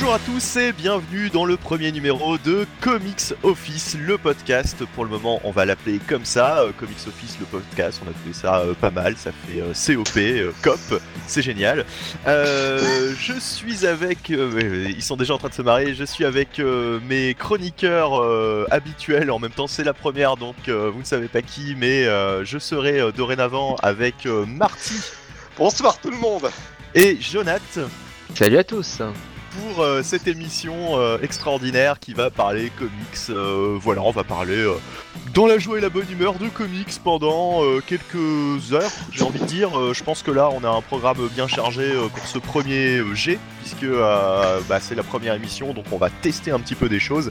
Bonjour à tous et bienvenue dans le premier numéro de Comics Office, le podcast. Pour le moment, on va l'appeler comme ça, euh, Comics Office, le podcast. On a trouvé ça euh, pas mal, ça fait euh, COP, euh, COP, c'est génial. Euh, je suis avec, euh, ils sont déjà en train de se marier. Je suis avec euh, mes chroniqueurs euh, habituels. En même temps, c'est la première, donc euh, vous ne savez pas qui, mais euh, je serai euh, dorénavant avec euh, Marty Bonsoir tout le monde et Jonath. Salut à tous pour euh, cette émission euh, extraordinaire qui va parler comics. Euh, voilà, on va parler dans la joie et la bonne humeur de comics pendant quelques heures, j'ai envie de dire. Je pense que là, on a un programme bien chargé pour ce premier G, puisque bah, c'est la première émission, donc on va tester un petit peu des choses.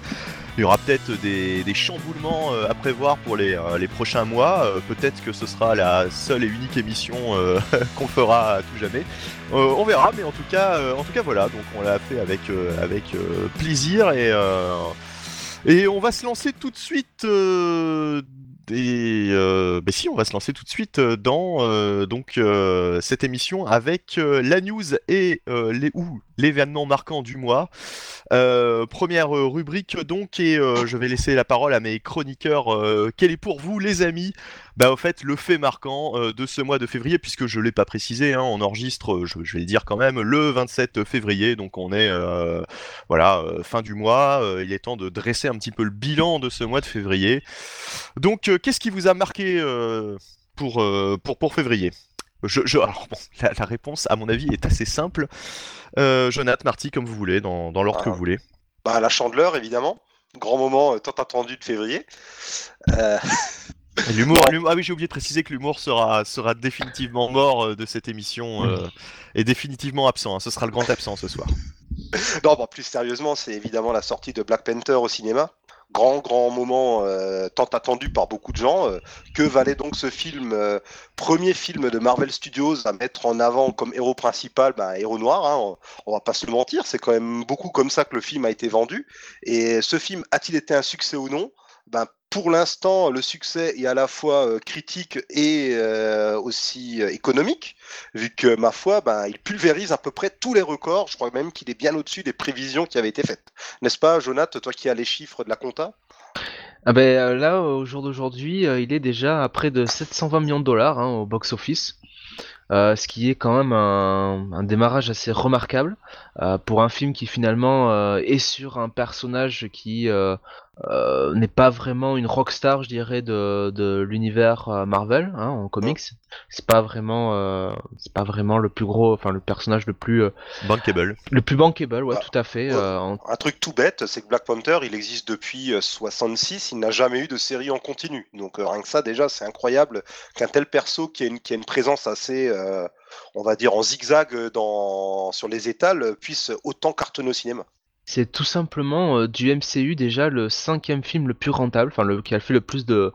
Il y aura peut-être des, chamboulements à prévoir pour les, les prochains mois. Peut-être que ce sera la seule et unique émission qu'on fera à tout jamais. Euh, on verra, mais en tout cas, euh, en tout cas voilà. Donc on l'a fait avec euh, avec plaisir et et on va se lancer tout de suite. Et bah si, on va se lancer tout de suite dans donc cette émission avec la news et les ou l'événement marquant du mois. Première rubrique donc et je vais laisser la parole à mes chroniqueurs. Quel est pour vous les amis? Bah au fait le fait marquant euh, de ce mois de février puisque je l'ai pas précisé, hein, on enregistre, euh, je, je vais le dire quand même, le 27 février donc on est euh, voilà fin du mois. il est temps de dresser un petit peu le bilan de ce mois de février. Donc qu'est-ce qui vous a marqué pour, pour pour février? Je, je- alors bon, la, la réponse, à mon avis, est assez simple. Euh, Jonath, Marty, comme vous voulez, dans, dans l'ordre que Ah. vous voulez. Bah la chandeleur évidemment, grand moment euh, tant attendu de février. Euh, L'humour, ah oui, j'ai oublié de préciser que l'humour sera, sera définitivement mort euh, de cette émission euh, et définitivement absent. hein. Ce sera le grand absent ce soir. non, bah, plus sérieusement, c'est évidemment la sortie de Black Panther au cinéma. Grand, grand moment euh, tant attendu par beaucoup de gens. Euh, que valait donc ce film, premier film de Marvel Studios à mettre en avant comme héros principal, bah, héros noir, hein, on, on va pas se le mentir, c'est quand même beaucoup comme ça que le film a été vendu. Et ce film a-t-il été un succès ou non? Ben, Pour l'instant, le succès est à la fois euh, critique et euh, aussi euh, économique, vu que, ma foi, ben, il pulvérise à peu près tous les records. Je crois même qu'il est bien au-dessus des prévisions qui avaient été faites. N'est-ce pas, Jonath, toi qui as les chiffres de la compta? Ah ben là, au jour d'aujourd'hui, il est déjà à près de 720 millions de dollars hein, au box-office. Euh, ce qui est quand même un, un démarrage assez remarquable euh, pour un film qui finalement euh, est sur un personnage qui euh, euh, n'est pas vraiment une rockstar, je dirais, de, de l'univers Marvel hein, en comics. C'est pas vraiment, euh, c'est pas vraiment le plus gros, enfin le personnage le plus, euh, Bankable. le plus bankable, ouais, Ah, tout à fait. ouais. euh, en- Un truc tout bête, c'est que Black Panther, il existe depuis euh, 66, il n'a jamais eu de série en continu. Donc euh, rien que ça, déjà, c'est incroyable qu'un tel perso qui a une, qui a une présence assez, euh, on va dire, en zigzag euh, dans, sur les étals, euh, puisse autant cartonner au cinéma. C'est tout simplement euh, du MCU déjà le cinquième film le plus rentable, enfin le qui a fait le plus de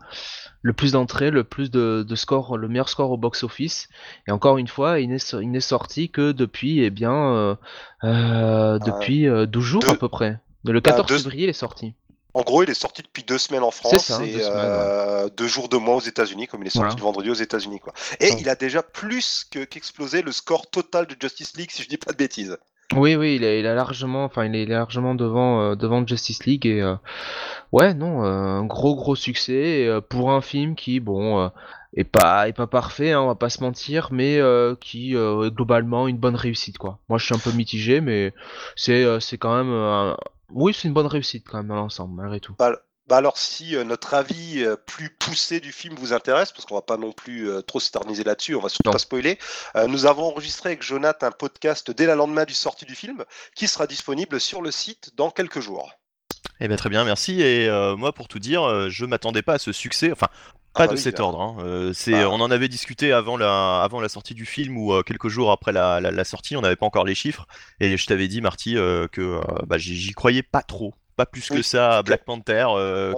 le plus d'entrées, le plus de, de scores, le meilleur score au box-office. Et encore une fois, il n'est il sorti que depuis eh bien euh, depuis euh, 12 jours deux- à peu près. Le bah, 14 deux- février il est sorti. En gros, il est sorti depuis deux semaines en France ça, et deux semaines, euh, deux jours de mois aux États-Unis, comme il est sorti Voilà. le vendredi aux États-Unis. Quoi. Et il a déjà plus que- qu'explosé le score total de Justice League, si je dis pas de bêtises. Oui, oui, il a, il a largement, enfin, il est largement devant, euh, devant Justice League et euh, ouais, non, euh, un gros gros succès pour un film qui, bon, est pas, est pas parfait, hein, on va pas se mentir, mais qui est globalement une bonne réussite, quoi. Moi, je suis un peu mitigé, mais c'est, c'est quand même, un- oui, c'est une bonne réussite quand même dans l'ensemble, malgré tout. Bah, bah alors, si euh, notre avis euh, plus poussé du film vous intéresse, parce qu'on va pas non plus euh, trop s'éterniser là-dessus, on va surtout Non. pas spoiler, nous avons enregistré avec Jonathan un podcast dès la lendemain du sortie du film, qui sera disponible sur le site dans quelques jours. Eh bien très bien, merci. Et euh, moi, pour tout dire, euh, je m'attendais pas à ce succès. Enfin, pas Ah de oui, cet ordre. hein. Euh, c'est, Bah. on en avait discuté avant la, avant la sortie du film ou euh, quelques jours après la, la- la sortie. On n'avait pas encore les chiffres. Et je t'avais dit, Marty, euh, que bah, j'y croyais pas trop. Pas plus que ça à Black Panther. On,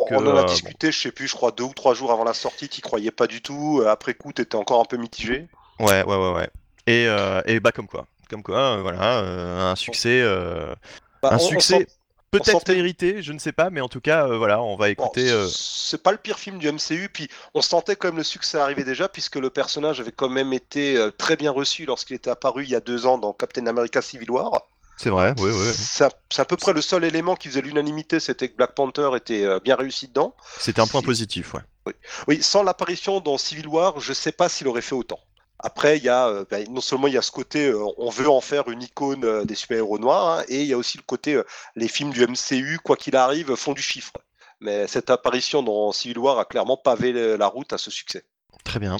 que, on en a discuté, je sais plus, je crois deux ou trois jours avant la sortie, tu croyais pas du tout. Après coup, t'étais encore un peu mitigé. Ouais, ouais, ouais, ouais. Et, et bah comme quoi, comme quoi, voilà, un succès, Bah, un on- succès peut-être mérité, je ne sais pas, mais en tout cas, euh, voilà, on va Bon, écouter. euh, C'est pas le pire film du MCU, puis on sentait quand même le succès arriver déjà, puisque le personnage avait quand même été euh, très bien reçu lorsqu'il était apparu il y a deux ans dans Captain America Civil War. C'est vrai, oui, oui. C'est à, peu près le seul élément qui faisait l'unanimité, c'était que Black Panther était bien réussi dedans. C'était un point Si. positif, ouais. Oui, sans l'apparition dans Civil War, je sais pas s'il aurait fait autant. Après, il y a euh, bah, non seulement il y a ce côté, euh, on veut en faire une icône euh, des super-héros noirs, hein, et il y a aussi le côté, les films du MCU, quoi qu'il arrive, font du chiffre. Mais cette apparition dans Civil War a clairement pavé la route à ce succès. Très bien.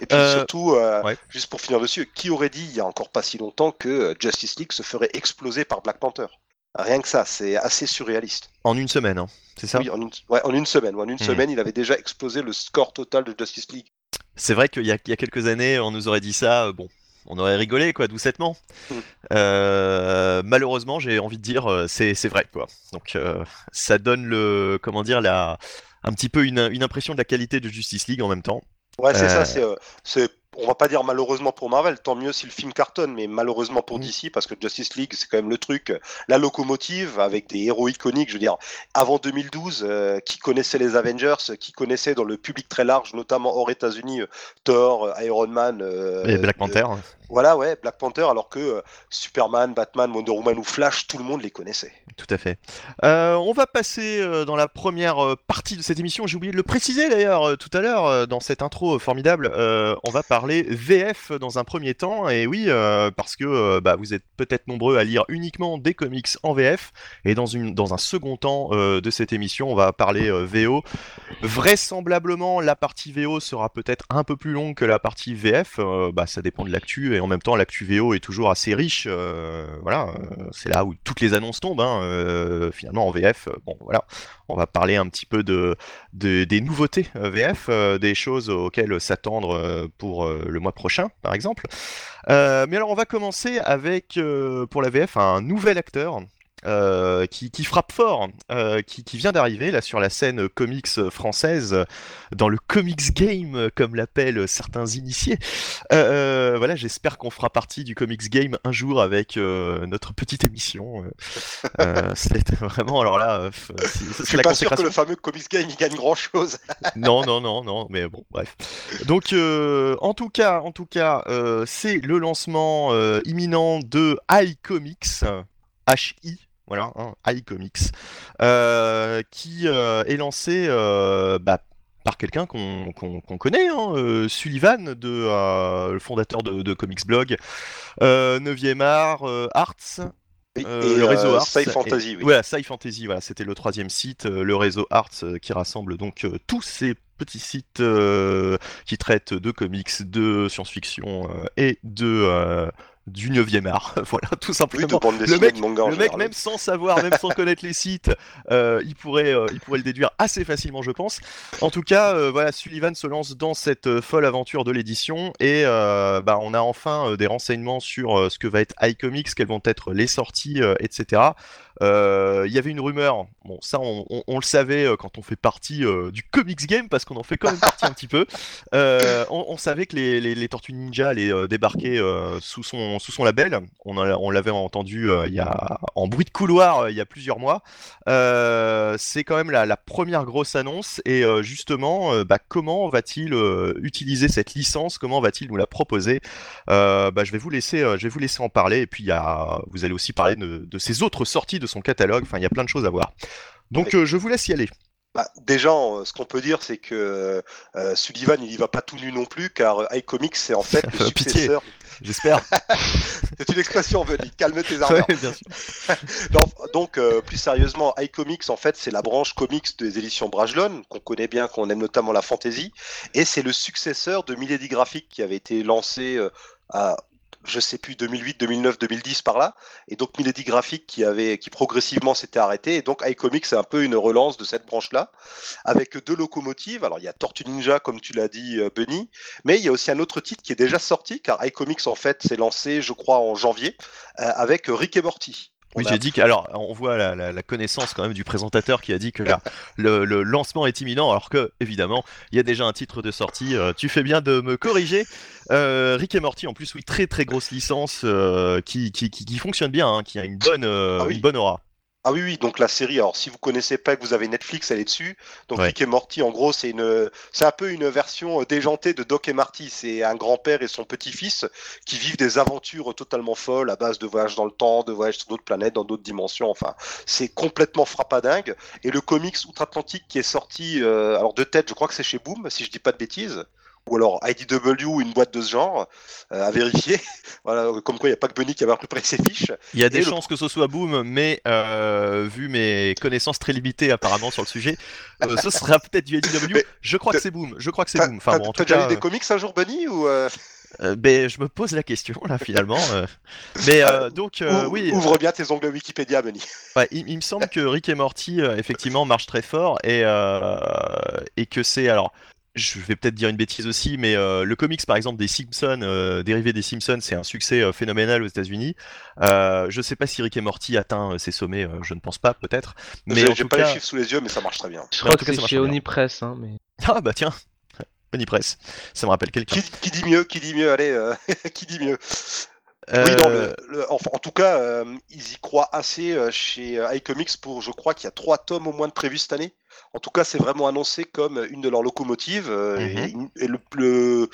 Et puis Euh, surtout, euh, ouais. juste pour finir dessus, qui aurait dit il y a encore pas si longtemps que Justice League se ferait exploser par Black Panther? Rien que ça, c'est assez surréaliste. En une semaine, hein, c'est ça? Oui, en une, ouais, en une semaine. ouais, En une Mhm. semaine, il avait déjà explosé le score total de Justice League. C'est vrai qu'il y, y a quelques années, on nous aurait dit ça, euh, bon, on aurait rigolé, quoi, doucettement. Mm. Euh, malheureusement, j'ai envie de dire, euh, c'est c'est vrai, quoi. Donc, euh, ça donne le, comment dire, la, un petit peu une, une impression de la qualité de Justice League en même temps. Ouais, c'est ça. C'est, on va pas dire malheureusement pour Marvel, tant mieux si le film cartonne, mais malheureusement pour Mm. DC, parce que Justice League, c'est quand même le truc, la locomotive avec des héros iconiques. Je veux dire, avant 2012, euh, qui connaissait les Avengers, qui connaissait dans le public très large, notamment hors États-Unis, euh, Thor, euh, Iron Man, euh, Et Black euh, Panther. voilà, ouais, Black Panther, alors que Superman, Batman, Wonder Woman ou Flash, tout le monde les connaissait. Tout à fait. On va passer dans la première partie de cette émission. J'ai oublié de le préciser d'ailleurs tout à l'heure dans cette intro formidable. On va parler VF dans un premier temps. Et oui, euh, parce que euh, bah, vous êtes peut-être nombreux à lire uniquement des comics en VF. Et dans, une, dans un second temps euh, de cette émission, on va parler VO. Vraisemblablement, la partie VO sera peut-être un peu plus longue que la partie VF. Bah, ça dépend de l'actu. Et en même temps, l'actu VO est toujours assez riche. voilà, c'est là où toutes les annonces tombent. hein, finalement, en VF, bon, voilà, on va parler un petit peu de, de- des nouveautés euh, VF, euh, des choses auxquelles s'attendre euh, pour le mois prochain, par exemple. Mais alors, on va commencer avec, pour la VF, un nouvel acteur. Euh, qui, qui frappe fort, euh, qui, qui vient d'arriver là sur la scène comics française, dans le comics game comme l'appellent certains initiés. Euh, voilà, j'espère qu'on fera partie du comics game un jour avec notre petite émission. C'est vraiment alors là, euh, f- si- ce Je suis la pas sûr que le fameux Comics Game il gagne grand chose. Non, non, non, non, mais bon, bref. Donc, en tout cas, en tout cas, c'est le lancement imminent de iComics, H-I, voilà, hein, iComics, euh, qui euh, est lancé euh, bah, par quelqu'un qu'on connaît, hein, Sullivan, de, le fondateur de, de Comics Blog, euh, 9e art, Arts, et le réseau Arts. Sci et- Fantasy, oui. Voilà, Sci Fantasy, voilà, c'était le troisième site, le réseau Arts, qui rassemble donc tous ces petits sites euh, qui traitent de comics, de science-fiction euh, et de euh, du 9e art. voilà, tout simplement. le mec, manga le mec, même sans savoir, même sans connaître les sites, euh, il, pourrait, euh, il pourrait le déduire assez facilement, je pense. En tout cas, euh, voilà, Sullivan se lance dans cette folle aventure de l'édition et bah, on a enfin des renseignements sur ce que va être iComics, quelles vont être les sorties, etc. Il y avait une rumeur, bon ça on, on- on le savait quand on fait partie du comics game parce qu'on en fait quand même partie un petit peu. On, on savait que les, les- les Tortues Ninja allaient débarquer sous, son, sous son label. On, l'avait entendu euh, il y a, en bruit de couloir euh, il y a plusieurs mois. Euh, c'est quand même la, la première grosse annonce et justement, bah, comment va-t-il utiliser cette licence? Comment va-t-il nous la proposer? Bah, Je vais vous laisser, je vais vous laisser en parler et puis il y a, vous allez aussi parler de, de ses autres sorties de son catalogue. Enfin, il y a plein de choses à voir. Donc, je vous laisse y aller. Bah, déjà, euh, ce qu'on peut dire, c'est que euh, Sullivan, il y va pas tout nu non plus, car euh, iComics, c'est en fait le successeur. J'espère. C'est une expression, Venny, calme tes ardeurs. Ouais, bien sûr. Non, donc, euh, plus sérieusement, iComics, en fait, c'est la branche comics des éditions Brajlon, qu'on connaît bien, qu'on aime notamment la fantasy, et c'est le successeur de Milady Graphics qui avait été lancé euh, à, je sais plus, 2008, 2009, 2010 par là, et donc Milady Graphics qui avait, qui progressivement s'était arrêté, et donc iComics c'est un peu une relance de cette branche-là, avec deux locomotives. Alors il y a Tortue Ninja, comme tu l'as dit, euh, Benny, mais il y a aussi un autre titre qui est déjà sorti, car iComics en fait s'est lancé, je crois, en janvier, euh, avec Rick et Morty. Oui, a- j'ai dit que, alors, on voit la, la- la connaissance quand même du présentateur qui a dit que le, le lancement est imminent, alors que, évidemment, il y a déjà un titre de sortie. Euh, tu fais bien de me corriger. Euh, Rick et Morty, en plus, oui, très très grosse licence euh, qui, qui, qui, qui fonctionne bien, hein, qui a une bonne, Ah oui. une bonne aura. Ah oui, oui, donc la série, alors si vous connaissez pas que vous avez Netflix, elle est dessus. Donc Ouais. Rick et Morty, en gros, c'est une, c'est un peu une version euh, déjantée de Doc et Marty. C'est un grand-père et son petit-fils qui vivent des aventures totalement folles à base de voyages dans le temps, de voyages sur d'autres planètes, dans d'autres dimensions. Enfin, c'est complètement frappadingue. Et le comics outre-Atlantique qui est sorti, euh, alors de tête, je crois que c'est chez Boom, si je dis pas de bêtises. Ou alors IDW ou une boîte de ce genre, euh, à vérifier. voilà, comme quoi il n'y a pas que Bunny qui avait préparé ses fiches. Il y a des Et le- chances que ce soit Boom, mais euh, vu mes connaissances très limitées apparemment sur le sujet, euh, ce sera peut-être du. Mais- Je crois que c'est Boom. Je crois que c'est Boom. Enfin bon, en t'as déjà lu des comics un jour, Bunny ou euh, ben, je me pose la question là finalement. euh. Mais euh, donc oui, Ouvre bien tes onglets Wikipédia, Bunny. Ouais, il, il me semble que Rick et Morty effectivement marche très fort et, et que c'est alors je vais peut-être dire une bêtise aussi mais euh, le comics par exemple des Simpsons euh, dérivé des Simpsons c'est un succès euh, phénoménal aux États-Unis. Euh, je sais pas si Rick et Morty atteint ses sommets euh, je ne pense pas peut-être. Mais J'ai pas cas les chiffres sous les yeux, mais ça marche très bien. Je crois tout que c'est marche chez bien. Onipress, hein, mais... ah bah tiens. Onipress. Ça me rappelle quelqu'un. Qui, qui dit mieux Qui dit mieux. Allez, euh, qui dit mieux Euh, Oui, non, le- le- enfin, en tout cas, euh, ils y croient assez euh, chez euh, iComics pour, je crois qu'il y a trois tomes au moins de prévus cette année. En tout cas, c'est vraiment annoncé comme une de leurs locomotives. euh, Mhm. et, et le, le-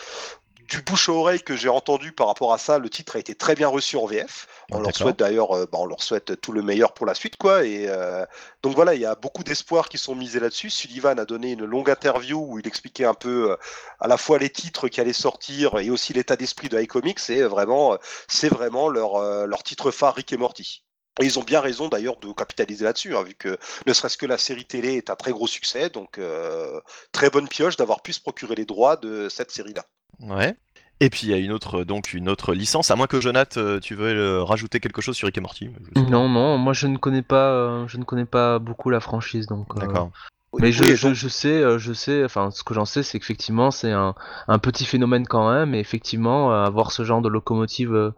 du bouche à oreille que j'ai entendu par rapport à ça, le titre a été très bien reçu en VF. On leur D'accord. souhaite d'ailleurs, euh, bah, on leur souhaite tout le meilleur pour la suite, quoi. Et euh, donc voilà, il y a beaucoup d'espoirs qui sont misés là-dessus. Sullivan a donné une longue interview où il expliquait un peu euh, à la fois les titres qui allaient sortir et aussi l'état d'esprit de iComics. Et vraiment, c'est vraiment leur, leur titre phare Rick et Morty. Et ils ont bien raison d'ailleurs de capitaliser là-dessus, hein, vu que ne serait-ce que la série télé est un très gros succès, donc euh, très bonne pioche d'avoir pu se procurer les droits de cette série-là. ouais et puis il y a une autre donc une autre licence à moins que Jonath euh, tu veux euh, rajouter quelque chose sur Rick et Morty. Non, non, moi je ne connais pas, euh, je ne connais pas beaucoup la franchise, donc. euh, d'accord Mais je, Oui, je, sais, euh, je sais, enfin, ce que j'en sais, c'est qu'effectivement, c'est un, un petit phénomène quand même, et effectivement, euh, avoir ce genre de locomotive, euh,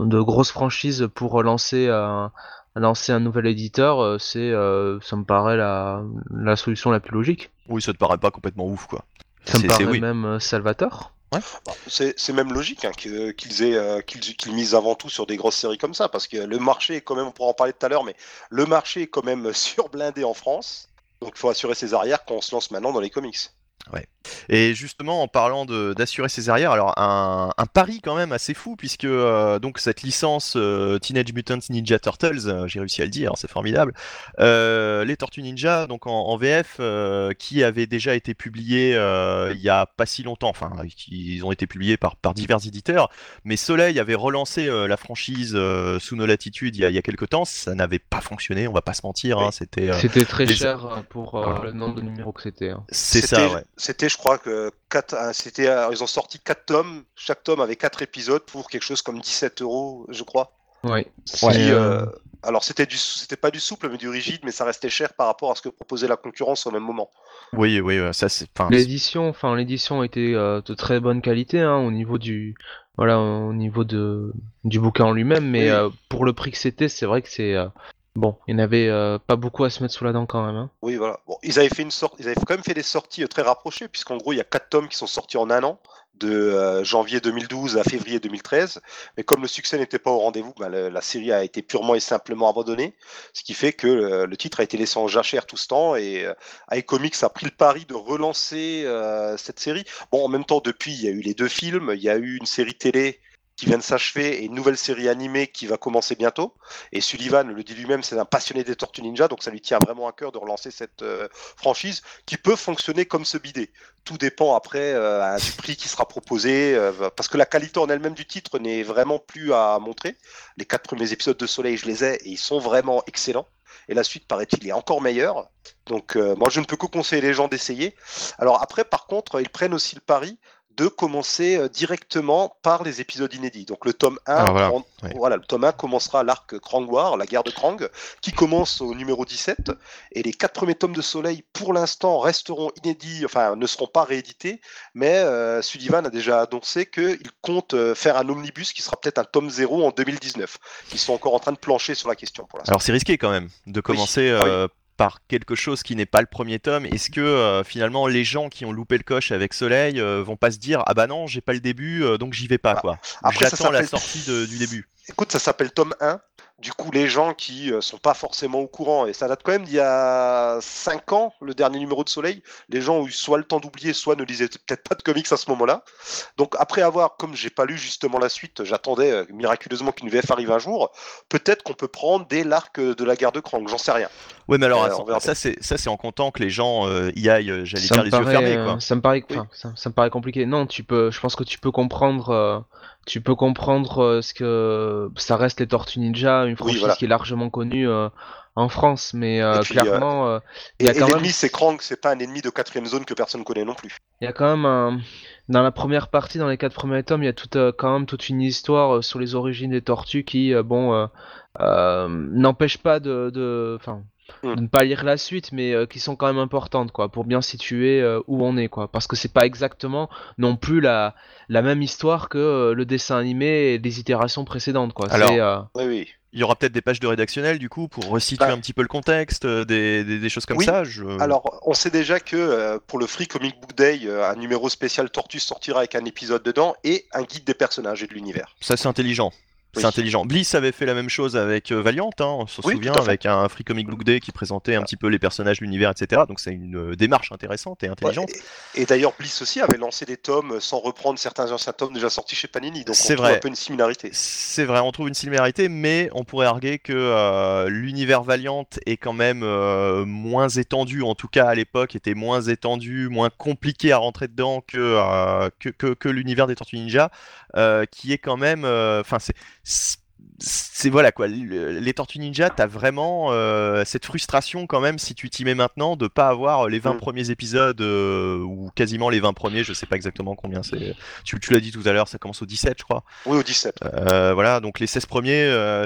de grosse franchise pour lancer un, lancer un nouvel éditeur, c'est, euh, ça me paraît la, la solution la plus logique. oui ça te paraît pas complètement ouf quoi Ça me C'est- paraît oui. même euh, salvateur. Bah, C'est c'est même logique hein, que- qu'ils aient qu'ils qu'ils misent avant tout sur des grosses séries comme ça, parce que le marché est quand même, on pourra en parler tout à l'heure, mais le marché est quand même surblindé en France. Donc il faut assurer ses arrières quand on se lance maintenant dans les comics. Et justement, en parlant d'assurer ses arrières, alors un, un pari quand même assez fou, puisque euh, donc cette licence euh, Teenage Mutant Ninja Turtles, euh, j'ai réussi à le dire, c'est formidable, euh, les Tortues Ninja, donc en, en VF, euh, qui avaient déjà été publiés euh, il y a pas si longtemps, enfin, ils ont été publiés par, par divers éditeurs, mais Soleil avait relancé euh, la franchise euh, sous nos latitudes il y a, il y a quelques temps, ça n'avait pas fonctionné, on va pas se mentir, hein, c'était... euh, C'était très les- cher euh, pour euh, Voilà. le nombre de numéros que c'était. hein. c'est ça, ouais. C'était, je crois que quatre, euh, c'était, euh, ils ont sorti quatre tomes. Chaque tome avait quatre épisodes pour quelque chose comme 17 euros, je crois. Ouais. Si, Mais, euh, alors c'était du, c'était pas du souple mais du rigide, mais ça restait cher par rapport à ce que proposait la concurrence au même moment. Oui, oui, ça c'est... enfin, L'édition, enfin l'édition était euh, de très bonne qualité hein, au niveau du, voilà, au niveau de du bouquin en lui-même, mais Oui. euh, pour le prix que c'était, c'est vrai que c'est euh, bon, il n'y avait euh, pas beaucoup à se mettre sous la dent quand même. Hein. Oui, voilà. Bon, ils avaient fait une sorte, ils avaient quand même fait des sorties euh, très rapprochées, puisqu'en gros, il y a quatre tomes qui sont sortis en un an, de euh, janvier 2012 à février 2013. Mais comme le succès n'était pas au rendez-vous, le- la série a été purement et simplement abandonnée, ce qui fait que le, titre a été laissé en jachère tout ce temps. Et iComics a pris le pari de relancer cette série. Bon, en même temps, depuis, il y a eu les deux films, il y a eu une série télé qui vient de s'achever et une nouvelle série animée qui va commencer bientôt. Et Sullivan le dit lui-même, c'est un passionné des Tortues Ninja, donc ça lui tient vraiment à cœur de relancer cette euh, franchise qui peut fonctionner comme ce bidet. Tout dépend après euh, du prix qui sera proposé, euh, parce que la qualité en elle-même du titre n'est vraiment plus à montrer. Les quatre premiers épisodes de Soleil, je les ai et ils sont vraiment excellents. Et la suite, paraît-il, est encore meilleure. Donc, moi, je ne peux que conseiller les gens d'essayer. Alors après, par contre, ils prennent aussi le pari de commencer euh, directement par les épisodes inédits. Donc le tome 1, Ah, voilà, le tome 1 commencera l'arc Krang War, la guerre de Krang, qui commence au numéro 17. Et les quatre premiers tomes de Soleil, pour l'instant, resteront inédits, enfin ne seront pas réédités. Mais euh, Sullivan a déjà annoncé qu'il compte euh, faire un omnibus qui sera peut-être un tome 0 en 2019. Ils sont encore en train de plancher sur la question pour l'instant. Alors c'est risqué quand même de commencer Ah oui. Par quelque chose qui n'est pas le premier tome. Est-ce que euh, finalement les gens qui ont loupé le coche avec Soleil euh, vont pas se dire ah bah non j'ai pas le début euh, donc j'y vais pas Ah, quoi. après, ça J'attends la sortie de- du début. Écoute, ça s'appelle tome 1. Du coup, les gens qui euh, sont pas forcément au courant, et ça date quand même d'il y a 5 ans, le dernier numéro de Soleil, les gens ont eu soit le temps d'oublier, soit ne lisaient peut-être pas de comics à ce moment-là. Donc après avoir, comme j'ai pas lu justement la suite, j'attendais euh, miraculeusement qu'une VF arrive un jour, peut-être qu'on peut prendre dès l'arc de la guerre de Krang, j'en sais rien. Ouais, mais alors, Euh, attends, ça c'est ça c'est en comptant que les gens euh, y aillent, j'allais Ça dire les yeux paraît, fermés euh, quoi. ça me paraît, Oui. ça, ça me paraît compliqué. Non, tu peux, je pense que tu peux comprendre, euh, tu peux comprendre euh, ce que ça reste les Tortues Ninja, une franchise voilà. qui est largement connue euh, en France, mais euh, puis, clairement, euh, Et, il y a et quand même, l'ennemi, c'est Krang, c'est pas un ennemi de quatrième zone que personne connaît non plus. il y a quand même un, dans la première partie, dans les quatre premiers tomes, il y a tout, euh, quand même toute une histoire sur les origines des tortues qui, bon, n'empêche pas de, de, enfin. De ne pas lire la suite, mais euh, qui sont quand même importantes, quoi, pour bien situer euh, où on est, quoi, parce que c'est pas exactement non plus la, la même histoire que euh, le dessin animé et les itérations précédentes, quoi. Alors, C'est, euh, Oui, oui. Il y aura peut-être des pages de rédactionnel du coup pour resituer Bah. un petit peu le contexte, des, des, des choses comme Oui. ça. Je... Alors, on sait déjà que euh, pour le Free Comic Book Day, euh, un numéro spécial Tortue sortira avec un épisode dedans et un guide des personnages et de l'univers. Ça c'est intelligent. C'est intelligent. Bliss avait fait la même chose avec euh, Valiant, hein, on se Oui, souvient, avec un Free Comic Book Day qui présentait un petit peu les personnages, l'univers, etc. Donc c'est une euh, démarche intéressante et intelligente. Et et d'ailleurs, Bliss aussi avait lancé des tomes sans reprendre certains anciens tomes déjà sortis chez Panini, donc on C'est trouve vrai. un peu une similarité. C'est vrai, on trouve une similarité, mais on pourrait arguer que euh, l'univers Valiant est quand même euh, moins étendu, en tout cas à l'époque était moins étendu, moins compliqué à rentrer dedans que, euh, que, que, que l'univers des Tortues Ninja, qui est quand même, enfin c'est c'est- voilà quoi, le- les Tortues Ninja, t'as vraiment euh, cette frustration quand même si tu t'y mets maintenant de pas avoir les 20 Mm. premiers épisodes euh, ou quasiment les 20 premiers, je sais pas exactement combien c'est. Tu, tu l'as dit tout à l'heure, ça commence au 17 je crois. Oui, au 17. Euh, voilà, donc les 16 premiers, euh,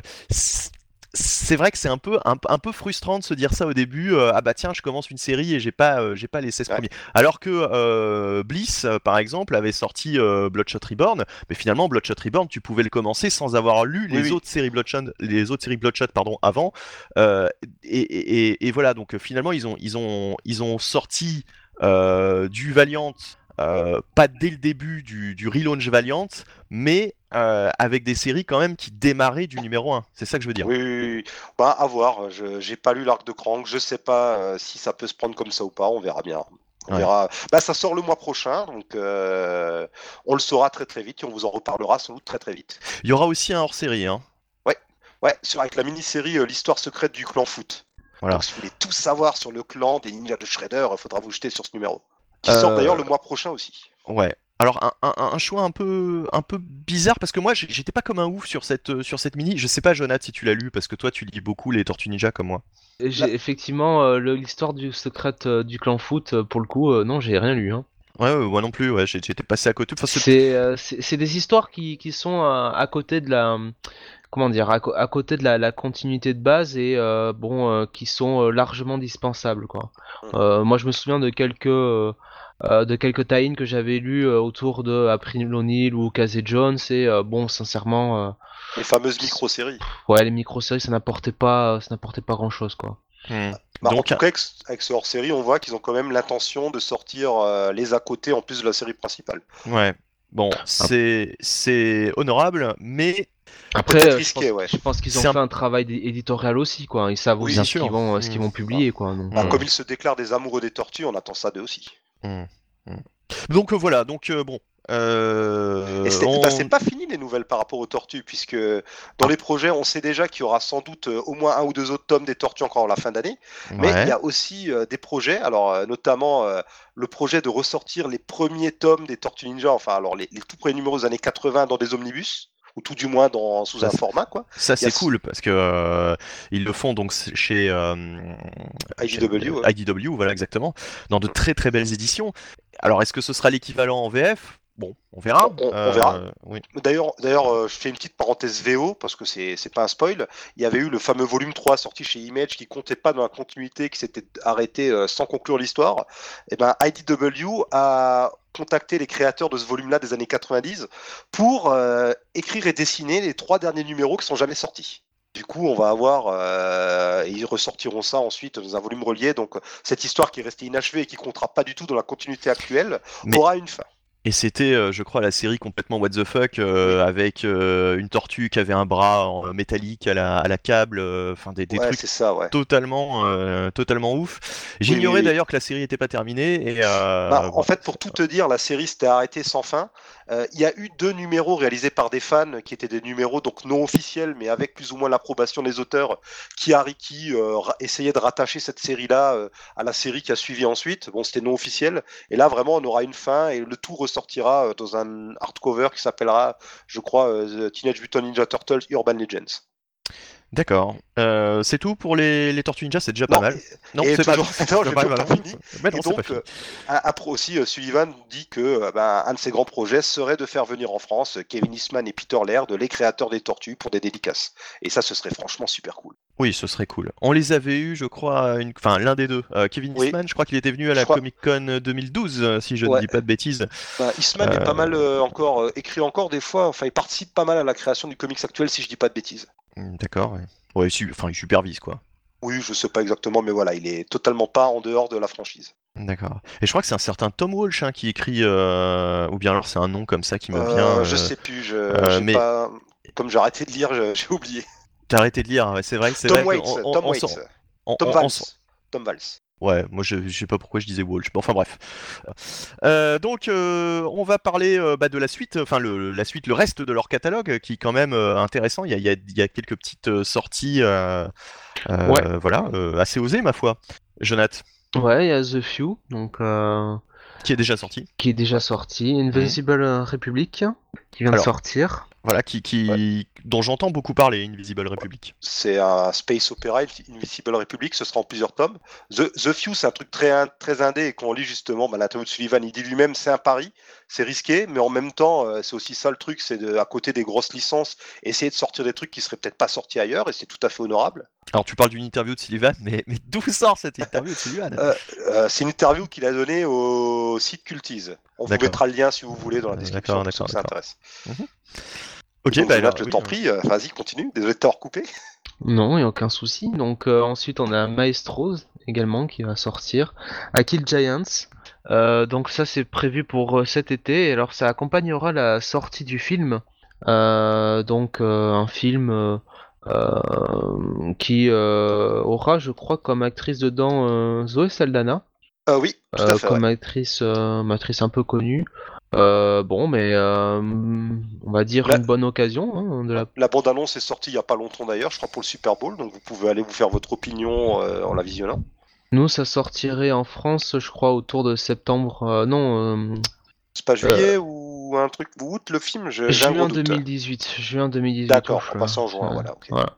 c'est vrai que c'est un peu, un, un peu frustrant de se dire ça au début. euh, ah bah tiens, je commence une série et j'ai pas, euh, j'ai pas les 16 Ouais. premiers. Alors que euh, Bliss, par exemple, avait sorti Bloodshot Reborn, mais finalement Bloodshot Reborn, tu pouvais le commencer sans avoir lu les Oui, oui. autres séries Bloodshot, les autres séries Bloodshot, pardon, avant. Et, et- voilà, donc finalement ils ont, ils ont, ils ont sorti du Valiant. Euh, pas dès le début du, du relaunch Valiant, mais euh, avec des séries quand même qui démarraient du numéro 1. C'est ça que je veux dire. Oui, oui, oui. Bah, à voir. Je j'ai pas lu l'arc de Krang. Je sais pas euh, si ça peut se prendre comme ça ou pas. On verra bien. On Ouais. verra. Bah, ça sort le mois prochain, donc on le saura très très vite et on vous en reparlera sans doute très très vite. Il y aura aussi un hors-série. Hein. Ouais, sur avec la mini-série L'histoire secrète du clan foot. Voilà. Donc si vous voulez tout savoir sur le clan des ninjas de Shredder, il faudra vous jeter sur ce numéro. Qui Euh, sort d'ailleurs le mois prochain aussi. Ouais. Alors un, un- un choix un peu, un peu bizarre parce que moi j'étais pas comme un ouf sur cette, euh, sur cette mini. Je sais pas Jonathan si tu l'as lu parce que toi tu lis beaucoup les Tortues Ninja comme moi. j'ai effectivement euh, l'histoire du secret euh, du clan foot, euh, pour le coup, euh, non, j'ai rien lu, hein. Ouais, ouais, moi non plus. Ouais, j'ai- j'étais passé à côté. Enfin, c'est- C'est euh, c'est c'est des histoires qui, qui sont euh, à côté de la comment dire à, co- à côté de la, la continuité de base et euh, bon euh, qui sont euh, largement dispensables quoi. Mm. Euh, moi je me souviens de quelques euh, euh, de quelques tie que j'avais lus euh, autour de April O'Neil ou Casey Jones et euh, bon sincèrement euh, Les fameuses micro-séries. ouais les micro-séries ça n'apportait pas ça n'apportait pas grand chose quoi. Hmm. Bah, en Donc, tout cas, avec, ce- hors-série, on voit qu'ils ont quand même l'intention de sortir euh, les à côté en plus de la série principale. ouais. Bon, c'est c'est honorable, mais Après euh, je risqué, pense, ouais. je pense qu'ils ont un- fait un travail éditorial aussi quoi. Ils savent Oui, aussi bien ce sûr. qu'ils vont ce qu'ils vont publier quoi. Donc, Bah, euh, Comme ils se déclarent des amoureux des tortues, on attend ça d'eux aussi. Hmm. Hmm. donc euh, voilà. Donc euh, bon. euh, Et c'est on- bah, c'est pas fini les nouvelles par rapport aux tortues, puisque dans les projets, on sait déjà qu'il y aura sans doute au moins un ou deux autres tomes des tortues encore à la fin d'année. Mais Ouais. il y a aussi euh, des projets, alors euh, notamment le projet de ressortir les premiers tomes des Tortues Ninja, enfin alors les, les tout premiers numéros des années 80 dans des omnibus, ou tout du moins dans, sous Ça, un format quoi. Ça c'est cool parce que euh, ils le font donc chez euh, IDW, ouais. IDW, voilà exactement, dans de très très belles éditions. Alors est-ce que ce sera l'équivalent en VF Bon, on verra. On- on- on verra. Oui. D'ailleurs, d'ailleurs, euh, je fais une petite parenthèse VO parce que c'est c'est pas un spoil. Il y avait eu le fameux volume 3 sorti chez Image qui comptait pas dans la continuité, qui s'était arrêté euh, sans conclure l'histoire. Et ben IDW a contacté les créateurs de ce volume-là des années 90 pour euh, écrire et dessiner les trois derniers numéros qui sont jamais sortis. Du coup, on va avoir, euh, et ils ressortiront ça ensuite dans un volume relié. Donc, cette histoire qui est restée inachevée et qui comptera pas du tout dans la continuité actuelle Mais- aura une fin. Et c'était, euh, je crois, la série complètement what the fuck, euh, avec euh, une tortue qui avait un bras en métallique à la, à la câble, euh, enfin des, des ouais, trucs c'est ça, ouais. totalement, totalement ouf. J'ignorais oui, oui. d'ailleurs que la série n'était pas terminée. Et, Bah, en fait, pour tout te dire, la série s'était arrêtée sans fin. Euh, Il y a eu deux numéros réalisés par des fans qui étaient des numéros donc non officiels, mais avec plus ou moins l'approbation des auteurs qui, qui euh, essayaient de rattacher cette série-là euh, à la série qui a suivi ensuite. Bon, c'était non officiel. Et là, vraiment, on aura une fin et le tout ressortira dans un hardcover qui s'appellera, je crois, Teenage Mutant Ninja Turtles Urban Legends. D'accord. Euh, c'est tout pour les, les Tortues Ninja, c'est déjà pas Non, mal. Non, c'est pas, toujours- non, pas mal, toujours pas fini. Mais non, Et c'est pas donc, fini. euh, après aussi, euh, Sullivan dit que ben, un de ses grands projets serait de faire venir en France Kevin Eastman et Peter Laird, les créateurs des Tortues, pour des dédicaces. Et ça, ce serait franchement super cool. Oui, ce serait cool. On les avait eu, je crois, une... enfin l'un des deux. Euh, Kevin Oui. Eastman, je crois qu'il était venu à la crois- Comic Con 2012, euh, si je ne dis pas de bêtises. Ben, Eastman est pas mal euh, encore, euh, écrit encore des fois, enfin, il participe pas mal à la création du comics actuel, si je dis pas de bêtises. Hmm, D'accord, ouais. Ouais, su- enfin, il supervise, quoi. Oui, je sais pas exactement, mais voilà, il est totalement pas en dehors de la franchise. D'accord. Et je crois que c'est un certain Tom Walsh hein, qui écrit, euh, ou bien alors c'est un nom comme ça qui me Euh, vient. Je euh, sais plus, je, euh, mais- pas... comme j'ai arrêté de lire, j'ai oublié. T'as arrêté de lire, ouais, c'est vrai, c'est Tom vrai. Waits, on- Tom on Waits, on- Tom Valls. Tom Valls. Ouais, moi je, je sais pas pourquoi je disais Walsh. Bon, enfin bref. Euh, donc euh, on va parler euh, bah, de la suite, enfin le, la suite, le reste de leur catalogue euh, qui est quand même euh, intéressant. Il y a, il y a- il y a quelques petites euh, sorties, euh, euh, Ouais. voilà, euh, assez osées ma foi. Jonathan, Ouais, il y a The Few, donc euh, qui est déjà sorti. qui est déjà sorti, Invisible Republic, qui vient Alors. de sortir. Voilà, qui, qui dont j'entends beaucoup parler, Invisible Republic. C'est un space opera, Invisible Republic, ce sera en plusieurs tomes. The, The Few, c'est un truc très, très indé et qu'on lit justement. Bah, L'interview de Sullivan, il dit lui-même, c'est un pari, c'est risqué, mais en même temps, euh, c'est aussi ça le truc, c'est de, à côté des grosses licences, essayer de sortir des trucs qui seraient peut-être pas sortis ailleurs, et c'est tout à fait honorable. Alors tu parles d'une interview de Sullivan, mais, mais d'où sort cette interview de Sullivan? Euh, Euh, c'est une interview qu'il a donnée au site Cultise. On vous mettra le lien si vous voulez dans la description que ça intéresse. Ok, Donc, bah alors, je oui, t'en prie, euh, vas-y, continue. Désolé de t'avoir coupé. Non, il n'y a aucun souci. Donc euh, ensuite on a Maestros également qui va sortir. A Kill Giants. Euh, donc ça c'est prévu pour euh, cet été. Et alors ça accompagnera la sortie du film. Euh, donc euh, un film euh, euh, qui euh, aura, je crois, comme actrice dedans euh, Zoé Saldana. Euh, oui, tout Euh, à fait. comme ouais. actrice, euh, actrice un peu connue. Euh, bon, mais on va dire une bonne occasion hein, de la La bande-annonce est sortie il n'y a pas longtemps d'ailleurs, je crois pour le Super Bowl, donc vous pouvez aller vous faire votre opinion en la visionnant. Nous, ça sortirait en France, je crois, autour de septembre. euh, non, euh, C'est pas juillet ou un truc ou août le film je, un juin gros doute. 2018. Juin 2018. D'accord, on passe en juin, voilà. Voilà.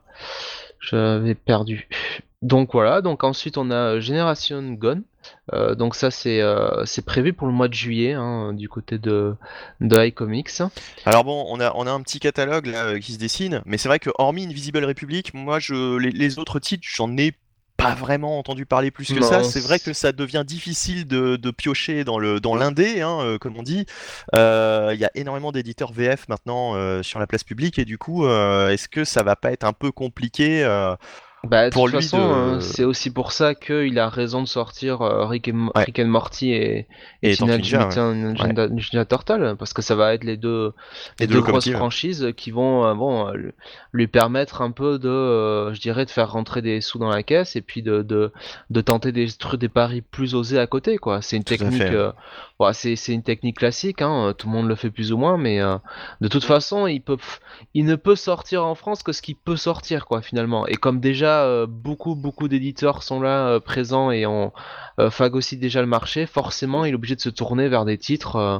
J'avais perdu. Donc voilà, donc ensuite on a Generation Gone. Euh, donc ça c'est euh, c'est prévu pour le mois de juillet hein, du côté de, de iComics. Alors bon, on a, on a un petit catalogue euh, qui se dessine, mais c'est vrai que hormis Invisible Republic, moi je les autres titres, j'en ai pas vraiment entendu parler plus que Non, ça. C'est vrai que ça devient difficile de, de piocher dans le dans l'indé, hein, euh, comme on dit. Euh, Il y a énormément d'éditeurs VF maintenant euh, sur la place publique et du coup, euh, est-ce que ça va pas être un peu compliqué euh, Bah, de Pour toute lui façon, de- euh, c'est aussi pour ça qu'il a raison de sortir euh, Rick, et, Mo- Ouais. Rick and Morty et, Et et Tortue Teenage Ninja, Mutant Ninja, Ninja Turtle, parce que ça va être les deux, Les les deux deux grosses franchises qui vont euh, bon, euh, lui- permettre un peu de, euh, je dirais, de faire rentrer des sous dans la caisse et puis de, de, de tenter des trucs, des paris plus osés à côté, quoi. C'est une Tout technique, euh, ouais, c'est, une technique classique, hein, tout le monde le fait plus ou moins, mais euh, de toute façon, il peut, il ne peut sortir en France que ce qui peut sortir, quoi, finalement. Et comme déjà euh, beaucoup, beaucoup d'éditeurs sont là euh, présents et on euh, phagocyte déjà le marché, forcément, il est obligé de se tourner vers des titres euh,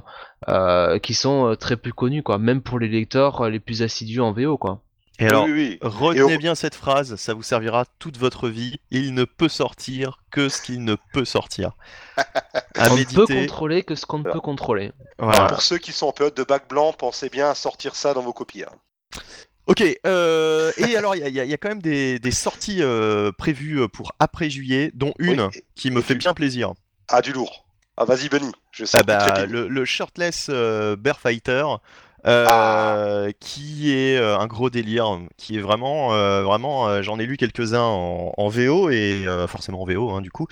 euh, qui sont euh, très peu connus, quoi. Même pour les lecteurs euh, les plus assidus en VO, quoi. Et alors, oui, oui, oui. retenez Et on- bien cette phrase, ça vous servira toute votre vie. Il ne peut sortir que ce qu'il ne peut sortir. À on ne peut contrôler que ce qu'on ne peut contrôler. Voilà. Pour ceux qui sont en période de bac blanc, pensez bien à sortir ça dans vos copies. hein. Ok, euh, et alors il y, a- il y a- il y a quand même des, des sorties euh, prévues pour après juillet, dont une Oui, qui me fait bien plaisir. Ah, du lourd. Ah, vas-y, Benny. Je sais Ah que bah, le, le shirtless euh, Bear Fighter, euh, qui est euh, un gros délire, qui est vraiment, euh, vraiment, j'en ai lu quelques-uns en, en VO et forcément en VO hein, du coup,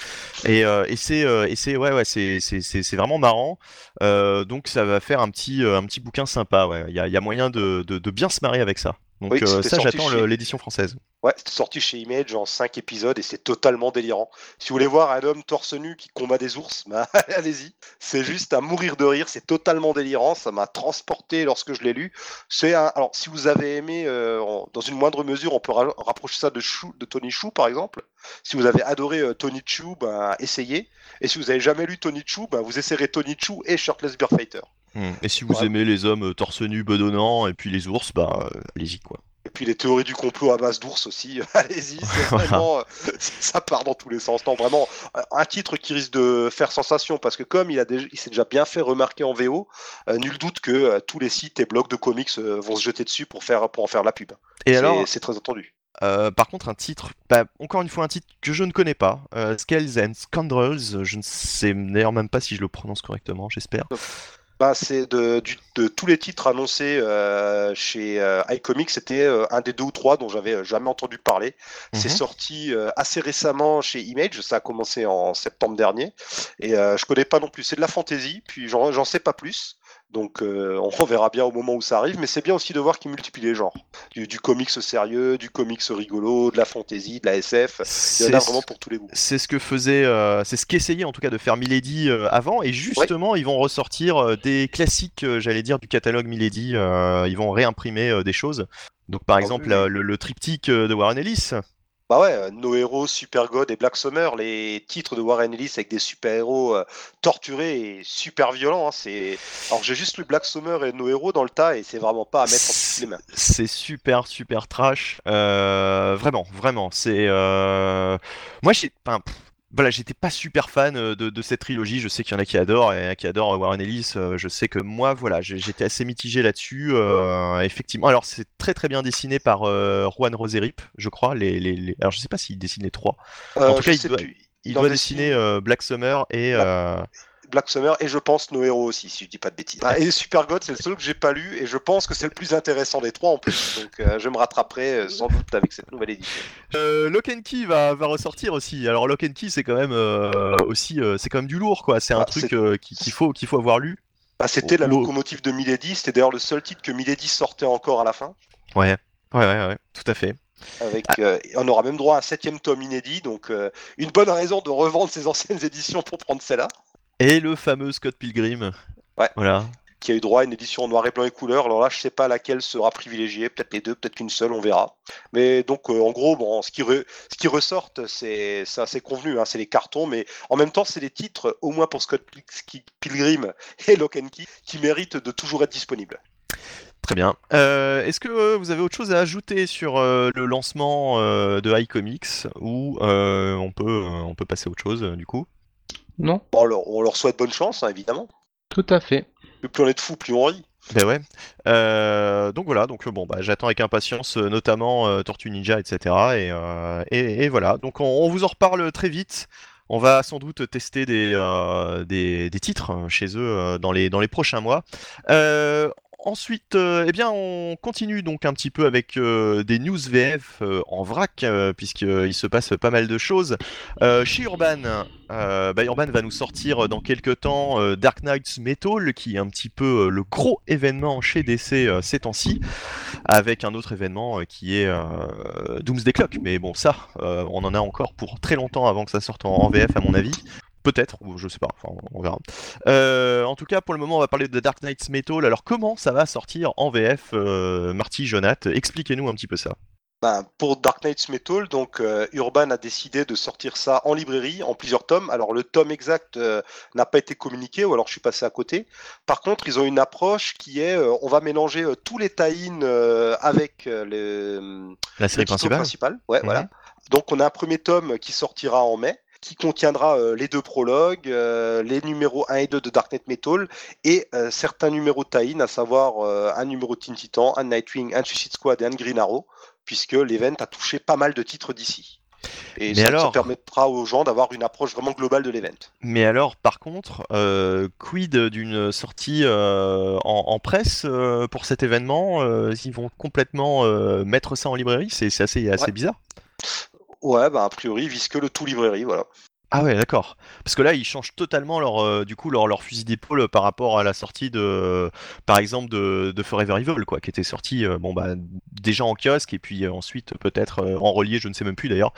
et, et c'est, c'est, ouais, ouais, c'est, c'est, vraiment marrant. Donc ça va faire un petit, un petit bouquin sympa. Ouais, il y a, y a moyen de, de, de bien se marier avec ça. Donc Oui, euh, c'était ça, j'attends chez- l'édition française. Ouais, c'est sorti chez Image en 5 épisodes et c'est totalement délirant. Si vous voulez voir un homme torse nu qui combat des ours, bah, allez-y. C'est juste à mourir de rire, c'est totalement délirant, ça m'a transporté lorsque je l'ai lu. C'est un... Alors, si vous avez aimé, euh, dans une moindre mesure, on peut ra- rapprocher ça de, Chou, de Tony Chou, par exemple. Si vous avez adoré euh, Tony Chou, ben, essayez. Et si vous avez jamais lu Tony Chou, ben, vous essayerez Tony Chou et Shirtless Bear Fighter. Hmm. Et si vous Ouais. aimez les hommes torse nu, bedonnants, et puis les ours, bah allez-y quoi. Et puis les théories du complot à base d'ours aussi, allez-y, vraiment, ça part dans tous les sens. Non, vraiment, un titre qui risque de faire sensation parce que comme il, a déjà, il s'est déjà bien fait remarquer en VO, euh, nul doute que euh, tous les sites et blogs de comics euh, vont se jeter dessus pour, faire, pour en faire la pub. Et alors, c'est très attendu. Euh, par contre, un titre, bah, encore une fois, un titre que je ne connais pas, Scales and Scoundrels, je ne sais d'ailleurs même pas si je le prononce correctement, j'espère. Bah, c'est de, tous les titres annoncés euh, chez euh, iComics, c'était euh, un des deux ou trois dont j'avais jamais entendu parler. C'est Mhm. sorti assez récemment chez Image, ça a commencé en septembre dernier, et je connais pas non plus. C'est de la fantasy, puis j'en sais pas plus. Donc euh, on verra bien au moment où ça arrive, mais c'est bien aussi de voir qu'ils multiplient les genres. Du, du comics sérieux, du comics rigolo, de la fantasy, de la SF. Il y en a C'est vraiment pour tous les goûts. c'est ce que faisait, euh, c'est ce qu'essayait en tout cas de faire Milady euh, avant, et justement ils vont ressortir des classiques, j'allais dire, du catalogue Milady, ils vont réimprimer des choses. Donc par exemple le, le triptyque de Warren Ellis. Bah ouais, euh, No Hero, Super God et Black Summer, les titres de Warren Ellis avec des super-héros euh, torturés et super violents. hein, c'est... Alors j'ai juste lu Black Summer et No Hero dans le tas et c'est vraiment pas à mettre entre les mains. C'est super super trash, Euh, vraiment vraiment. C'est moi j'ai, enfin, voilà, j'étais pas super fan euh, de, de cette trilogie. Je sais qu'il y en a qui adorent et qui adorent Warren Ellis. Euh, Je sais que moi voilà, j'étais assez mitigé là-dessus. Euh, effectivement, alors c'est très très bien dessiné par euh, Juan Roserip, je crois. Les, les, les- alors je sais pas s'il dessine les trois. Euh, tout cas, il doit-. Il en dessiner Black Summer et euh, Black Summer et je pense No Hero aussi, si je dis pas de bêtises. Ah, et Super God, c'est le seul que j'ai pas lu et je pense que c'est le plus intéressant des trois en plus. Donc euh, je me rattraperai euh, sans doute avec cette nouvelle édition. Euh, Lock and Key va, va ressortir aussi. Alors Lock and Key c'est quand même euh, aussi c'est quand même du lourd quoi. C'est un Ah, truc qu'il faut qu'il faut avoir lu. Bah, c'était la locomotive de Milady, c'était d'ailleurs le seul titre que Milady sortait encore à la fin. Ouais. Ouais ouais ouais, tout à fait. Avec, euh, on aura même droit à un septième tome inédit, donc euh, une bonne raison de revendre ses anciennes éditions pour prendre celle-là, Et le fameux Scott Pilgrim. Ouais. Voilà. qui a eu droit à une édition en noir et blanc et couleur. Alors là, je sais pas laquelle sera privilégiée, peut-être les deux, peut-être qu'une seule, on verra. Mais donc, euh, en gros, bon, ce qui, re- ce qui ressortent, c'est assez convenu, hein, c'est les cartons, mais en même temps, c'est les titres, au moins pour Scott Pil- Pilgrim et Lock and Key, qui méritent de toujours être disponibles. Très bien. Euh, Est-ce que euh, vous avez autre chose à ajouter sur euh, le lancement de iComics ou on peut on peut passer à autre chose du coup? Non, Bon, on leur, on leur souhaite bonne chance, hein, évidemment. tout à fait. Plus on est de fous, plus on rit. Ben ouais. Euh, donc voilà, donc euh, bon bah j'attends avec impatience euh, notamment euh, Tortue Ninja, etc. Et, euh, et, et voilà, donc on, on vous en reparle très vite. On va sans doute tester des, euh, des, des titres euh, chez eux euh, dans, les, dans les prochains mois. Ensuite, euh, eh bien, on continue donc un petit peu avec euh, des news VF euh, en vrac, puisqu'il se passe pas mal de choses. Chez Urban, bah, Urban va nous sortir dans quelques temps Dark Knights Metal, qui est un petit peu le gros événement chez DC ces temps-ci, avec un autre événement qui est Doomsday Clock. Mais bon, ça, on en a encore pour très longtemps avant que ça sorte en VF, à mon avis. Peut-être, ou je sais pas, enfin, on verra. Euh, en tout cas, pour le moment, on va parler de Dark Knights Metal. Alors, comment ça va sortir en VF, euh, Marty, Jonath Expliquez-nous un petit peu ça. Ben, pour Dark Knights Metal, donc euh, Urban a décidé de sortir ça en librairie en plusieurs tomes. Alors le tome exact euh, n'a pas été communiqué ou alors je suis passé à côté. Par contre, ils ont une approche qui est euh, on va mélanger euh, tous les tie-in euh, avec euh, le, La série le principale principal. Ouais, Mhm. voilà. Donc on a un premier tome qui sortira en mai qui contiendra euh, les deux prologues, euh, les numéros 1 et 2 de Dark Knight Metal et euh, certains numéros tie-in, à savoir un numéro de Teen Titan, un Nightwing, un Suicide Squad et un Green Arrow, puisque l'event a touché pas mal de titres d'ici. Et Mais ça, permettra aux gens d'avoir une approche vraiment globale de l'event. Mais alors, par contre, euh, quid d'une sortie euh, en, en presse euh, pour cet événement Ils vont complètement mettre ça en librairie? C'est c'est assez, assez Ouais. bizarre. Ouais, bah a priori, ils visent que le tout librairie, voilà. Ah ouais, d'accord. Parce que là, ils changent totalement leur, euh, du coup, leur, leur fusil d'épaule par rapport à la sortie de, par exemple, de, de Forever Evil, quoi, qui était sorti, euh, bon bah, déjà en kiosque et puis euh, ensuite peut-être en relié, je ne sais même plus d'ailleurs,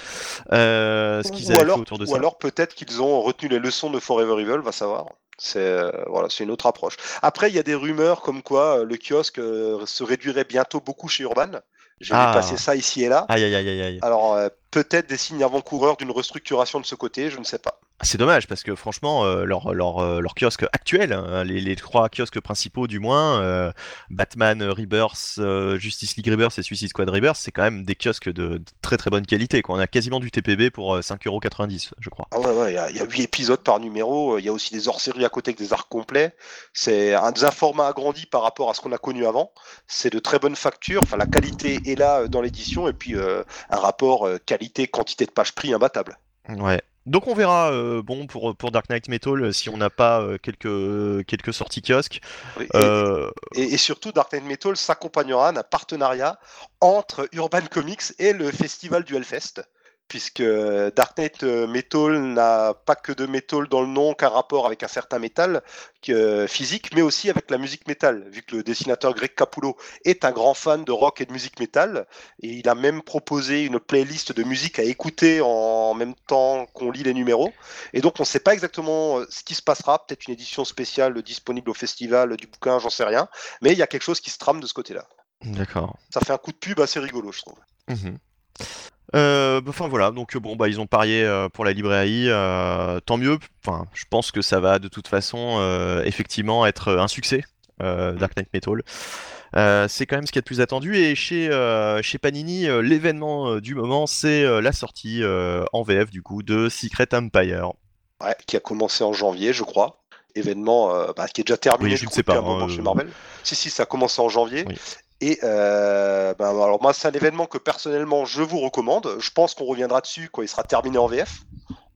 ce qu'ils Ou avaient alors, fait autour de ou ça. alors peut-être qu'ils ont retenu les leçons de Forever Evil, va savoir. C'est voilà, c'est une autre approche. Après, il y a des rumeurs comme quoi le kiosque se réduirait bientôt beaucoup chez Urban. J'ai Ah. vu passer ça ici et là. Aïe aïe aïe aïe aïe. Alors euh, peut-être des signes avant-coureurs d'une restructuration de ce côté, je ne sais pas. C'est dommage parce que franchement, euh, leur, leur, euh, leur kiosque actuel, hein, les, les trois kiosques principaux du moins, euh, Batman Rebirth, euh, Justice League Rebirth et Suicide Squad Rebirth, c'est quand même des kiosques de, de très très bonne qualité. Quoi. On a quasiment du TPB pour euh, 5,90€, je crois. Ah ouais, ouais, il y a- il y, a huit épisodes par numéro, il y a aussi des hors-séries à côté avec des arcs complets. C'est un, un format agrandi par rapport à ce qu'on a connu avant. C'est de très bonne facture, enfin la qualité est là dans l'édition et puis un rapport qualité-quantité de pages prix imbattable. Ouais. Donc on verra, euh, bon, pour, pour Dark Knight Metal, euh, si on n'a pas euh, quelques, quelques sorties kiosques. Oui, et- Et, et surtout, Dark Knight Metal s'accompagnera d'un partenariat entre Urban Comics et le festival du Hellfest. Puisque Dark Knight euh, Metal n'a pas que de métal dans le nom qu'un rapport avec un certain métal que- physique, mais aussi avec la musique métal, vu que le dessinateur Greg Capullo est un grand fan de rock et de musique métal. Et il a même proposé une playlist de musique à écouter en même temps qu'on lit les numéros. Et donc, on ne sait pas exactement euh, ce qui se passera. Peut-être une édition spéciale disponible au festival du bouquin, j'en sais rien. Mais il y a quelque chose qui se trame de ce côté-là. D'accord. Ça fait un coup de pub assez rigolo, je trouve. Mhm. Euh, bah, Enfin voilà, donc bon bah ils ont parié euh, pour la librairie, euh, tant mieux. Enfin, je pense que ça va de toute façon effectivement être un succès, Dark Knight Metal. Euh, c'est quand même ce qui est le plus attendu et chez euh, chez Panini, euh, l'événement du moment c'est la sortie en VF du coup de Secret Empire. Ouais, qui a commencé en janvier, je crois. Événement bah, qui est déjà terminé Oui, je ne sais pas, un moment hein, chez. Marvel. Si, si, ça a commencé en janvier. Oui. Et euh, ben, alors moi, c'est un événement que personnellement je vous recommande. Je pense qu'on reviendra dessus quand il sera terminé en VF.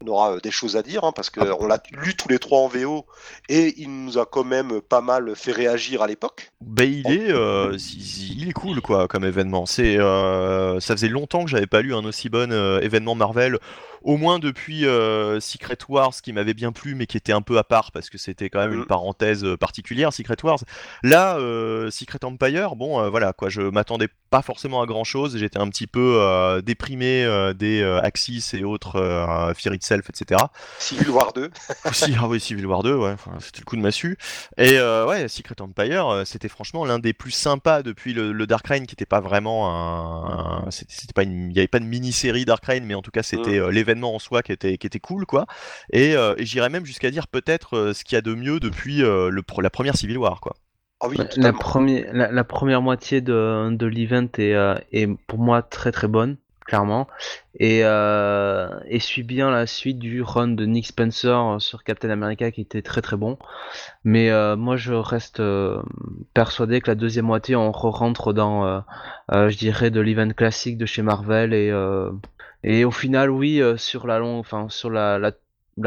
On aura euh, des choses à dire hein, parce Ah. qu'on l'a lu tous les trois en VO et il nous a quand même pas mal fait réagir à l'époque. Bah, il est, euh, il est cool quoi comme événement. C'est, ça faisait longtemps que j'avais pas lu un aussi bon événement Marvel, au moins depuis euh, Secret Wars qui m'avait bien plu, mais qui était un peu à part parce que c'était quand même une Mhm. parenthèse euh, particulière Secret Wars. Là, euh, Secret Empire, bon, voilà quoi, je m'attendais pas forcément à grand chose. J'étais un petit peu déprimé des Axis et autres Fear Itself, etc. Civil War 2. Aussi, ah oui, Civil War 2, ouais, enfin, c'était le coup de massue. Et ouais, Secret Empire, c'était franchement l'un des plus sympas depuis le, le Dark Reign, qui était pas vraiment un, un- c'était pas une, il y avait pas de mini-série Dark Reign, mais en tout cas c'était euh, l'événement en soi qui était, qui était cool, quoi. Et, euh, et j'irais même jusqu'à dire peut-être euh, ce qu'il y a de mieux depuis euh, le, pro- la première Civil War, quoi. Ah oui, la, première, la, la première moitié de, de l'event est, euh, est pour moi très très bonne, clairement. Et, euh, et suit bien la suite du run de Nick Spencer sur Captain America qui était très très bon. Mais euh, moi je reste euh, persuadé que la deuxième moitié on rentre dans, euh, euh, je dirais, de l'event classique de chez Marvel. Et, euh, et au final, oui, euh, sur la longue, enfin sur la, la,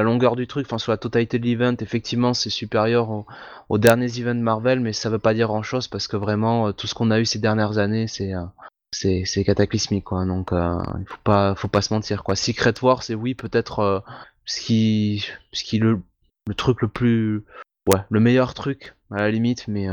longueur du truc, enfin sur la totalité de l'event, effectivement c'est supérieur au, aux derniers events Marvel, mais ça veut pas dire grand chose parce que vraiment euh, tout ce qu'on a eu ces dernières années, c'est euh, c'est cataclysmique quoi. Donc il faut pas faut pas se mentir quoi. Secret War, c'est oui peut-être ce qui ce qui le le truc le plus ouais le meilleur truc à la limite, mais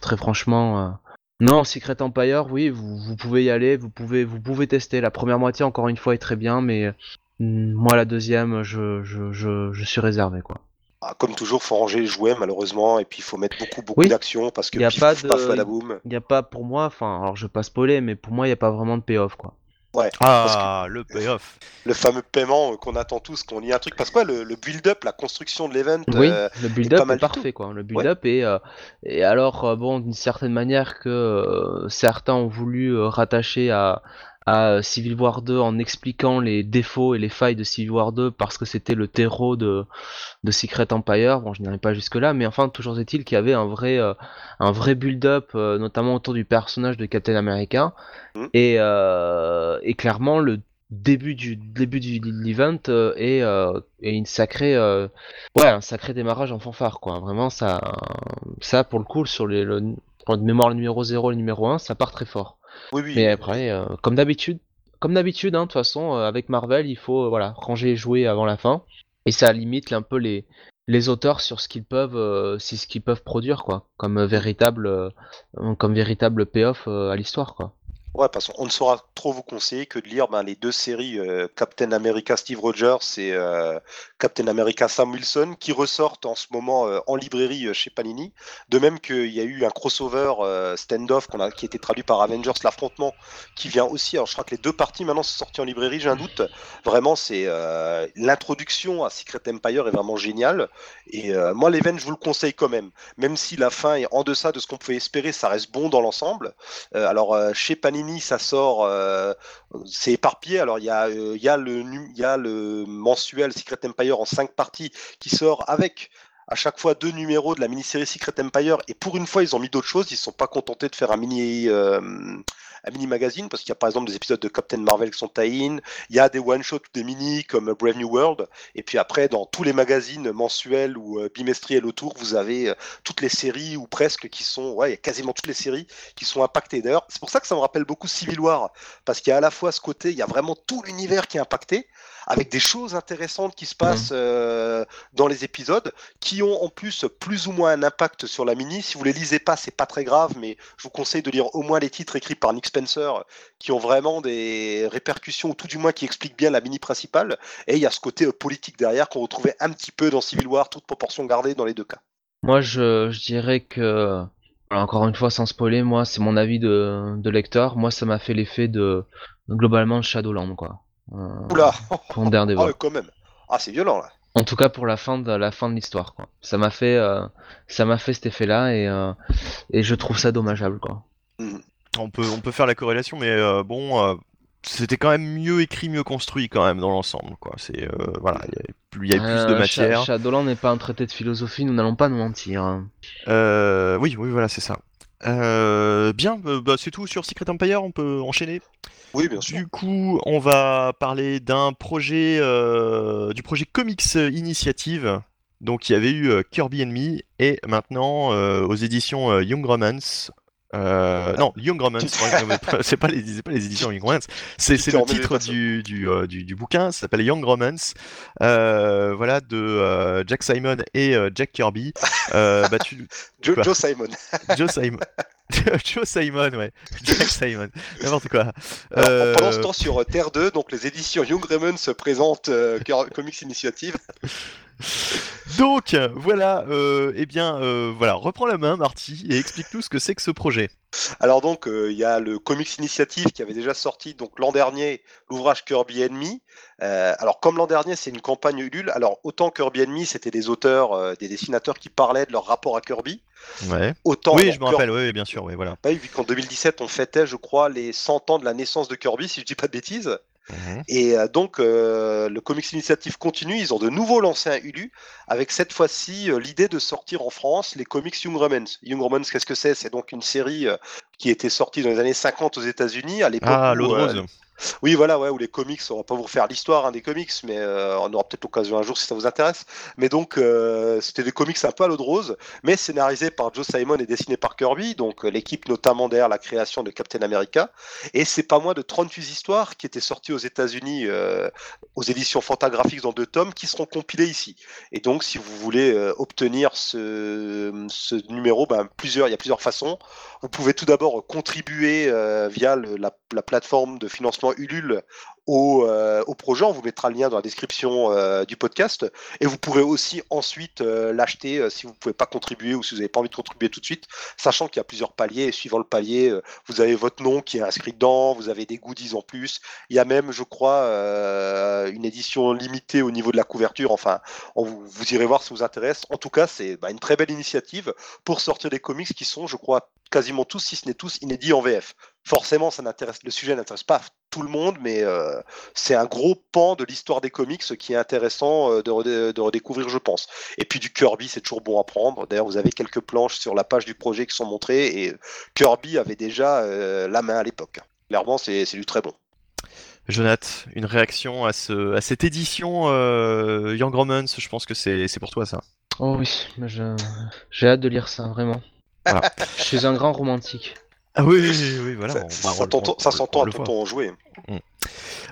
très franchement. Non, Secret Empire, oui, vous, vous pouvez y aller, vous pouvez, vous pouvez tester. La première moitié, encore une fois, est très bien, mais euh, moi, la deuxième, je, je, je, je suis réservé, quoi. Ah, comme toujours, faut ranger les jouets malheureusement et puis il faut mettre beaucoup beaucoup Oui. d'action parce que Y a pif, pas de-. Il n'y a pas pour moi, enfin, alors je vais pas spoiler, mais pour moi, il n'y a pas vraiment de payoff, quoi. Ouais. parce que- Ah, le payoff. le fameux paiement euh, qu'on attend tous, qu'on lit un truc. Parce que ouais, le, le build-up, la construction de l'event, Oui, euh, le pas build-up mal est parfait, quoi. Le build-up est. euh, et alors, euh, bon, d'une certaine manière que euh, certains ont voulu euh, rattacher à, à Civil War 2 en expliquant les défauts et les failles de Civil War 2 parce que c'était le terreau de, de Secret Empire. Bon, je n'irai pas jusque-là, mais enfin, toujours est-il qu'il y avait un vrai, euh, un vrai build-up, euh, notamment autour du personnage de Captain America. Mhm. Et, euh, et clairement, le début du début du l'event euh, et, euh, et une sacrée euh, ouais un sacré démarrage en fanfare quoi vraiment ça ça pour le coup sur les le, de mémoire le numéro 0 et le numéro 1 ça part très fort Oui, oui. mais après euh, comme d'habitude comme d'habitude hein, de toute façon euh, avec Marvel il faut euh, voilà ranger les jouets avant la fin et ça limite un peu les les auteurs sur ce qu'ils peuvent ce qu'ils peuvent produire quoi comme véritable comme véritable payoff à l'histoire quoi Ouais, parce qu'on ne saura trop vous conseiller que de lire ben, les deux séries euh, Captain America Steve Rogers et euh, Captain America Sam Wilson qui ressortent en ce moment euh, en librairie chez Panini. De même qu'il y a eu un crossover stand-off qui a été traduit par Avengers l'affrontement qui vient aussi. Alors je crois que les deux parties maintenant sont sorties en librairie, j'ai un doute. Vraiment, c'est l'introduction à Secret Empire est vraiment géniale. Et moi, l'event, je vous le conseille quand même. Même si la fin est en deçà de ce qu'on pouvait espérer, ça reste bon dans l'ensemble. Alors chez Panini, ça sort, euh, c'est éparpillé. Alors il y, a, euh, il y, le y le mensuel Secret Empire en cinq parties qui sort avec à chaque fois deux numéros de la mini-série Secret Empire. Et pour une fois, ils ont mis d'autres choses. Ils ne sont pas contentés de faire un mini, euh, un mini magazine parce qu'il y a par exemple des épisodes de Captain Marvel qui sont tie-in. Il y a des one-shots ou des mini comme Brave New World. Et puis après, dans tous les magazines mensuels ou euh, bimestriels autour, vous avez euh, toutes les séries ou presque qui sont, ouais, il y a quasiment toutes les séries qui sont impactées. D'ailleurs, c'est pour ça que ça me rappelle beaucoup Civil War parce qu'il y a à la fois ce côté, il y a vraiment tout l'univers qui est impacté avec des choses intéressantes qui se passent euh, dans les épisodes qui ont en plus plus ou moins un impact sur la mini. Si vous les lisez pas, c'est pas très grave, mais je vous conseille de lire au moins les titres écrits par Nick Spencer qui ont vraiment des répercussions ou tout du moins qui expliquent bien la mini principale. Et il y a ce côté euh, politique derrière qu'on retrouvait un petit peu dans Civil War, toute proportion gardée dans les deux cas. Moi, je, je dirais que, voilà, encore une fois, sans spoiler, moi, c'est mon avis de, de lecteur. Moi, ça m'a fait l'effet de, globalement, Shadowland, quoi. Euh, Oula, pour Daredevil. ah, quand même. Ah, c'est violent là. En tout cas, pour la fin de la fin de l'histoire, quoi. Ça m'a fait, euh, ça m'a fait cet effet-là et, euh, et je trouve ça dommageable, quoi. On peut, on peut faire la corrélation, mais euh, bon, euh, c'était quand même mieux écrit, mieux construit quand même dans l'ensemble, quoi. C'est euh, voilà, il y avait plus, il y avait plus de Euh, matière. Shadowland n'est pas un traité de philosophie, nous n'allons pas nous mentir. hein. Euh, oui, oui, voilà, c'est ça. Euh, bien, bah, c'est tout sur Secret Empire, on peut enchaîner? Oui, bien sûr. Du coup, on va parler d'un projet, euh, du projet Comics Initiative. Donc, il y avait eu Kirby Enemy et maintenant euh, aux éditions euh, Young Romance. Euh, non, Young pas- c'est pas les, c'est pas les éditions Young Romance, c'est le titre du, du, euh, du, du bouquin, ça s'appelle Young Romance, euh, voilà, de Jack Simon et Jack Kirby. Bah, tu, Joe, Simon. Joe Simon. Joe Simon, ouais. Jack Simon. N'importe quoi. Alors, Pendant ce temps, sur Terre 2, donc les éditions Young se présentent Comics Initiative. Donc, voilà, euh, eh bien, euh, voilà, reprends la main, Marty, et explique-nous ce que c'est que ce projet. Alors donc, euh, il y a le Comics Initiative qui avait déjà sorti donc l'an dernier l'ouvrage Kirby Enemy. Alors comme l'an dernier, c'est une campagne Ulule. Alors autant Kirby Enemy, c'était des auteurs, des dessinateurs qui parlaient de leur rapport à Kirby. Ouais. Autant oui, je me Kirby- rappelle, oui, bien sûr, oui, voilà. Ouais, vu qu'en 2017, on fêtait, je crois, les 100 ans de la naissance de Kirby, si je dis pas de bêtises. Mhm. Et euh, donc, euh, le Comics Initiative continue. Ils ont de nouveau lancé un Ulu avec cette fois-ci euh, l'idée de sortir en France les comics Young Romance. Young Romance, qu'est-ce que c'est? C'est donc une série qui était sortie dans les années 50 aux États-Unis, à l'époque. Ah, l'eau de rose. Oui, voilà, ouais, où les comics, on va pas vous refaire l'histoire hein, des comics, mais euh, on aura peut-être l'occasion un jour si ça vous intéresse. Mais donc, euh, c'était des comics un peu à l'eau de rose, mais scénarisés par Joe Simon et dessinés par Kirby, donc euh, l'équipe notamment derrière la création de Captain America. Et c'est pas moins de 38 histoires qui étaient sorties aux États-Unis aux éditions Fantagraphiques dans deux tomes qui seront compilées ici. Et donc, si vous voulez obtenir ce, numéro, ben, plusieurs, il y a plusieurs façons. Vous pouvez tout d'abord contribuer via la, la plateforme de financement Ulule au, euh, au projet. On vous mettra le lien dans la description euh, du podcast. Et vous pourrez aussi ensuite euh, l'acheter si vous ne pouvez pas contribuer ou si vous n'avez pas envie de contribuer tout de suite, sachant qu'il y a plusieurs paliers. Et suivant le palier, vous avez votre nom qui est inscrit dedans, vous avez des goodies en plus. Il y a même, je crois, une édition limitée au niveau de la couverture. Enfin, vous irez voir si ça vous intéresse. En tout cas, c'est bah, une très belle initiative pour sortir des comics qui sont, je crois, quasiment tous, si ce n'est tous, inédits en VF. Forcément, ça n'intéresse, le sujet n'intéresse pas tout le monde, mais euh, c'est un gros pan de l'histoire des comics qui est intéressant euh, de, redé- de redécouvrir, je pense. Et puis du Kirby, c'est toujours bon à prendre. D'ailleurs, vous avez quelques planches sur la page du projet qui sont montrées, et Kirby avait déjà euh, la main à l'époque. Clairement, c'est du très bon. Jonath, une réaction à, ce, à cette édition euh, Young Romance, je pense que c'est pour toi ça. Oh oui, j'ai hâte de lire ça, vraiment. Voilà. Je suis un grand romantique. Ah oui, oui, oui, voilà. Ça, ça ça s'entend à voit. ton jouet.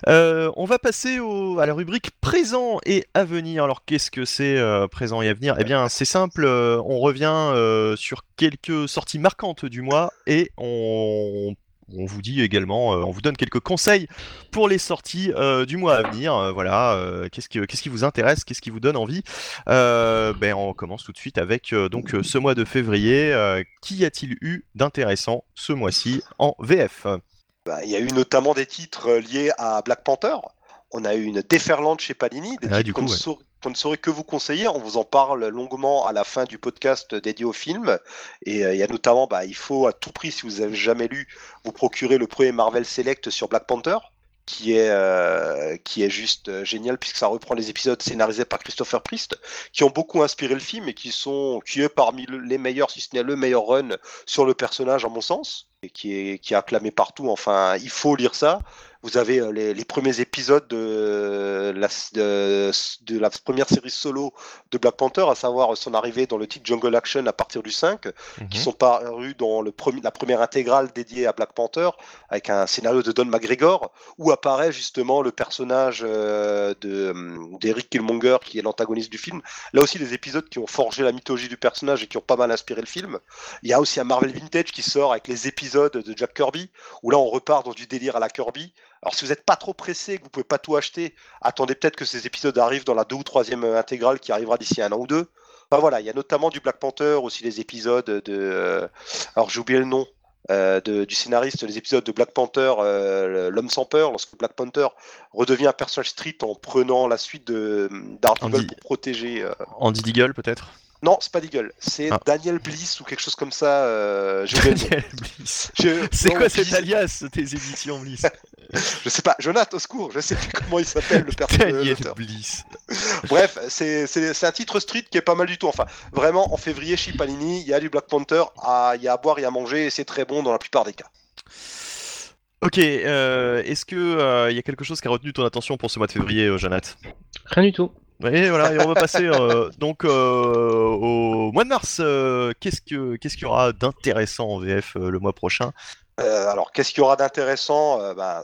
Euh, on va passer au- à la rubrique présent et avenir. Alors qu'est-ce que c'est euh, présent et avenir Eh bien c'est simple, euh, on revient sur quelques sorties marquantes du mois et on, on vous dit également, euh, on vous donne quelques conseils pour les sorties euh, du mois à venir. Euh, voilà, qu'est-ce, que- qu'est-ce qui vous intéresse, qu'est-ce qui vous donne envie? Ben, On commence tout de suite avec donc, ce mois de février. Qu'y a-t-il eu d'intéressant ce mois-ci en VF Bah, Il y a eu notamment des titres liés à Black Panther. On a eu une déferlante chez Panini, des Ah, qu'on ne ouais. saurait que vous conseiller. On vous en parle longuement à la fin du podcast dédié au film. Et euh, il y a notamment, bah, il faut à tout prix, si vous avez jamais lu, vous procurer le premier Marvel Select sur Black Panther, qui est, euh, qui est juste euh, génial puisque ça reprend les épisodes scénarisés par Christopher Priest, qui ont beaucoup inspiré le film et qui sont, qui est parmi le- les meilleurs, si ce n'est le meilleur run sur le personnage à mon sens, et qui est, qui est acclamé partout. Enfin, il faut lire ça. Vous avez euh, les, les premiers épisodes de la, de, de la première série solo de Black Panther, à savoir son arrivée dans le titre Jungle Action à partir du 5, qui Mhm. sont parus dans le premier, la première intégrale dédiée à Black Panther, avec un scénario de Don McGregor, où apparaît justement le personnage euh, de, d'Eric Killmonger, qui est l'antagoniste du film. Là aussi, des épisodes qui ont forgé la mythologie du personnage et qui ont pas mal inspiré le film. Il y a aussi un Marvel Vintage qui sort avec les épisodes de Jack Kirby, où là, on repart dans du délire à la Kirby. Alors, si vous n'êtes pas trop pressé, que vous pouvez pas tout acheter, attendez peut-être que ces épisodes arrivent dans la deux ou troisième euh, intégrale qui arrivera d'ici un an ou deux. Enfin, voilà, il y a notamment du Black Panther, aussi les épisodes de. euh, alors, j'ai oublié le nom. euh, de- du scénariste, les épisodes de Black Panther, euh, l'homme sans peur, lorsque Black Panther redevient un personnage street en prenant la suite de Andy. pour protéger. euh, Andy Deagle peut-être? Non, c'est pas Deagle, c'est Ah. Daniel Bliss ou quelque chose comme ça. euh. Daniel Bliss. Je- C'est quoi cet alias, tes éditions Bliss Je sais pas, Jonathan, au secours, je sais plus comment il s'appelle le personnage. Daniel. Bliss. Bref, c'est c'est- c'est un titre street qui est pas mal du tout. Enfin, vraiment, en février, chez Panini, il y a du Black Panther, à- il y a à boire et à manger, et c'est très bon dans la plupart des cas. Ok, euh, est-ce que euh, il y a quelque chose qui a retenu ton attention pour ce mois de février, euh, Jonathan Rien du tout. Et voilà, et on va passer euh, donc euh, au mois de mars. euh, qu'est-ce que qu'est-ce qu'il y aura d'intéressant en VF euh, le mois prochain? Alors, qu'est-ce qu'il y aura d'intéressant bah,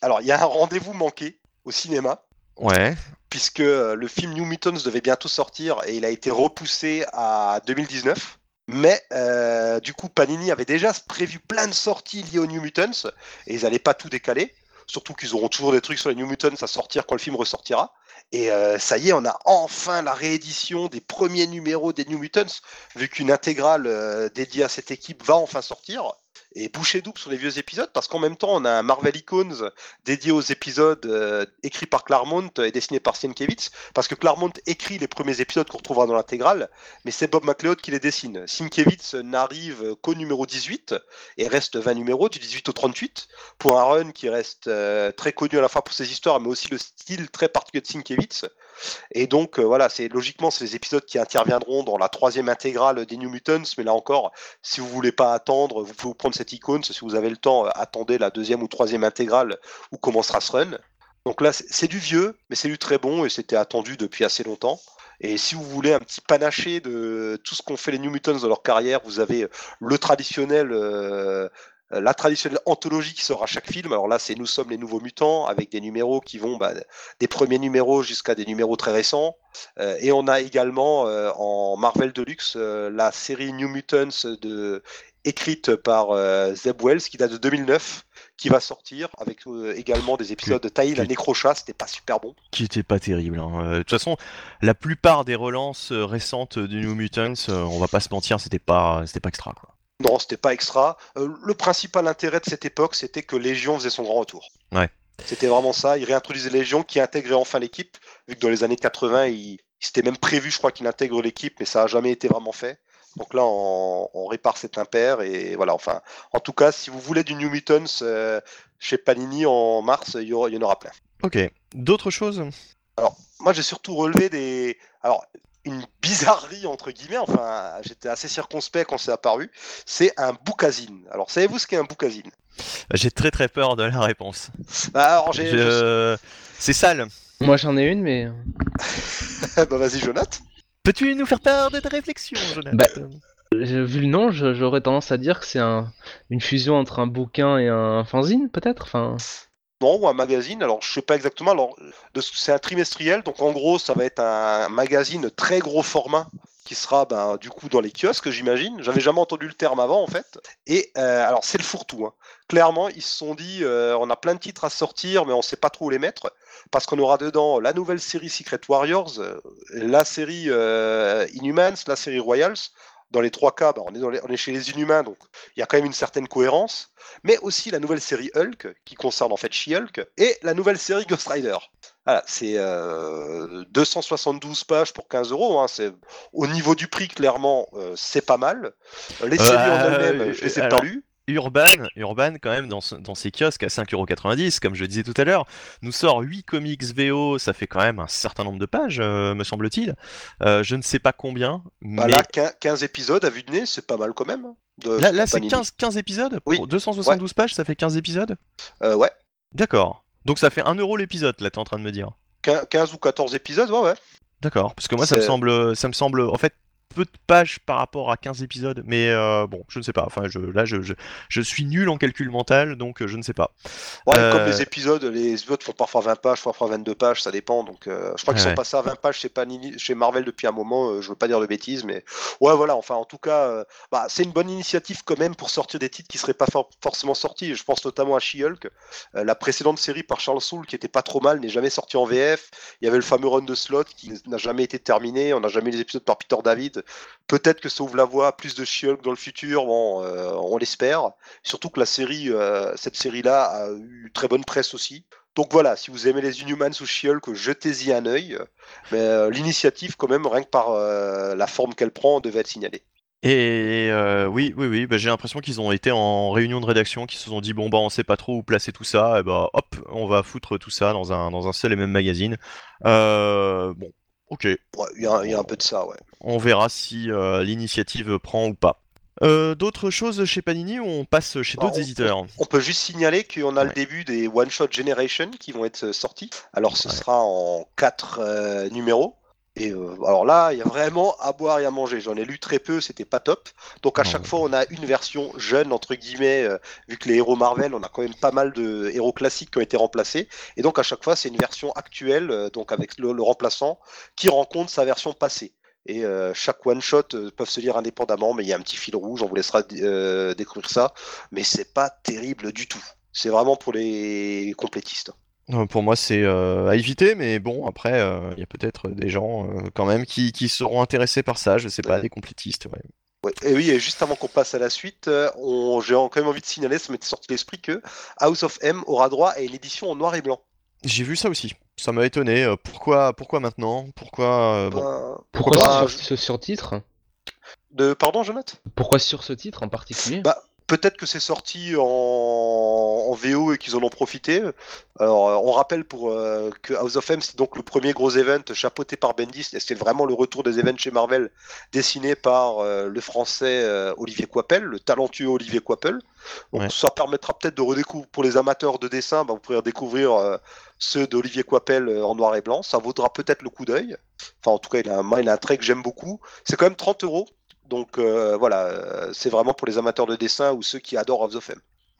Alors, il y a un rendez-vous manqué au cinéma. Ouais. puisque le film New Mutants devait bientôt sortir et il a été repoussé à 2019. Mais euh, du coup, Panini avait déjà prévu plein de sorties liées aux New Mutants et ils n'allaient pas tout décaler. Surtout qu'ils auront toujours des trucs sur les New Mutants à sortir quand le film ressortira. Et euh, ça y est, on a enfin la réédition des premiers numéros des New Mutants, vu qu'une intégrale euh, dédiée à cette équipe va enfin sortir. Et boucher double sur les vieux épisodes, parce qu'en même temps, on a un Marvel Icons dédié aux épisodes euh, écrits par Claremont et dessinés par Sienkiewicz, parce que Claremont écrit les premiers épisodes qu'on retrouvera dans l'intégrale, mais c'est Bob McLeod qui les dessine. Sienkiewicz n'arrive qu'au numéro 18 et reste 20 numéros, du 18 au 38, pour un run qui reste euh, très connu à la fois pour ses histoires, mais aussi le style très particulier de Sienkiewicz. Et donc euh, voilà, c'est logiquement c'est les épisodes qui interviendront dans la troisième intégrale des New Mutants, mais là encore, si vous voulez pas attendre, vous pouvez prendre cette icône, si vous avez le temps, euh, attendez la deuxième ou troisième intégrale où commencera ce run. Donc là, c'est c'est du vieux, mais c'est du très bon et c'était attendu depuis assez longtemps. Et si vous voulez un petit panaché de tout ce qu'ont fait les New Mutants dans leur carrière, vous avez le traditionnel, euh, la traditionnelle anthologie qui sort à chaque film. Alors là, c'est Nous sommes les nouveaux mutants avec des numéros qui vont bah, des premiers numéros jusqu'à des numéros très récents. Euh, et on a également euh, en Marvel Deluxe euh, la série New Mutants de, écrite par euh, Zeb Wells qui date de 2009 qui va sortir avec euh, également des épisodes de Taï la qui- Nécrochat, c'était pas super bon. Qui était pas terrible. hein. Euh, De toute façon, la plupart des relances euh, récentes du New Mutants, euh, on va pas se mentir, c'était pas c'était pas extra. Quoi. Non, c'était pas extra. Euh, le principal intérêt de cette époque, c'était que Légion faisait son grand retour. Ouais. C'était vraiment ça. Il réintroduisait Légion qui intégrait enfin l'équipe, vu que dans les années 80, il, il s'était même prévu, je crois, qu'il intègre l'équipe, mais ça a jamais été vraiment fait. Donc là, on, on répare cet impair et voilà. Enfin, en tout cas, si vous voulez du New Mutants euh, chez Panini en mars, il y, aura- il y en aura plein. Ok. D'autres choses? Moi, j'ai surtout relevé des. Alors, une bizarrerie entre guillemets, enfin j'étais assez circonspect quand c'est apparu, c'est un bookazine. Alors savez-vous ce qu'est un bookazine J'ai très très peur de la réponse. Bah alors j'ai... Je- C'est sale. Moi j'en ai une, mais. bah vas-y Jonathan. Peux-tu nous faire part de ta réflexion, Jonathan Bah, J'ai- Vu le nom, j'aurais tendance à dire que c'est un... une fusion entre un bouquin et un fanzine, peut-être enfin... Ou un magazine, alors je sais pas exactement, alors c'est un trimestriel, donc en gros ça va être un magazine très gros format qui sera ben, du coup dans les kiosques j'imagine, j'avais jamais entendu le terme avant en fait, et euh, alors c'est le fourre-tout, hein. clairement ils se sont dit euh, on a plein de titres à sortir mais on sait pas trop où les mettre, parce qu'on aura dedans la nouvelle série Secret Warriors, euh, la série Inhumans, la série Royals, dans les trois cas ben, on, est dans les- on est chez les Inhumains donc il y a quand même une certaine cohérence, mais aussi la nouvelle série Hulk, qui concerne en fait She-Hulk, et la nouvelle série Ghost Rider. Voilà, c'est euh, 272 pages pour 15 euros. hein, c'est au niveau du prix, clairement, euh, c'est pas mal. Les séries en Euh, elles-mêmes, je les ai alors- pas lues. Urban, Urban quand même dans, ce- dans ses kiosques à 5,90€, comme je le disais tout à l'heure, nous sort 8 comics VO, ça fait quand même un certain nombre de pages, euh, me semble-t-il. Euh, je ne sais pas combien, Bah mais là, 15 15 épisodes à vue de nez, c'est pas mal quand même. hein, de- là, là, c'est Panini. 15, 15 épisodes Oui. Pour 272 pages, ça fait 15 épisodes Euh, ouais, D'accord. Donc ça fait 1 euro l'épisode, là, t'es en train de me dire. 15 15 ou 14 épisodes, ouais, ouais. D'accord, parce que moi ça me semble, ça me semble en fait peu de pages par rapport à 15 épisodes, mais euh, bon, je ne sais pas. Enfin, je, là, je, je, je suis nul en calcul mental, donc euh, je ne sais pas. Ouais, Euh, comme les épisodes, les épisodes font parfois 20 pages, parfois 22 pages, ça dépend. Donc, euh, je crois qu'ils Ouais. sont passés à 20 pages chez Panini, chez Marvel depuis un moment. euh, je veux pas dire de bêtises, mais ouais, voilà. Enfin, en tout cas, euh, bah, c'est une bonne initiative quand même pour sortir des titres qui seraient pas for- forcément sortis. Je pense notamment à She-Hulk, Euh, la précédente série par Charles Soule qui était pas trop mal, n'est jamais sortie en VF. Il y avait le fameux run de Slot qui n'a jamais été terminé. On n'a jamais eu les épisodes par Peter David. Peut-être que ça ouvre la voie à plus de She-Hulk dans le futur. Bon, euh, on l'espère. Surtout que la série, euh, cette série-là a eu très bonne presse aussi. Donc voilà, si vous aimez les Inhumans ou She-Hulk, jetez-y un œil. Mais euh, l'initiative, quand même, rien que par la forme qu'elle prend, devait être signalée. Et euh, oui, oui, oui, bah, j'ai l'impression qu'ils ont été en réunion de rédaction, qu'ils se sont dit bon bah on sait pas trop où placer tout ça, et bah hop, on va foutre tout ça dans un dans un seul et même magazine. Euh, bon, ok, Ouais, y, il y a un peu de ça, ouais. On verra si euh, l'initiative prend ou pas. Euh, d'autres choses chez Panini ou on passe chez Bah, d'autres éditeurs On peut juste signaler qu'on a le début des One Shot Generation qui vont être sortis. Alors ce Ouais. sera en quatre euh, numéros. Et euh, alors là, il y a vraiment à boire et à manger. J'en ai lu très peu, c'était pas top. Donc à chaque fois, on a une version jeune entre guillemets, vu que les héros Marvel, on a quand même pas mal de héros classiques qui ont été remplacés. Et donc à chaque fois, c'est une version actuelle, donc avec le, le remplaçant qui rencontre sa version passée. Et euh, chaque one shot euh, peuvent se lire indépendamment, mais il y a un petit fil rouge. On vous laissera euh, découvrir ça, mais c'est pas terrible du tout. C'est vraiment pour les complétistes. Pour moi, c'est euh, à éviter, mais bon, après, euh, il y a peut-être des gens euh, quand même qui, qui seront intéressés par ça, je sais pas, des complétistes. ouais. Ouais. Et oui, et juste avant qu'on passe à la suite, on- j'ai quand même envie de signaler, ça m'était sorti l'esprit que House of M aura droit à une édition en noir et blanc. J'ai vu ça aussi, ça m'a étonné. euh, pourquoi, pourquoi maintenant? Pourquoi euh, bon. Ben, Pourquoi pas, sur je- ce surtitre de... Pardon, Jonathan Pourquoi sur ce titre en particulier? Bah, Peut-être que c'est sorti en... en VO et qu'ils en ont profité. Alors, euh, on rappelle pour euh, que House of M, c'est donc le premier gros event chapeauté par Bendis, et c'est vraiment le retour des events chez Marvel, dessiné par euh, le français euh, Olivier Coipel, le talentueux Olivier Coipel. Donc, Ouais. ça permettra peut-être de redécouvrir, pour les amateurs de dessin, bah, vous pourrez redécouvrir ceux d'Olivier Coipel en noir et blanc. Ça vaudra peut-être le coup d'œil. Enfin, en tout cas, il a un, il a un trait que j'aime beaucoup. C'est quand même 30 euros. Donc euh, voilà, euh, c'est vraiment pour les amateurs de dessin ou ceux qui adorent of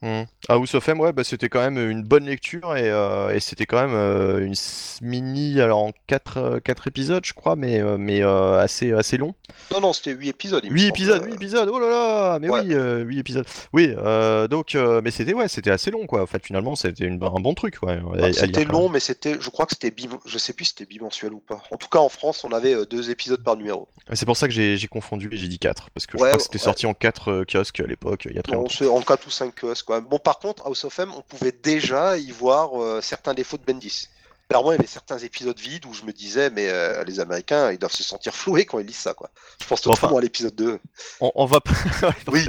M. Hmm. House of M, ouais, bah, c'était quand même une bonne lecture et, euh, et c'était quand même euh, une mini, alors en 4, épisodes, je crois, mais, euh, mais euh, assez, assez long. Non, non, c'était 8 épisodes. il me 8 semble. épisodes, Euh, 8 épisodes, oh là là, mais Ouais. oui, euh, 8 épisodes. Oui, euh, donc, euh, mais c'était ouais, c'était assez long, quoi. En fait, finalement, c'était un bon truc, ouais. bah, c'était long, mais c'était, je crois que c'était, je sais plus si c'était bimensuel ou pas. En tout cas, en France, on avait euh, deux épisodes par numéro. C'est pour ça que j'ai confondu et j'ai dit 4, parce que je crois que c'était sorti en 4 kiosques à l'époque, il y a très Non, longtemps. en 4 ou 5 kiosques, quoi. Bon, par contre, House of M, on pouvait déjà y voir euh, certains défauts de Bendis. clairement, il y avait certains épisodes vides où je me disais, mais euh, les Américains, ils doivent se sentir floués quand ils lisent ça, quoi. Je pense notamment enfin, à l'épisode 2. On, on va pas, Oui,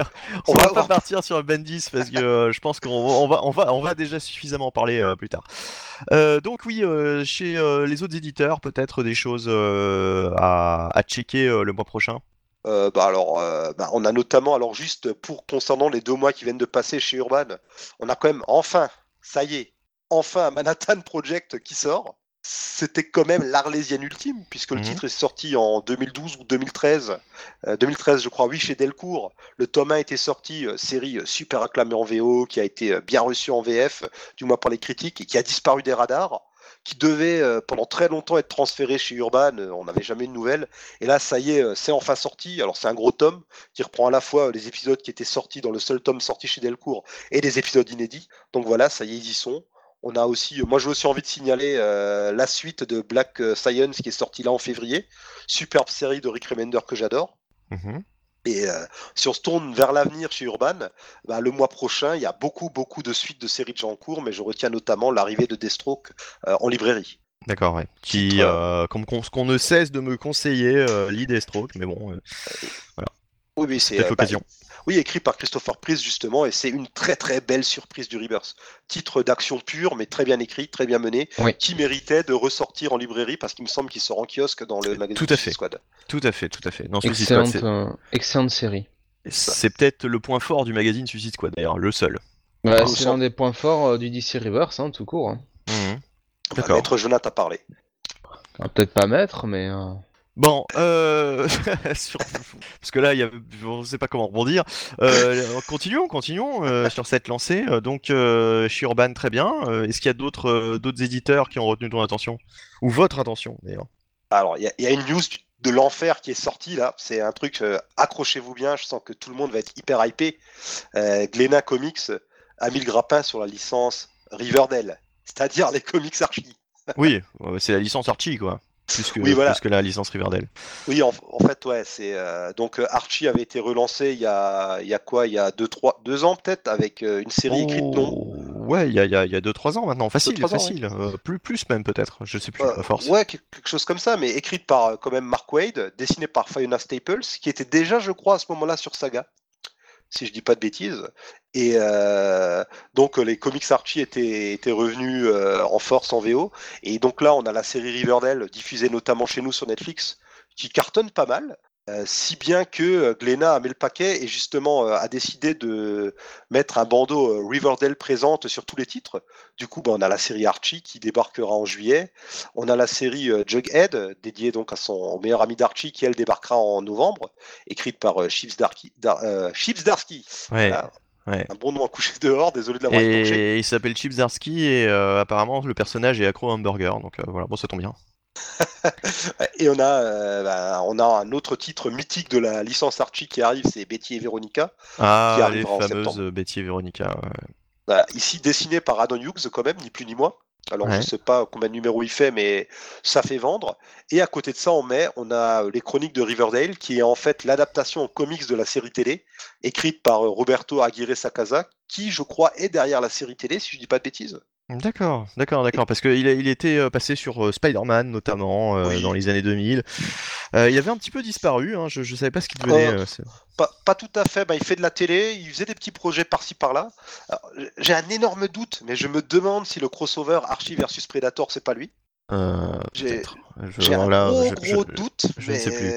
on va va- pas partir sur Bendis parce que euh, je pense qu'on on va, on va, on va déjà suffisamment en parler plus tard. Donc oui, chez les autres éditeurs, peut-être des choses à, à checker le mois prochain. Euh, bah alors, euh, bah, on a notamment, alors juste pour concernant les deux mois qui viennent de passer chez Urban, on a quand même enfin, ça y est, enfin un Manhattan Project qui sort. C'était quand même l'Arlésienne ultime, puisque le Mhm. titre est sorti en 2012 ou 2013. Euh, 2013, je crois, oui, chez Delcourt. Le tome 1 était sorti, euh, série euh, super acclamée en VO, qui a été euh, bien reçue en VF, du moins par les critiques, et qui a disparu des radars, qui devait euh, pendant très longtemps être transféré chez Urban. euh, on n'avait jamais de nouvelles. Et là, ça y est, euh, c'est enfin sorti. Alors, c'est un gros tome qui reprend à la fois les épisodes qui étaient sortis dans le seul tome sorti chez Delcourt et des épisodes inédits. Donc voilà, ça y est, ils y sont. On a aussi, moi j'ai aussi envie de signaler la suite de Black Science qui est sortie là en février. Superbe série de Rick Remender que j'adore. Mhm. Et euh, si on se tourne vers l'avenir chez Urban, bah, le mois prochain, il y a beaucoup, beaucoup de suites de séries déjà en cours, mais je retiens notamment l'arrivée de Deathstroke euh, en librairie. D'accord, ouais. Qui, euh, comme qu'on, ce qu'on ne cesse de me conseiller, Lee Deathstroke, mais bon, euh, Oui, oui, c'est peut-être euh, l'occasion. bah, oui, écrit par Christopher Priest justement, et c'est une très très belle surprise du Rebirth. Titre d'action pure, mais très bien écrit, très bien mené, Oui. qui méritait de ressortir en librairie parce qu'il me semble qu'il sort en kiosque dans le magazine Tout à Suicide fait. Squad. Tout à fait, tout à fait. Squad, euh, excellente série. c'est, peut-être le point fort du magazine Suicide Squad, d'ailleurs, le seul. Bah, Ah, c'est l'un des points forts euh, du DC Reverse, hein, tout court. hein. Mhm. D'accord. Maître Jonathan a parlé. Peut-être pas mettre, mais. euh, Bon, euh... sur- parce que là, il y a... on ne sait pas comment rebondir. Euh, continuons, continuons euh, sur cette lancée. Euh, Donc, euh, chez Urban, très bien. Est-ce qu'il y a d'autres d'autres éditeurs qui ont retenu ton attention? Ou votre attention, d'ailleurs? Alors, il y, a- il y a une news de l'enfer qui est sortie là. C'est un truc, accrochez-vous bien, je sens que tout le monde va être hyper hypé. Glénat Comics a mis le grappin sur la licence Riverdale, c'est-à-dire les comics Archie. Oui, c'est la licence Archie, quoi. Plus que, Oui, voilà. plus que la licence Riverdale. Oui, en, en fait, ouais, c'est euh, donc euh, Archie avait été relancé il y a, il y a quoi, il y a deux, trois, deux ans peut-être avec euh, une série écrite non? Oh, Ouais, il y a 2-3 y a, il y a deux, trois ans maintenant. Facile, ans, facile. Euh, plus, plus même, peut-être. Je sais plus, à force. ouais, quelque chose comme ça, mais écrite par quand même Mark Wade, dessinée par Fiona Staples, qui était déjà, je crois, à ce moment-là sur Saga, si je dis pas de bêtises. Et euh, donc les comics Archie étaient, étaient revenus euh, en force en VO. Et donc là, on a la série Riverdale, diffusée notamment chez nous sur Netflix, qui cartonne pas mal. Euh, si bien que euh, Glénat a mis le paquet et justement euh, a décidé de mettre un bandeau Riverdale présente sur tous les titres. Du coup, bah, on a la série Archie qui débarquera en juillet. On a la série euh, Jughead, dédiée donc à son meilleur ami d'Archie, qui elle débarquera en novembre, écrite par Chips Darky. Dar- Chips Darsky. Ouais, Voilà. ouais. Un bon nom à coucher dehors, désolé de l'avoir. Et il s'appelle Chip Zarsky et euh, apparemment le personnage est accro à hamburger. Donc euh, voilà, bon, ça tombe bien. Et on a, euh, bah, on a un autre titre mythique de la licence Archie qui arrive, c'est Betty et Veronica. Ah, les arrivera en fameuses septembre. euh, Betty et Veronica. ouais. Voilà, ici dessiné par Adon Hughes quand même, ni plus ni moins. Alors Ouais. je sais pas combien de numéros il fait, mais ça fait vendre. Et à côté de ça, en mai, on a euh, les Chroniques de Riverdale, qui est en fait l'adaptation en comics de la série télé, écrite par euh, Roberto Aguirre Sacasa, qui je crois est derrière la série télé, si je dis pas de bêtises. D'accord, d'accord, d'accord. Parce qu'il a- il était euh, passé sur euh, Spider-Man notamment euh, Oui. dans les années 2000. Euh, il avait un petit peu disparu. Hein, je, je savais pas ce qu'il devenait. Euh, euh, Pas, pas tout à fait, bah, il fait de la télé, il faisait des petits projets par-ci par-là. J'ai un énorme doute, mais je me demande si le crossover Archie versus Predator, c'est pas lui. euh, J'ai- peut-être. Je- J'ai un là, gros, je- doute, je ne mais, sais plus.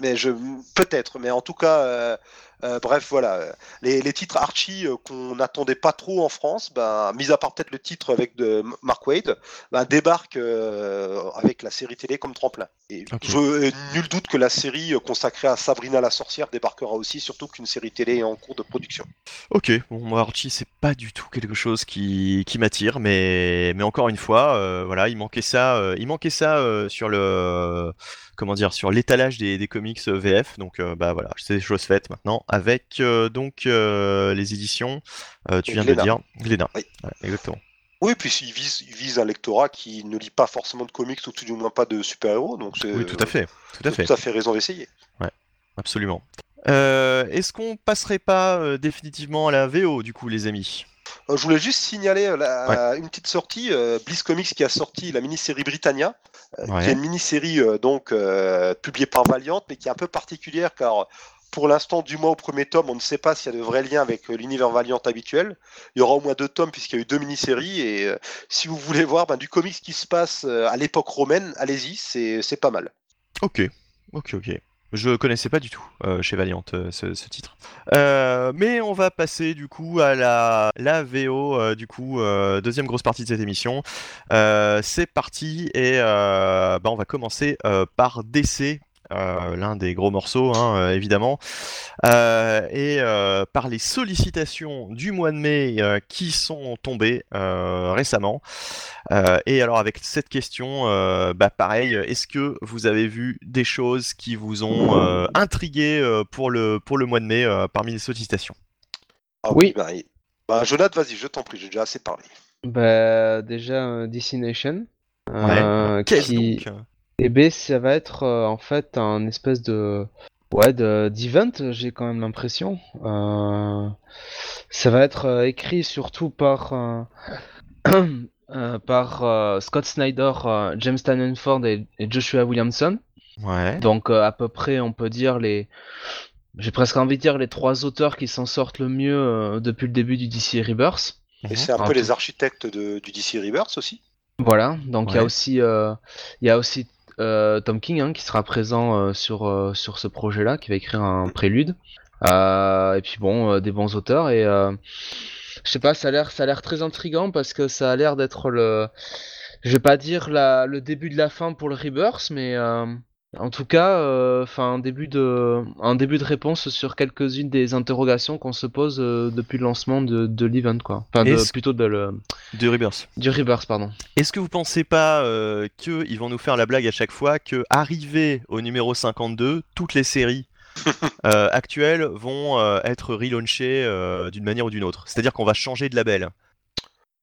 mais je peut-être, mais en tout cas, euh, bref, voilà, les, les titres Archie euh, qu'on n'attendait pas trop en France, ben, mis à part peut-être le titre avec de Mark Wade, ben, débarquent euh, avec la série télé comme tremplin. Et je nul doute que la série consacrée à Sabrina la sorcière débarquera aussi, surtout qu'une série télé est en cours de production. Ok, bon, moi Archie, c'est pas du tout quelque chose qui, qui m'attire, mais, mais encore une fois, voilà, il manquait ça, il manquait ça sur le, comment dire, sur l'étalage des, des comics euh, VF, donc euh, bah voilà, c'est des choses faites maintenant avec euh, donc les éditions, tu viens de le dire, Glénat, Oui. Ouais, exactement. Oui, puis il vise, il vise un lectorat qui ne lit pas forcément de comics ou tout du moins pas de super-héros, donc c'est Oui, tout à fait, tout à fait. tout à fait raison d'essayer. Absolument. Euh, Est-ce qu'on passerait pas euh, définitivement à la VO du coup, les amis? Euh, je voulais juste signaler une petite sortie, Bliss Comics qui a sorti la mini-série Britannia, Ouais. qui est une mini-série euh, donc euh, publiée par Valiant, mais qui est un peu particulière car pour l'instant, du moins au premier tome, on ne sait pas s'il y a de vrais liens avec euh, l'univers Valiant habituel. Il y aura au moins deux tomes puisqu'il y a eu deux mini-séries et euh, si vous voulez voir ben, du comics qui se passe euh, à l'époque romaine, allez-y, c'est pas mal. Ok, ok, ok. Je connaissais pas du tout euh, chez Valiant euh, ce, titre. Euh, mais on va passer du coup à la, VO, du coup, deuxième grosse partie de cette émission. C'est parti et bah, on va commencer par DC. Euh, l'un des gros morceaux, hein, euh, évidemment, Euh, et euh, par les sollicitations du mois de mai euh, qui sont tombées euh, récemment. Euh, et alors avec cette question, euh, bah pareil, est-ce que vous avez vu des choses qui vous ont euh, intrigué euh, pour le pour le mois de mai euh, parmi les sollicitations? Ah Oui. ben, et- ben, Jonathan, vas-y, je t'en prie, j'ai déjà assez parlé. Bah, déjà, euh, DC Nation. euh, Qu'est-ce qui... donc? Eh ben, ça va être euh, en fait un espèce de ouais de d'event, j'ai quand même l'impression. Euh, Ça va être euh, écrit surtout par euh, euh, par euh, Scott Snyder, euh, James Ford et, et Joshua Williamson. Ouais. Donc euh, à peu près, on peut dire les j'ai presque envie de dire les trois auteurs qui s'en sortent le mieux euh, depuis le début du DC Rebirth. Et Mhm. c'est un peu les architectes de, du DC Rebirth aussi. Voilà, donc il y a aussi, euh, il y a aussi Tom King hein, qui sera présent euh, sur, euh, sur ce projet-là, qui va écrire un prélude. Euh, et puis bon, euh, des bons auteurs et euh, je sais pas, ça a l'air, ça a l'air très intrigant parce que ça a l'air d'être le, je vais pas dire la, le début de la fin pour le Rebirth, mais euh, en tout cas, enfin un début de, un début de réponse sur quelques-unes des interrogations qu'on se pose euh, depuis le lancement de, de l'event quoi. Enfin, de, plutôt de le, De Rebirth. du Rebirth pardon. Est-ce que vous pensez pas euh, qu'ils vont nous faire la blague à chaque fois que arrivé au numéro 52, toutes les séries euh, actuelles vont euh, être relaunchées euh, d'une manière ou d'une autre? C'est-à-dire qu'on va changer de label.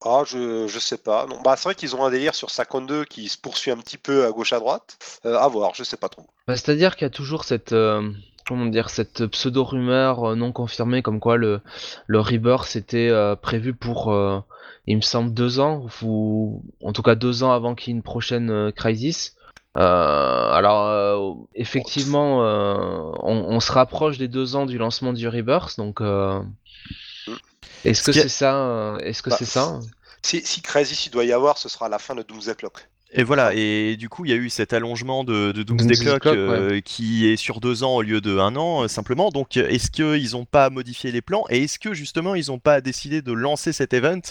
Ah, je, je sais pas. Non, bah, c'est vrai qu'ils ont un délire sur 52 qui se poursuit un petit peu à gauche à droite. Euh, à voir, je sais pas trop. Bah, C'est-à-dire qu'il y a toujours cette, euh, comment dire, cette pseudo-rumeur euh, non confirmée comme quoi le, le Rebirth était euh, prévu pour, il me semble, deux ans, ou en tout cas deux ans avant qu'il y ait une prochaine Crisis. Alors, effectivement, on, on se rapproche des deux ans du lancement du Rebirth, donc est-ce que c'est ça euh, Est-ce que Bah, c'est ça Si, si Crisis il doit y avoir, ce sera à la fin de Doomsday Clock. Et voilà, et du coup, il y a eu cet allongement de, de Doomsday Doomsday Clock Clock, euh, qui est sur deux ans au lieu de un an, euh, simplement. Donc, est-ce qu'ils n'ont pas modifié les plans Et est-ce que justement, ils n'ont pas décidé de lancer cet event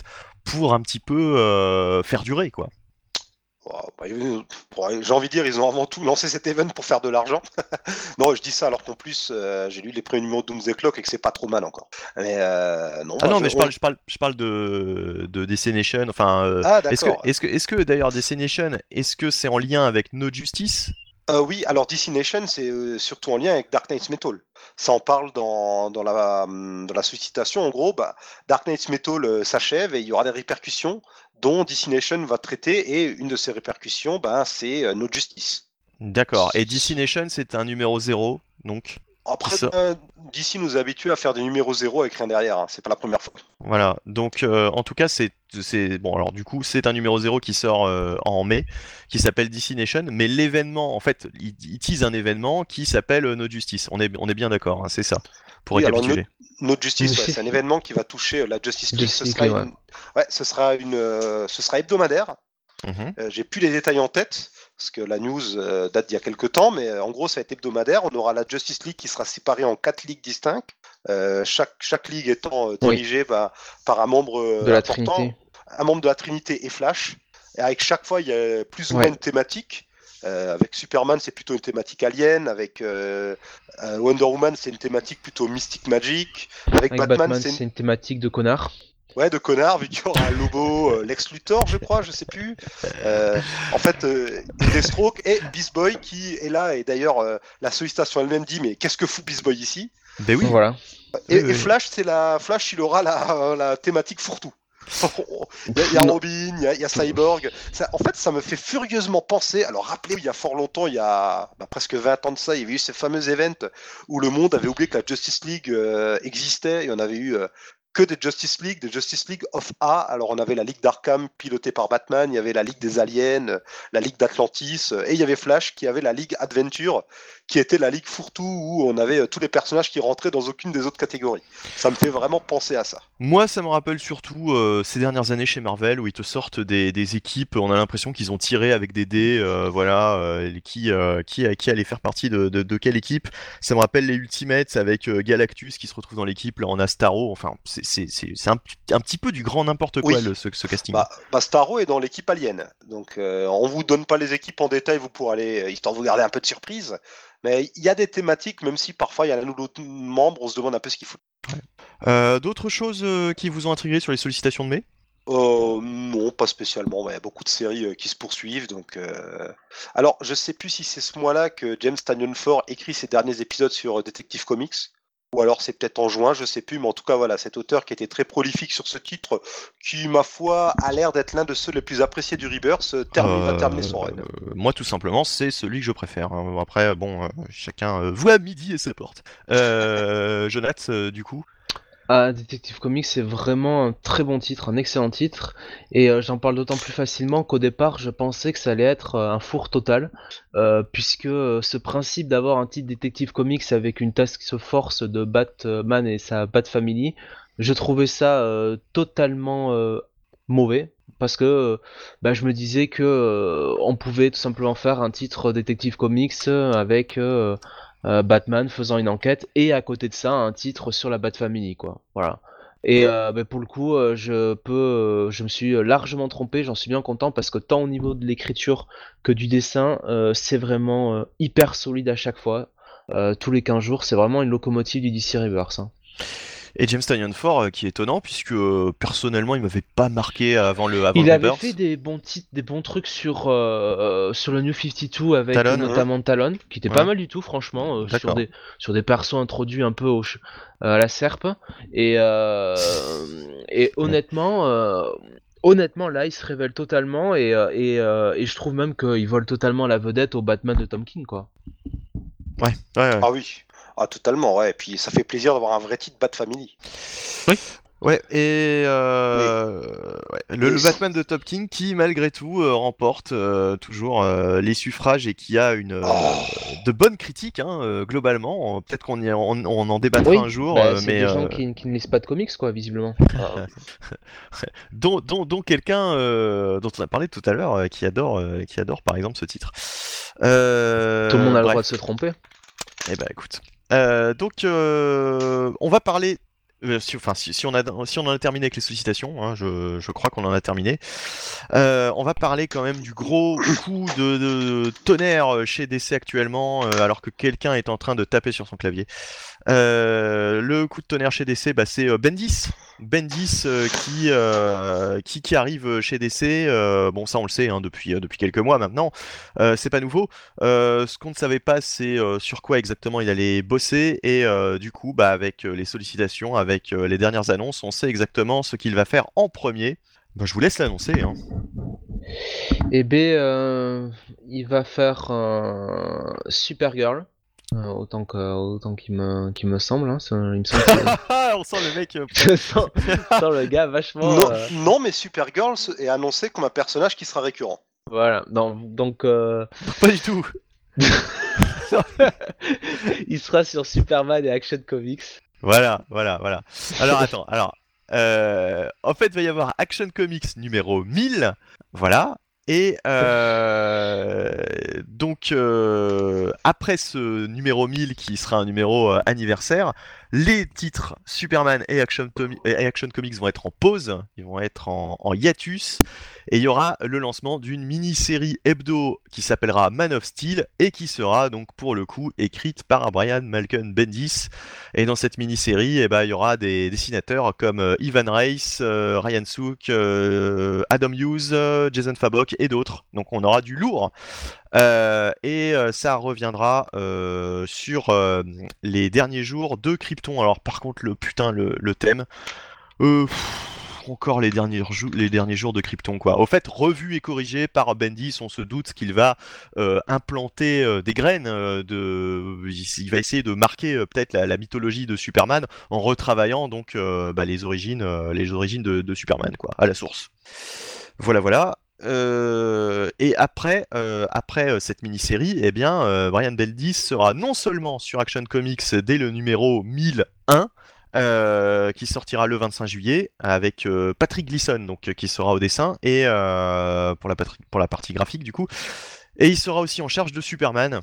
pour un petit peu euh, faire durer, quoi Wow, bah, ils- bon, J'ai envie de dire, ils ont avant tout lancé cet event pour faire de l'argent. non, je dis ça alors qu'en plus, euh, j'ai lu les premiers numéros de Doomsday Clock et que c'est pas trop mal encore. Mais euh, non, Ah non, mais je parle, je parle, je parle de, de DC Nation. Enfin, euh, Ah, est-ce que, est-ce que, est-ce que d'ailleurs DC Nation, est-ce que c'est en lien avec No Justice? Euh, oui, alors DC Nation, c'est euh, surtout en lien avec Dark Knights Metal. Ça en parle dans, dans, la, hum, dans la sollicitation. En gros, bah, Dark Knights Metal euh, s'achève et il y aura des répercussions dont DC Nation va traiter. Et une de ces répercussions, bah, c'est euh, No Justice. D'accord. Et DC Nation, c'est un numéro 0, donc? Après, Ça- euh, DC nous a habitués à faire des numéros zéro avec rien derrière. hein. C'est pas la première fois. voilà. Donc, euh, en tout cas, c'est, c'est bon. Alors, du coup, c'est un numéro 0 qui sort euh, en mai, qui s'appelle DC Nation. Mais l'événement, en fait, il, il tease un événement qui s'appelle No Justice. On est, on est bien d'accord. hein, c'est ça. Pour Oui, alors, récapituler. No Justice, ouais, c'est un événement qui va toucher la Justice League. Justice Ce sera, une... ouais, ce sera une, euh, ce sera hebdomadaire. Mhm. Euh, J'ai plus les détails en tête parce que la news euh, date d'il y a quelques temps, mais euh, en gros, ça va être hebdomadaire. On aura la Justice League qui sera séparée en quatre ligues distinctes. Euh, chaque, chaque ligue étant Oui. dirigée bah, par un membre De la important, Trinité. un membre de la Trinité et Flash. Et avec chaque fois, il y a plus ou moins Ouais. une thématique. Euh, avec Superman, c'est plutôt une thématique alien. Avec euh, Wonder Woman, c'est une thématique plutôt mystique magic. Avec, Avec Batman, Batman, c'est une c'est une thématique de connard. Ouais, de connard, vu qu'il y aura un Lobo, euh, Lex Luthor, je crois, je sais plus. Euh, en fait, euh, Deathstroke et Beast Boy qui est là, et d'ailleurs, euh, la sollicitation elle-même dit Mais qu'est-ce que fout Beast Boy ici? Ben oui. Voilà. et, Oui, oui. et Flash, c'est la Flash, il aura la, la thématique fourre-tout. Il y a, il y. Robin, il y a, il y a Cyborg. Ça- en fait, ça me fait furieusement penser. Alors, rappelez, il y a fort longtemps, il y a bah, presque 20 ans de ça, il y avait eu ces fameux events où le monde avait oublié que la Justice League euh, existait et on avait eu euh, que des Justice League, des Justice League of A. Alors on avait la Ligue d'Arkham pilotée par Batman, il y avait la Ligue des Aliens, la Ligue d'Atlantis, et il y avait Flash qui avait la Ligue Adventure, qui était la Ligue fourre-tout où on avait euh, tous les personnages qui rentraient dans aucune des autres catégories. Ça me fait vraiment penser à ça. Moi, ça me rappelle surtout euh, ces dernières années chez Marvel où ils te sortent des, équipes, on a l'impression qu'ils ont tiré avec des dés, euh, voilà, euh, qui, qui, qui allait faire partie de, quelle équipe. Ça me rappelle les Ultimates avec Galactus qui se retrouve dans l'équipe, là on enfin c'est c'est- un, petit peu du grand n'importe quoi Oui. le- ce, ce casting. Bah, bah, est dans l'équipe Alien. Donc euh, on vous donne pas les équipes en détail, vous pourrez aller, euh, histoire de vous garder un peu de surprise. Mais il y a des thématiques, même si parfois il y a un ou l'autre membre, on se demande un peu ce qu'il faut. Euh, D'autres choses euh, qui vous ont intrigué sur les sollicitations de mai? Euh, non, pas spécialement. Il y a beaucoup de séries euh, qui se poursuivent. Donc, euh, alors, je sais plus si c'est ce mois-là que James Tanyon Ford écrit ses derniers épisodes sur Detective Comics, ou alors c'est peut-être en juin, je sais plus. Mais en tout cas, voilà, cet auteur qui était très prolifique sur ce titre, qui, ma foi, a l'air d'être l'un de ceux les plus appréciés du Rebirth, euh, termine, va terminer son run. Euh, moi, tout simplement, c'est celui que je préfère. hein. Après, bon, euh, chacun euh, voit midi et ses portes. Euh, Jonath, euh, du coup Ah, Detective Comics, c'est vraiment un très bon titre, un excellent titre. Et euh, j'en parle d'autant plus facilement qu'au départ, je pensais que ça allait être euh, un four total. euh, puisque ce principe d'avoir un titre Detective Comics avec une task force de Batman et sa Bat Family, je trouvais ça totalement mauvais. Parce que bah, je me disais que on pouvait tout simplement faire un titre Detective Comics avec euh, Batman faisant une enquête et à côté de ça un titre sur la Bat Family quoi. Voilà. Et euh, bah, pour le coup, euh, je peux, je me suis largement trompé, j'en suis bien content parce que tant au niveau de l'écriture que du dessin, c'est vraiment hyper solide à chaque fois. Tous les 15 jours, c'est vraiment une locomotive du DC Reverse. hein. Et James Tynion Ford, euh, qui est étonnant, puisque euh, personnellement, il m'avait pas marqué avant le avant Il le avait fait des bons titres, des bons trucs sur euh, sur le New 52 avec Talon, euh, notamment Talon, qui était Ouais. pas mal du tout franchement, euh, sur des sur des persos introduits un peu au euh, à la serpe et euh, et honnêtement euh, honnêtement là il se révèle totalement et euh, et, euh, et je trouve même qu'il vole totalement la vedette au Batman de Tom King quoi. Ouais, ouais, ouais. Ah oui, ah, totalement, ouais. Et puis ça fait plaisir d'avoir un vrai titre Bat Family. Ouais, et euh, ouais, le, Batman de Top King qui, malgré tout, euh, remporte euh, toujours euh, les suffrages et qui a une euh, Oh. de bonnes critiques, hein, euh, globalement. Peut-être qu'on y- on, on en débattra Oui, un jour, Bah, euh, c'est mais des gens qui, qui ne lisent pas de comics quoi visiblement. Dont, dont, dont quelqu'un euh, dont on a parlé tout à l'heure, euh, qui adore, euh, qui adore par exemple ce titre. Euh, Tout le monde a le droit de se tromper. Eh ben écoute. Euh, donc euh, on va parler. euh, si, enfin, si, on a, si on en a terminé avec les sollicitations, hein, je, crois qu'on en a terminé. Euh, on va parler quand même du gros coup de, de tonnerre chez DC actuellement, alors que quelqu'un est en train de taper sur son clavier. Euh, le coup de tonnerre chez DC, bah, c'est euh, Bendis. Bendis euh, qui, qui, arrive chez DC. bon, ça on le sait hein, depuis, depuis quelques mois maintenant. C'est pas nouveau. Ce qu'on ne savait pas, c'est sur quoi exactement il allait bosser. Et du coup, bah, avec les sollicitations, avec les dernières annonces, on sait exactement ce qu'il va faire en premier. Bah, je vous laisse l'annoncer. Hein. Et B, euh, il va faire Supergirl. Euh, autant que autant qu'il me qu'il me semble hein, ça- il me semble que on sent le mec. euh, je sens, je sens le gars vachement non, euh, non, mais Supergirl est annoncé comme un personnage qui sera récurrent. voilà donc, donc euh, pas du tout. il sera sur Superman et Action Comics Voilà, voilà, voilà. Alors attends, alors. euh, en fait, il va y avoir Action Comics numéro 1000. Voilà. Et euh, donc, euh, après ce numéro 1000 qui sera un numéro euh, anniversaire, les titres Superman et Action, Comics vont être en pause, ils vont être en, hiatus, et il y aura le lancement d'une mini-série hebdo qui s'appellera Man of Steel et qui sera donc pour le coup écrite par Brian Malcolm Bendis. Et dans cette mini-série, eh ben, il y aura des dessinateurs comme euh, Ivan Reis, euh, Ryan Sook, euh, Adam Hughes, Jason Fabok et d'autres. Donc on aura du lourd. Euh, et euh, ça reviendra euh, sur les derniers jours de Krypton. Alors par contre, le putain, le, thème. encore les derniers, les derniers jours de Krypton, quoi. Au fait, revu et corrigé par Bendis, on se doute qu'il va implanter des graines de. Il va essayer de marquer peut-être la, mythologie de Superman en retravaillant donc bah, les origines, les origines de, de Superman, quoi, à la source. Voilà, voilà. Euh, et après, euh, euh, cette mini-série, eh bien, Brian Bendis sera non seulement sur Action Comics dès le numéro 1001, euh, qui sortira le 25 juillet avec Patrick Gleason, qui sera au dessin et pour la pour la partie graphique du coup, et il sera aussi en charge de Superman,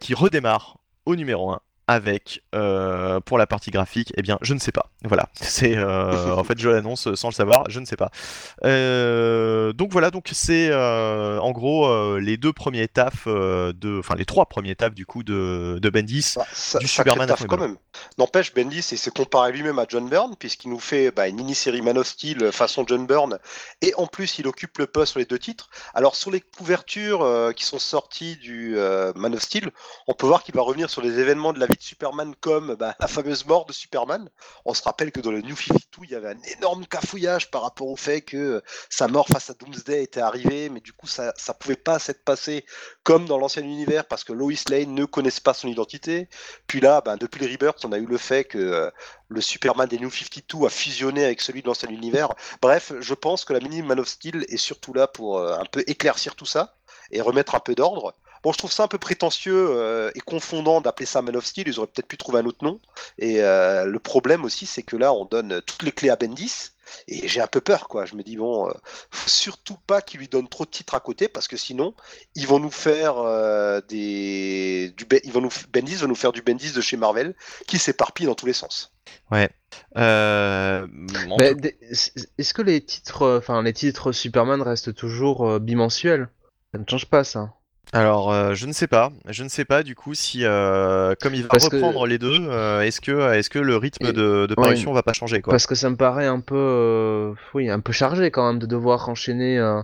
qui redémarre au numéro 1 avec euh, pour la partie graphique, eh bien, je ne sais pas. Voilà, c'est euh, en fait je l'annonce sans le savoir, je ne sais pas. Euh, donc voilà, donc c'est en gros les deux premiers tafs de, enfin les trois premiers tafs du coup de, de Bendis. Bah, ça, Du Superman taf quand même. N'empêche, Bendis il s'est comparé lui-même à John Byrne, puisqu'il nous fait bah, une mini-série Man of Steel façon John Byrne, et en plus il occupe le poste sur les deux titres. Alors sur les couvertures qui sont sorties du Man of Steel, on peut voir qu'il va revenir sur les événements de la vie de Superman comme bah, la fameuse mort de Superman. On se rappelle que dans le New 52, il y avait un énorme cafouillage par rapport au fait que euh, sa mort face à Doomsday était arrivée, mais du coup ça ça pouvait pas s'être passé comme dans l'ancien univers parce que Lois Lane ne connaissait pas son identité. Puis là, ben, depuis les Rebirths, on a eu le fait que euh, le Superman des New 52 a fusionné avec celui de l'ancien univers. Bref, je pense que la mini Man of Steel est surtout là pour euh, un peu éclaircir tout ça et remettre un peu d'ordre. Bon, je trouve ça un peu prétentieux euh, et confondant d'appeler ça Man of Steel. Ils auraient peut-être pu trouver un autre nom. Et euh, le problème aussi, c'est que là, on donne toutes les clés à Bendis. Et j'ai un peu peur, quoi. Je me dis, bon, euh, faut surtout pas qu'il lui donne trop de titres à côté, parce que sinon, ils vont nous faire euh, des. Du... Ils vont nous... Bendis va nous faire du Bendis de chez Marvel, qui s'éparpille dans tous les sens. Euh, tout- des- Est-ce que les titres, enfin les titres Superman restent toujours euh, bimensuels? Ça ne change pas ça. Alors, euh, je ne sais pas. Je ne sais pas du coup si, euh, comme il va Parce que- reprendre les deux, euh, est-ce que, est-ce que le rythme Et- de, de parution va pas changer quoi? Parce que ça me paraît un peu, euh, oui, un peu chargé quand même de devoir enchaîner euh,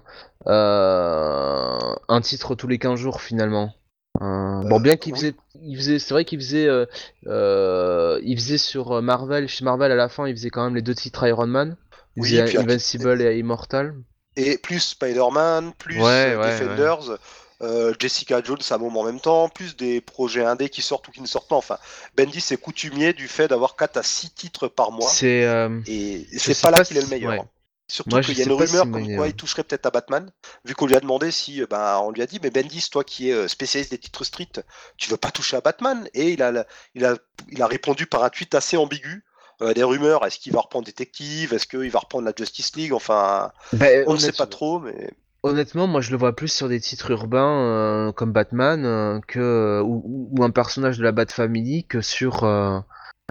euh, un titre tous les 15 jours finalement. Euh, bon, bien qu'il faisait, il faisait, c'est vrai qu'il faisait, euh, euh, il faisait sur Marvel, chez Marvel à la fin, il faisait quand même les deux titres Iron Man. Il Oui, faisait Invincible et Immortal. Et plus Spider-Man, plus Ouais, ouais, Defenders, euh, Jessica Jones à un moment en même temps, plus des projets indés qui sortent ou qui ne sortent pas. Enfin, Bendis est coutumier du fait d'avoir 4 à 6 titres par mois. C'est, euh, Et c'est pas là qu'il est le si- meilleur. ouais. hein. Surtout qu'il y a une si rumeur c'est comme quoi il toucherait peut-être à Batman, vu qu'on lui a demandé si, euh, ben, on lui a dit, mais Bendis, toi qui es euh, spécialiste des titres street, tu veux pas toucher à Batman Et il a, il a, il a répondu par un tweet assez ambigu. euh, des rumeurs, est-ce qu'il va reprendre Détective Est-ce qu'il va reprendre la Justice League Enfin, ben, on ne sait pas trop, mais Honnêtement, moi je le vois plus sur des titres urbains euh, comme Batman euh, que ou, ou un personnage de la Bat Family que sur euh,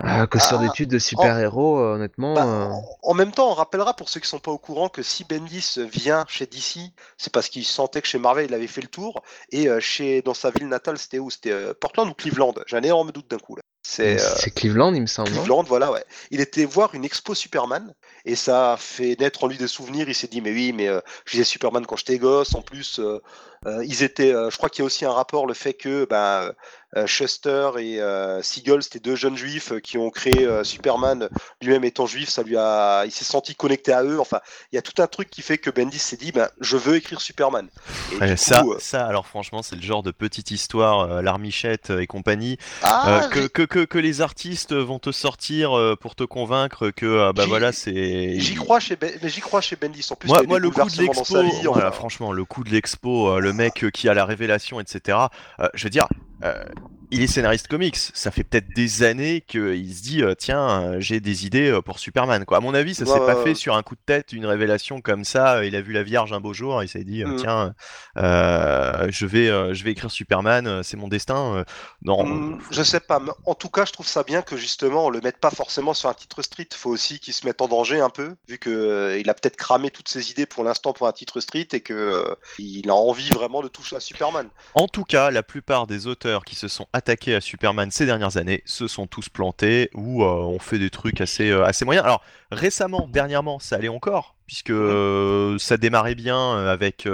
euh, que sur Ah, des titres de super-héros. euh, honnêtement, Bah, euh, en- En même temps, on rappellera pour ceux qui sont pas au courant que si Bendis vient chez DC, c'est parce qu'il sentait que chez Marvel il avait fait le tour et euh, chez dans sa ville natale, c'était où? C'était euh, Portland ou Cleveland? J'ai un énorme doute d'un coup là. C'est euh, c'est Cleveland, il me semble. Cleveland, voilà, ouais. Il était voir une expo Superman et ça a fait naître en lui des souvenirs. Il s'est dit, mais oui, mais euh, je disais Superman quand j'étais gosse. En plus, euh, ils étaient. euh, je crois qu'il y a aussi un rapport le fait que ben, euh, Shuster et euh, Siegel, c'était deux jeunes juifs euh, qui ont créé euh, Superman. Lui-même étant juif, ça lui a, il s'est senti connecté à eux. Enfin, il y a tout un truc qui fait que Bendis s'est dit, ben, je veux écrire Superman. Et Ouais, du ça, coup, euh, ça, alors franchement, c'est le genre de petite histoire, euh, l'armichette et compagnie, ah, euh, que, que, que, que les artistes vont te sortir euh, pour te convaincre que, euh, bah voilà, c'est. J'y crois chez Ben- mais j'y crois chez Bendis. En plus, Moi, moi le coup de l'expo, voilà, franchement, le coup de l'expo, euh, mec euh, qui a la révélation, etc. euh, je veux dire, euh, il est scénariste comics. Ça fait peut-être des années qu'il se dit, euh, tiens, euh, j'ai des idées euh, pour Superman. Quoi. À mon avis, ça Ouais, s'est pas fait sur un coup de tête, une révélation comme ça. Il a vu la Vierge un beau jour, il s'est dit, Mm. tiens, euh, je vais, euh, je vais écrire Superman, c'est mon destin. non. Hmm, je sais pas, mais en tout cas, je trouve ça bien que justement on le mette pas forcément sur un titre street. Faut aussi qu'il se mette en danger un peu, vu que euh, il a peut-être cramé toutes ses idées pour l'instant pour un titre street et que il a envie vraiment de toucher à Superman. En tout cas, la plupart des auteurs qui se sont attaqués à Superman ces dernières années se sont tous plantés ou euh, ont fait des trucs assez, euh, assez moyens. Alors récemment, dernièrement, ça allait encore, puisque euh, ça démarrait bien euh, avec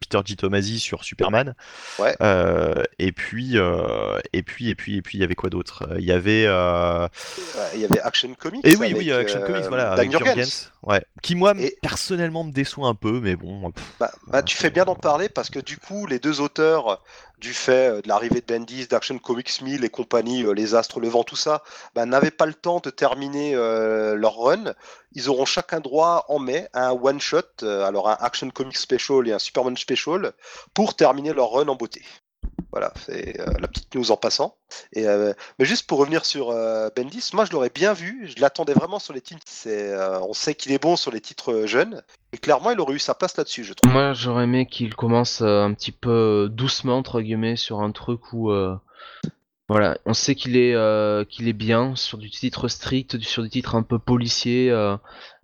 Peter G. Tomasi sur Superman. Ouais. Et puis, et puis, et puis, et puis, il y avait quoi d'autre? Il y avait. Il y avait Action Comics. Et oui, avec, oui, Action Comics, voilà, avec Jurgens. Ouais. Qui moi Et- personnellement me déçoit un peu, mais bon. Bah, bah, tu fais bien d'en parler parce que du coup, les deux auteurs, du fait euh, de l'arrivée de Bendis, d'Action Comics 1000 et compagnie, euh, Les Astres, Le Vent, tout ça, bah, n'avaient pas le temps de terminer euh, leur run. Ils auront chacun droit en mai à un one-shot, alors un Action Comics Special et un Superman Special, pour terminer leur run en beauté. Voilà, c'est euh, la petite news en passant. Euh, mais juste pour revenir sur euh, Bendis, moi je l'aurais bien vu, je l'attendais vraiment sur les titres. On sait qu'il est bon sur les titres jeunes, et clairement il aurait eu sa place là-dessus, je trouve. Moi, j'aurais aimé qu'il commence un petit peu doucement, entre guillemets, sur un truc où. Voilà, on sait qu'il est, euh, qu'il est bien sur du titre strict, sur du titre un peu policier, euh,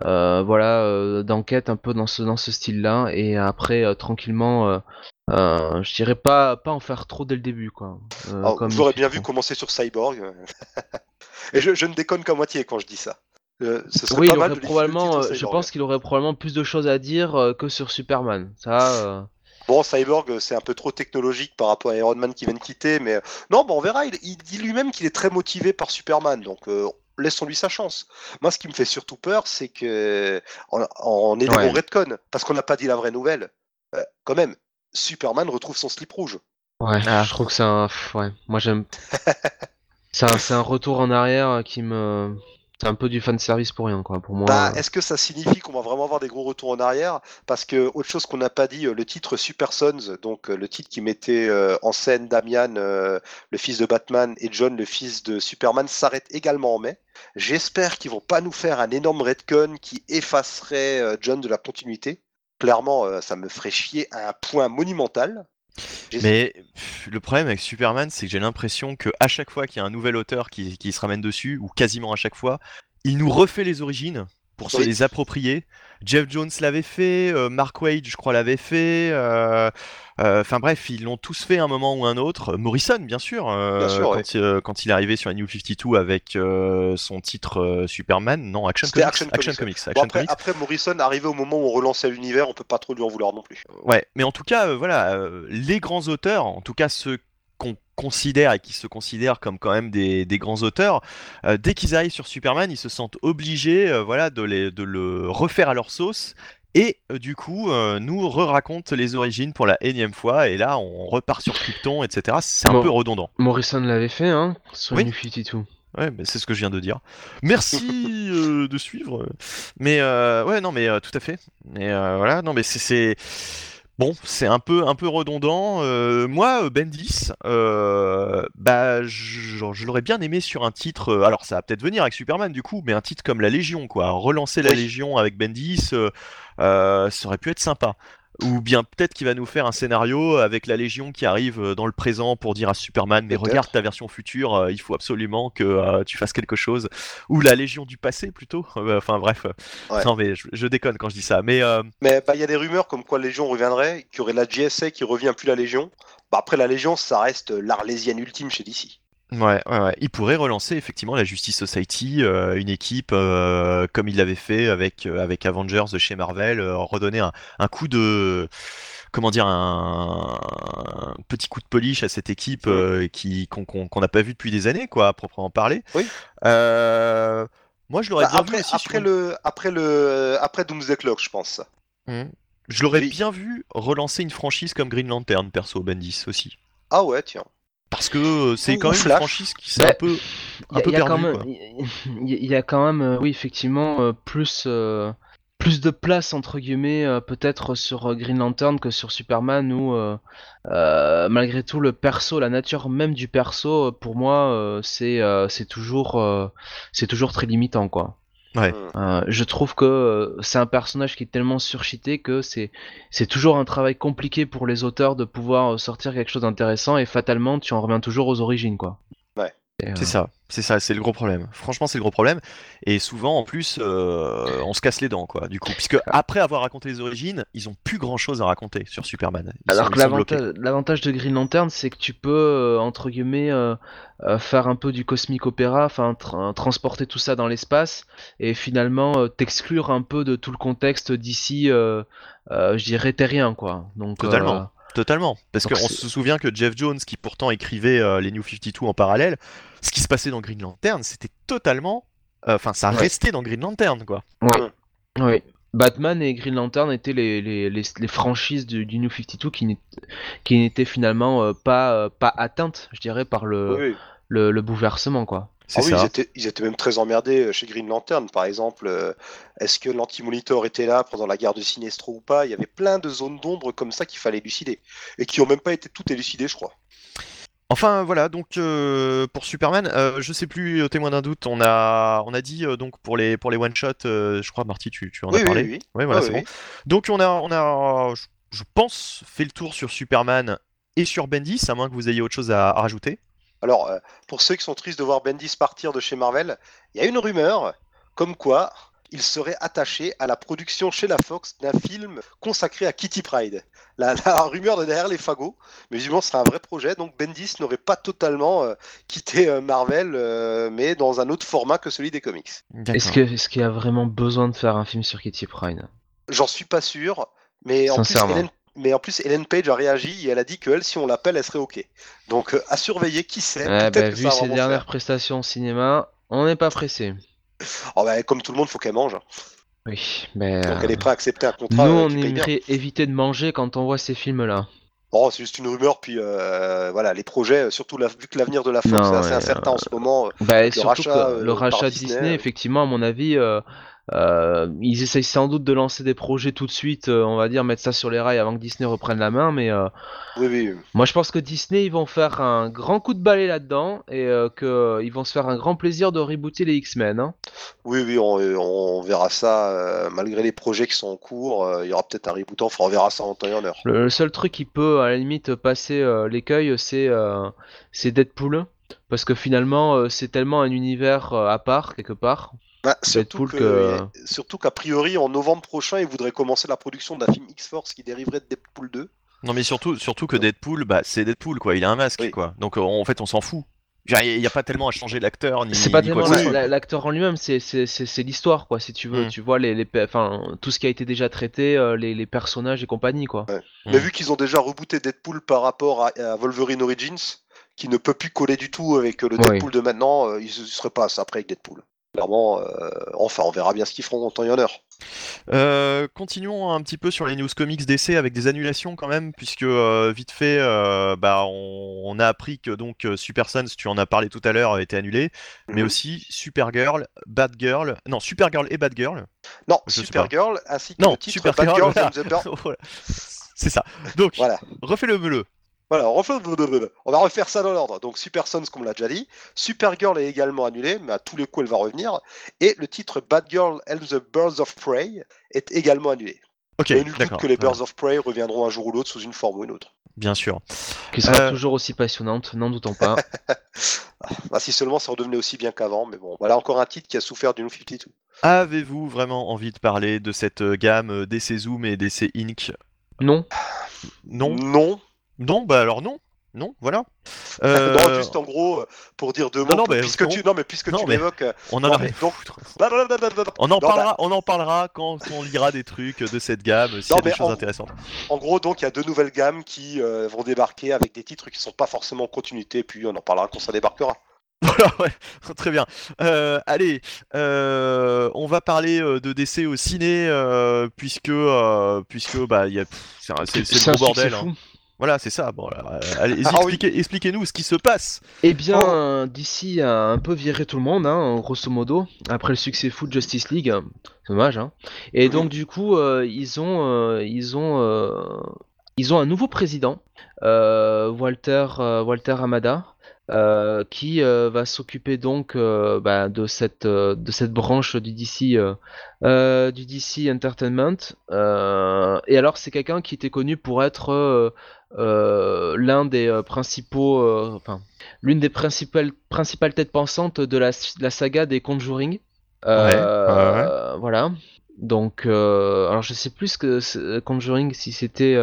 euh, voilà, d'enquête un peu dans ce, dans ce style-là, et après, tranquillement, je dirais pas, pas en faire trop dès le début, quoi. Alors, comme bien vu commencer sur Cyborg. Et je, je ne déconne qu'à moitié quand je dis ça. Ce serait Oui, pas il mal de probablement, je pense qu'il aurait probablement plus de choses à dire que sur Superman. Ça, Bon, Cyborg, euh, c'est un peu trop technologique par rapport à Iron Man qui vient de quitter, mais euh, non, bon, on verra. Il, il dit lui-même qu'il est très motivé par Superman, donc euh, laissons-lui sa chance. Moi, ce qui me fait surtout peur, c'est que on, on est Ouais. au Redcon, parce qu'on n'a pas dit la vraie nouvelle. Euh, quand même, Superman retrouve son slip rouge. Ouais, Ah. je trouve que c'est un. Ouais, moi j'aime. c'est un, c'est un retour en arrière qui me. C'est un peu du fan service pour rien, quoi. Pour moi. Bah, est-ce que ça signifie qu'on va vraiment avoir des gros retours en arrière? Parce que, autre chose qu'on n'a pas dit, euh, le titre Super Sons, donc euh, le titre qui mettait euh, en scène Damian, le fils de Batman, et John, le fils de Superman, s'arrête également en mai. J'espère qu'ils vont pas nous faire un énorme retcon qui effacerait John de la continuité. Clairement, ça me ferait chier à un point monumental. Mais le problème avec Superman, c'est que j'ai l'impression que à chaque fois qu'il y a un nouvel auteur qui, qui se ramène dessus, ou quasiment à chaque fois, il nous refait les origines pour se les approprier. Jeff Jones l'avait fait, euh, Mark Wade, je crois, l'avait fait. euh, euh, Enfin bref, ils l'ont tous fait à un moment ou un autre. Morrison, bien sûr, Bien sûr, quand, quand il est arrivé sur la New 52 avec son titre Superman, non, Action Comics. Action Action Comics. Bon, après, Comics. après, Morrison, arrivé au moment où on relançait l'univers, on peut pas trop lui en vouloir non plus. Ouais, mais en tout cas, voilà, les grands auteurs, en tout cas ceux qu'on considère et qui se considèrent comme quand même des, des grands auteurs, euh, dès qu'ils arrivent sur Superman, ils se sentent obligés, euh, voilà, de, les- de le refaire à leur sauce. Et euh, du coup, nous re-racontent les origines pour la énième fois, et là, on repart sur Krypton, etc. C'est un Bon. peu redondant. Morrison l'avait fait, hein, sur Oui. 52. Ouais, mais c'est ce que je viens de dire. Merci de suivre. Mais ouais, non, mais tout à fait. Mais voilà, non, mais c'est bon, c'est un peu un peu redondant. Euh, moi, euh, Bendis, euh, bah, je, l'aurais bien aimé sur un titre. euh, alors, ça va peut-être venir avec Superman du coup, mais un titre comme La Légion, quoi. Relancer La. Légion avec Bendis, ça aurait pu être sympa. Ou bien peut-être qu'il va nous faire un scénario avec la Légion qui arrive euh, dans le présent pour dire à Superman mais regarde ta version future, euh, il faut absolument que euh, tu fasses quelque chose. Ou la Légion du passé plutôt. Enfin bref. Ouais. Non mais je, je déconne quand je dis ça. Mais Mais bah, il y a des rumeurs comme quoi la Légion reviendrait, qu'il y aurait la GSA qui revient plus la Légion. Bah, après, la Légion, ça reste l'arlésienne ultime chez DC. Ouais, ouais, ouais. il pourrait relancer effectivement la Justice Society, euh, une équipe euh, comme il l'avait fait avec, euh, avec Avengers de chez Marvel, euh, redonner un, un coup de comment dire un, un petit coup de polish à cette équipe qui qu'on qu'on n'a pas vu depuis des années quoi à proprement parler. Oui. Moi je l'aurais Bah, bien après, vu aussi après, le, après, le, après Doomsday Clock, je pense. Mhm. Je l'aurais Oui. bien vu relancer une franchise comme Green Lantern, perso, Bendis aussi. Ah ouais, tiens. Parce que euh, c'est quand même une franchise qui s'est Bah, un peu, un Il y a- peu il y, a quand perdue. même, quoi. il y a- il y a quand même, euh, oui, effectivement, euh, plus, plus de place entre guillemets, euh, peut-être sur Green Lantern que sur Superman, où euh, euh, malgré tout le perso, la nature même du perso, pour moi, c'est, c'est toujours, c'est toujours très limitant, quoi. Ouais. Hmm. Euh, je trouve que euh, c'est un personnage qui est tellement surchité que c'est c'est toujours un travail compliqué pour les auteurs de pouvoir euh, sortir quelque chose d'intéressant et fatalement tu en reviens toujours aux origines quoi. Et, euh, C'est ça, c'est ça, c'est le gros problème. Franchement, c'est le gros problème. Et souvent, en plus, euh, on se casse les dents, quoi, du coup. Puisque après avoir raconté les origines, ils ont plus grand chose à raconter sur Superman. Ils Alors sont- que l'avantage de Green Lantern, c'est que tu peux, euh, entre guillemets, euh, faire un peu du cosmic opéra, enfin tra- transporter tout ça dans l'espace, et finalement t'exclure un peu de tout le contexte d'ici, je dirais, terrien, quoi. Donc, Totalement. Totalement. Parce qu'on se souvient que Jeff Jones, qui pourtant écrivait euh, les New 52 en parallèle, ce qui se passait dans Green Lantern, c'était totalement. euh, Enfin, ça Ouais. restait dans Green Lantern, quoi. Oui. Batman et Green Lantern étaient les, les, les, les franchises du, du New 52 qui n'étaient qui n'étaient finalement euh, pas, euh, pas atteintes, je dirais, par le, Oui, le, le bouleversement, quoi. C'est Ah oui, ça. ils étaient, ils étaient même très emmerdés chez Green Lantern, par exemple. euh, Est-ce que l'anti-monitor était là pendant la guerre de Sinestro ou pas? Il y avait plein de zones d'ombre comme ça qu'il fallait élucider. Et qui ont même pas été toutes élucidées, je crois. Enfin voilà, donc euh, pour Superman, euh, je sais plus, au témoin d'un doute, on a, on a dit euh, donc pour les, pour les one-shots, euh, je crois Marty, tu, tu en oui, as parlé. oui, oui. Voilà, Ah, c'est bon. Donc on a, on a, je, pense, fait le tour sur Superman et sur Bendis, à moins que vous ayez autre chose à, à rajouter. Alors, pour ceux qui sont tristes de voir Bendis partir de chez Marvel, il y a une rumeur comme quoi il serait attaché à la production chez la Fox d'un film consacré à Kitty Pride. La, la rumeur de derrière les fagots, mais visiblement ce serait un vrai projet, donc Bendis n'aurait pas totalement euh, quitté euh, Marvel, euh, mais dans un autre format que celui des comics. Est-ce qu'il y a vraiment besoin de faire un film sur Kitty Pryde J'en suis pas sûr, mais en, plus, mais en plus Ellen Page a réagi et elle a dit qu'elle, si on l'appelle, elle serait ok. Donc euh, à surveiller, qui sait bah, que vu ses dernières faire. prestations au cinéma, on n'est pas pressé. Oh, bah, comme tout le monde, faut qu'elle mange. Oui, mais Donc euh, elle est prête à accepter un nous, contrat. euh, on aimerait éviter de manger quand on voit ces films-là. Oh, c'est juste une rumeur, puis euh, voilà, les projets, euh, surtout la- vu que l'avenir de la Non, est assez ouais, incertain en ce moment. euh, Bah, et Le surtout rachat, que euh, le rachat Disney, Disney, euh. effectivement, à mon avis, euh, euh, ils essayent sans doute de lancer des projets tout de suite, euh, on va dire, mettre ça sur les rails avant que Disney reprenne la main, mais euh, Oui, oui. moi je pense que Disney, ils vont faire un grand coup de balai là-dedans, et qu'ils vont se faire un grand plaisir de rebooter les X-Men. hein. Oui, oui, on, on verra ça, malgré les projets qui sont en cours, il y aura peut-être un reboot, enfin on verra ça en temps et en heure. Le, le seul truc qui peut, à la limite, passer l'écueil, c'est Deadpool. Parce que finalement, c'est tellement un univers à part, quelque part. Bah, surtout que- que- surtout qu'à priori, en novembre prochain, ils voudraient commencer la production d'un film X-Force qui dériverait de Deadpool 2. Non mais surtout, surtout que Deadpool, bah c'est Deadpool quoi, il a un masque Oui. quoi. Donc euh, en fait on s'en fout. Il n'y a pas tellement à changer l'acteur ni, C'est pas ni quoi tellement la- l'acteur en lui-même, c'est c'est- c'est- c'est l'histoire, quoi, si tu veux. Mm. Tu vois les, les enfin, tout ce qui a été déjà traité, euh, les, les personnages et compagnie, quoi. Mais Mm. vu qu'ils ont déjà rebooté Deadpool par rapport à, à Wolverine Origins, qui ne peut plus coller du tout avec euh, le Oui. Deadpool de maintenant, euh, ils ne seraient pas ça après avec Deadpool. Clairement, euh, enfin, on verra bien ce qu'ils feront en temps et en heure. Euh, continuons un petit peu sur les news comics d'essai avec des annulations quand même, puisque euh, vite fait, bah, on, on a appris que donc Super Sons, tu en as parlé tout à l'heure, a été annulé, mais Mhm. aussi Supergirl, Batgirl, non Supergirl et Batgirl. Non, Supergirl ainsi que Non, le titre Supergirl, voilà. the. Voilà. C'est ça. Donc, Voilà. refais-le me le. Voilà, on, refait- on va refaire ça dans l'ordre. Donc Super Sons, comme on l'a déjà dit. Supergirl est également annulée, mais à tous les coups, elle va revenir. Et le titre Bad Girl and the Birds of Prey est également annulé. Ok, Mais nul doute que les. Birds of Prey reviendront un jour ou l'autre sous une forme ou une autre. Bien sûr. Qui sera Euh, toujours aussi passionnante, n'en doutons pas. Ah, si seulement ça redevenait aussi bien qu'avant, mais bon, voilà encore un titre qui a souffert du New 52. Avez-vous vraiment envie de parler de cette euh, gamme euh, DC Zoom et DC Inc? Non Non? Non. Non, bah alors non. Non, voilà. Non, Euh, juste en gros, pour dire deux mots, Non, non, mais puisque non. tu, non, mais puisque Non, tu m'évoques. euh, on en a mais donc-. On en bah- parlera, on en parlera quand on lira des trucs de cette gamme, s'il y Non, a des mais choses en- intéressantes. En gros, donc, il y a deux nouvelles gammes qui euh, vont débarquer avec des titres qui sont pas forcément en continuité, puis on en parlera quand ça débarquera. Voilà, ouais, très bien. Euh, allez, euh, on va parler euh, de DC au ciné, euh, puisque, euh, puisque bah, il y a, pff, c'est le un gros bordel. hein. Voilà, c'est ça. Bon, alors, euh, allez, Ah oui. expliquez-nous ce qui se passe. Eh bien, Oh. euh, DC a un peu viré tout le monde, hein, grosso modo, après le succès fou de Justice League. C'est dommage, hein. Et donc, du coup, euh, ils ont, euh, ils ont, euh, ils ont un nouveau président, euh, Walter, euh, Walter Hamada. euh, qui euh, va s'occuper donc euh, bah, de cette de cette branche du DC du DC Entertainment. et alors c'est quelqu'un qui était connu pour être l'un des principaux, enfin l'une des principales principales têtes pensantes de la, la saga des Conjuring. Voilà. Donc, alors je sais plus que Conjuring si c'était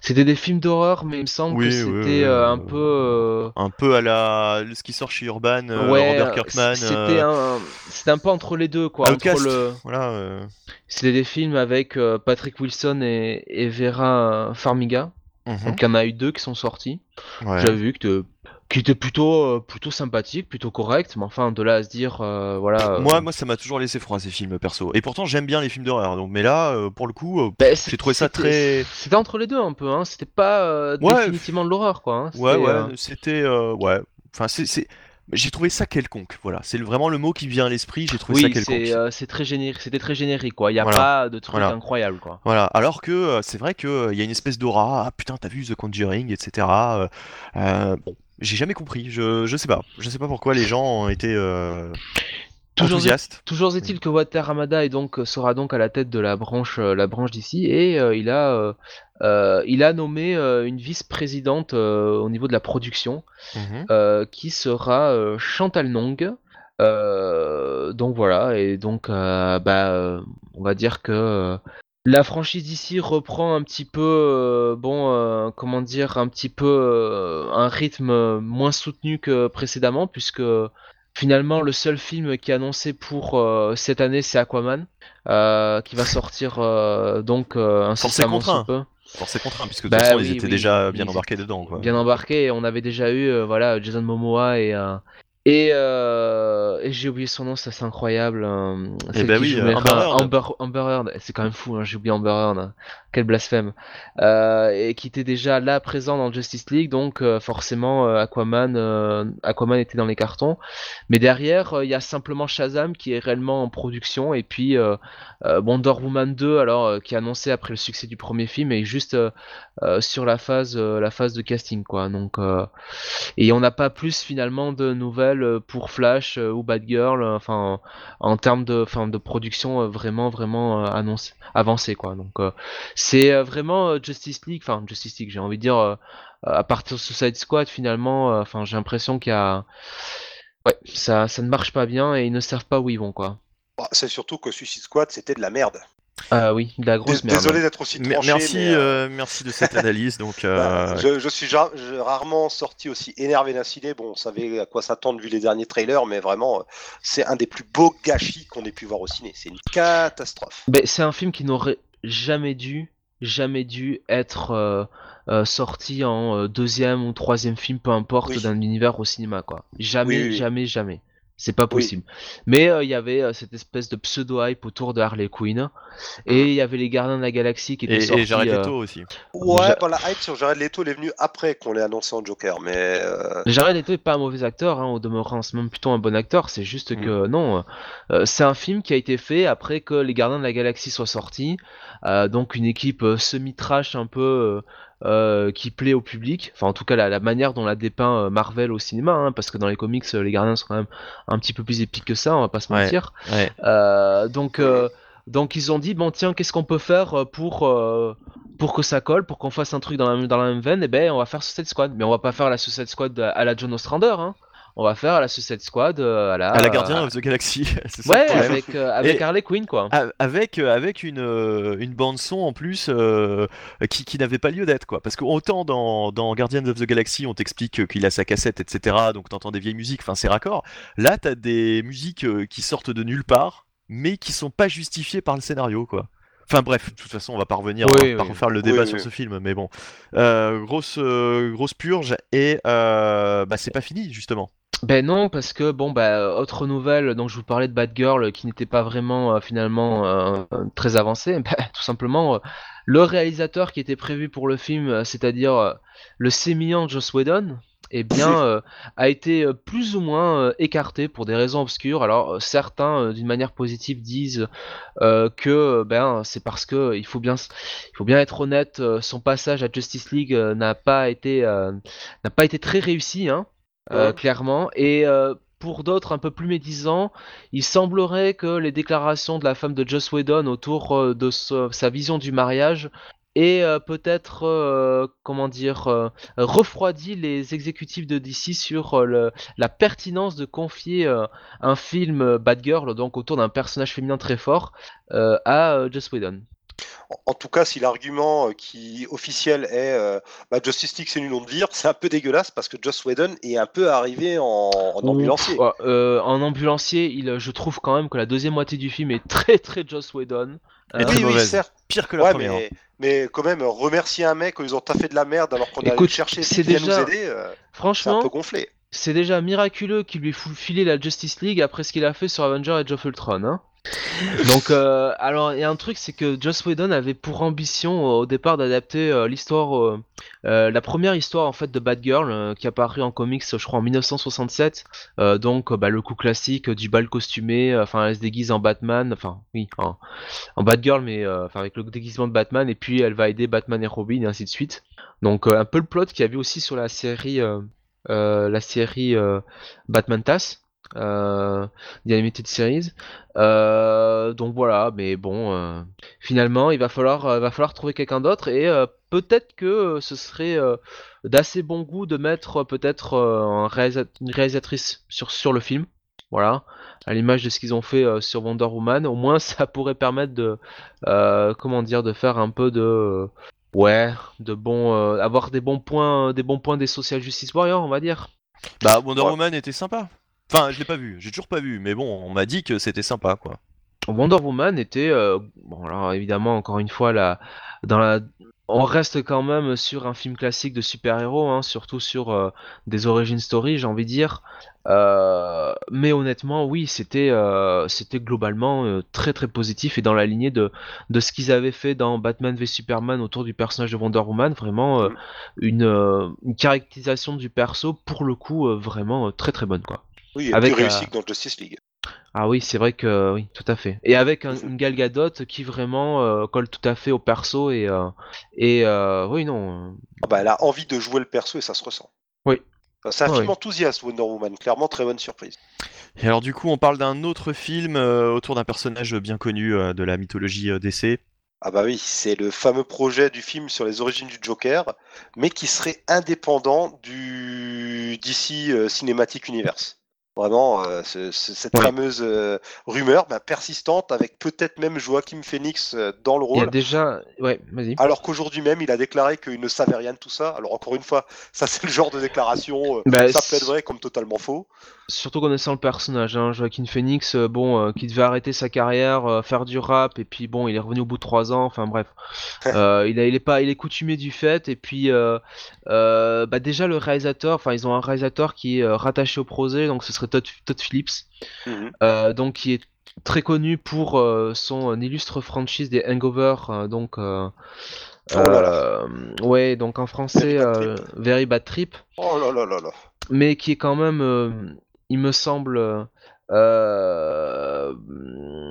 c'était des films d'horreur, mais il me semble que c'était euh, un peu. Euh, un peu à la. ce qui sort chez Urban, euh, Robert Kirkman. C'était un... un peu entre les deux, quoi. Entre le... Voilà. C'était des films avec Patrick Wilson et, Vera Farmiga. Mhm. Donc il y en a eu deux qui sont sortis. J'avais vu que qui était plutôt euh, plutôt sympathique, plutôt correct, mais enfin de là à se dire euh, voilà. Euh, moi moi ça m'a toujours laissé froid ces films perso. Et pourtant j'aime bien les films d'horreur. Donc mais là pour le coup ben, j'ai trouvé ça très. C'était entre les deux un peu hein. C'était pas définitivement de l'horreur quoi. Hein. Ouais ouais c'était ouais. Enfin c'est j'ai trouvé ça quelconque, voilà. C'est vraiment le mot qui vient à l'esprit. J'ai trouvé ça quelconque. c'est très générique. C'était très générique, quoi. Il y a pas de truc incroyable, quoi. Voilà. Alors que c'est vrai que il y a une espèce d'aura. Ah putain, t'as vu The Conjuring, etc. bon, j'ai jamais compris. Je, je sais pas. Je sais pas pourquoi les gens ont été euh, enthousiastes. toujours est-il que Water Hamada est donc, sera donc à la tête de la branche, euh, la branche d'ici et euh, il, a, il a nommé une vice-présidente au niveau de la production mhm. qui sera Chantal Nong. donc voilà, et donc bah, on va dire que la franchise d'ici reprend un petit peu, euh, bon, euh, comment dire, un petit peu euh, un rythme moins soutenu que précédemment, puisque finalement le seul film qui est annoncé pour cette année c'est Aquaman, qui va sortir donc incessamment sous peu. Forcé contraint, puisque de toute bah façon ils étaient déjà bien embarqués dedans. Quoi. Bien embarqués, on avait déjà eu voilà, Jason Momoa et, euh, et, j'ai oublié son nom, ça c'est incroyable. Euh, eh ben oui, Amber, Heard. C'est quand même fou, hein, j'ai oublié Amber Heard. Quel blasphème. Euh, et qui était déjà là présent dans Justice League, donc forcément Aquaman, Aquaman était dans les cartons. Mais derrière, il y a simplement Shazam qui est réellement en production. Et puis Wonder Woman 2, alors qui est annoncé après le succès du premier film, et juste sur la phase, la phase de casting, quoi. Donc, et on n'a pas plus finalement de nouvelles euh, pour Flash euh, ou Batgirl, euh, enfin en, termes de, de production vraiment vraiment annoncé, avancé quoi. Donc c'est vraiment Justice League, enfin Justice League, j'ai envie de dire à partir de Suicide Squad finalement, enfin j'ai l'impression qu'il y a ouais ça ça ne marche pas bien et ils ne savent pas où ils vont quoi. Bah, c'est surtout que Suicide Squad c'était de la merde. Ah oui, de la grosse merde. Désolé d'être aussi tranché, Merci, euh, euh, merci de cette analyse. Donc, bah, je, suis rarement sorti aussi énervé d'un ciné. Bon, on savait à quoi s'attendre vu les derniers trailers, mais vraiment, c'est un des plus beaux gâchis qu'on ait pu voir au ciné. C'est une catastrophe. Ben, c'est un film qui n'aurait jamais dû, jamais dû être euh, sorti en deuxième ou troisième film, peu importe, d'un univers au cinéma, quoi. Jamais, jamais, jamais. C'est pas possible. Mais euh, il y avait euh, cette espèce de pseudo-hype autour de Harley Quinn. Et il y avait les Gardiens de la Galaxie qui étaient sortis. Et Jared Leto aussi. Ouais, bah, la hype sur Jared Leto est venue après qu'on l'ait annoncé en Joker. Mais euh... Jared Leto est pas un mauvais acteur, hein, au demeurant, c'est même plutôt un bon acteur. C'est juste mm. que non, euh, c'est un film qui a été fait après que les Gardiens de la Galaxie soient sortis. donc une équipe semi-trash un peu euh, qui plaît au public. Enfin, en tout cas, la, manière dont la dépeint euh, Marvel au cinéma, hein, parce que dans les comics, euh, les Gardiens sont quand même un petit peu plus épiques que ça, on va pas se mentir. donc, donc, ils ont dit bon, tiens, qu'est-ce qu'on peut faire pour pour que ça colle, pour qu'on fasse un truc dans la, dans la même veine, et eh ben on va faire Suicide Squad. Mais on va pas faire la Suicide Squad à la John Ostrander, hein on va faire la Suicide Squad euh, à la à la Gardien of the Galaxy ouais avec euh, avec Harley Quinn quoi. avec euh, avec une une bande son en plus qui, qui n'avait pas lieu d'être quoi. Parce que autant dans dans Guardians of the Galaxy on t'explique qu'il a sa cassette etc donc t'entends des vieilles musiques enfin c'est raccord. Là t'as des musiques qui sortent de nulle part mais qui sont pas justifiées par le scénario quoi Enfin bref, de toute façon, on va pas revenir, on va pas refaire le débat sur ce film, mais bon, grosse grosse purge et bah c'est pas fini justement. Ben non, parce que bon bah autre nouvelle, donc je vous parlais de Bad Girl qui n'était pas vraiment euh, finalement euh, très avancée, ben, tout simplement euh, le réalisateur qui était prévu pour le film, c'est-à-dire le sémillant Joss Whedon, eh bien, euh, a été euh, plus ou moins euh, écarté pour des raisons obscures. Alors, certains, d'une manière positive, disent que ben, c'est parce que il faut bien, il faut bien être honnête, son passage à Justice League n'a pas été, n'a pas été très réussi, hein, clairement. Et pour d'autres un peu plus médisants, il semblerait que les déclarations de la femme de Joss Whedon autour de sa vision du mariage et euh, peut-être euh, comment dire euh, refroidi les exécutifs de DC sur la pertinence de confier un film Bad Girl donc autour d'un personnage féminin très fort à Joss Whedon. En, tout cas, si l'argument qui officiel est bah, Justice League c'est une nom de vire, c'est un peu dégueulasse parce que Joss Whedon est un peu arrivé en, ambulancier. en ambulancier, il, je trouve quand même que la deuxième moitié du film est très très Joss Whedon. Et oui, oui, Pire que la première. Mais mais quand même remercier un mec quand ils ont taffé de la merde alors qu'on a allé chercher c'est déjà nous aider euh, franchement un peu gonflé c'est déjà miraculeux qu'il lui filer la Justice League après ce qu'il a fait sur Avenger et of Ultron hein. Donc, euh, alors, il y a un truc, c'est que Joss Whedon avait pour ambition euh, au départ d'adapter euh, l'histoire, la première histoire en fait de Batgirl qui a apparu en comics, je crois en 1967. donc, bah, le coup classique du bal costumé, enfin, elle se déguise en Batman, enfin, oui, en, Batgirl, mais avec le déguisement de Batman, et puis elle va aider Batman et Robin et ainsi de suite. Donc, un peu le plot qu'il y avait aussi sur la série, la série Batman Tass euh, Animated Series. Euh, donc voilà, mais bon, euh, finalement, il va falloir, euh, va falloir trouver quelqu'un d'autre et euh, peut-être que ce serait d'assez bon goût de mettre peut-être une réalisatrice sur, sur le film. Voilà, à l'image de ce qu'ils ont fait sur Wonder Woman, au moins ça pourrait permettre de, comment dire, de faire un peu de, ouais, de bon, avoir des bons points, des bons points des Social Justice Warriors, on va dire. Bah Wonder Woman était sympa. Enfin, je l'ai pas vu, j'ai toujours pas vu, mais bon, on m'a dit que c'était sympa, quoi. Wonder Woman était, euh, bon alors évidemment encore une fois là, dans la, on reste quand même sur un film classique de super-héros, hein, surtout sur euh, des origin story, j'ai envie de dire. Euh, mais honnêtement, oui, c'était, c'était globalement très très positif et dans la lignée de, de ce qu'ils avaient fait dans Batman v Superman autour du personnage de Wonder Woman, vraiment mm. une, une caractérisation du perso pour le coup vraiment très très bonne quoi. Oui, avec plus réussi que dans Justice League. Ah oui, c'est vrai que oui, tout à fait. Et avec un, une Gal Gadot qui vraiment euh, colle tout à fait au perso et euh, et euh, oui non. Ah bah, elle a envie de jouer le perso et ça se ressent. Oui. C'est un film enthousiaste Wonder Woman, clairement très bonne surprise. Et alors du coup, on parle d'un autre film autour d'un personnage bien connu de la mythologie DC. Ah bah oui, c'est le fameux projet du film sur les origines du Joker, mais qui serait indépendant du DC Cinematic Universe. Vraiment, euh, cette fameuse euh, rumeur bah, persistante avec peut-être même Joachim Phoenix euh, dans le rôle. Il y a déjà, ouais, vas-y. Alors qu'aujourd'hui même, il a déclaré qu'il ne savait rien de tout ça. Alors encore une fois, ça c'est le genre de déclaration, bah, ça peut être vrai comme totalement faux. Surtout connaissant le personnage, hein, Joaquin Phoenix, bon, qui devait arrêter sa carrière, faire du rap, et puis bon, il est revenu au bout de trois ans. Enfin bref, il, a, il est pas, il est coutumé du fait, et puis bah, déjà le réalisateur, enfin ils ont un réalisateur qui est rattaché au projet, donc ce serait Todd, Phillips, mhm. euh, donc qui est très connu pour euh, son illustre franchise des Hangover, euh, donc. Oh ouais, donc en français, Very Bad Trip. Oh là là là là. Mais qui est quand même, il me semble,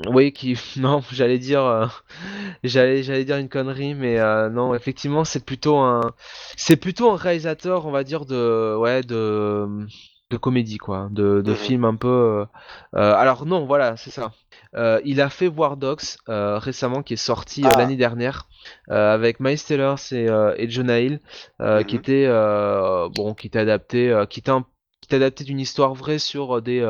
oui, qui, non, j'allais dire, j'allais, j'allais dire une connerie, mais non, effectivement, c'est plutôt un, c'est plutôt un réalisateur, on va dire de, ouais, de de comédie quoi, de, de mmh film un peu. Euh, euh, alors non, voilà, c'est ça. Euh, il a fait War Dogs récemment, qui est sorti ah. l'année dernière avec Miles Taylor et, et Jonah Hill, qui mmh était bon, qui était adapté, qui était qui adapté d'une histoire vraie sur des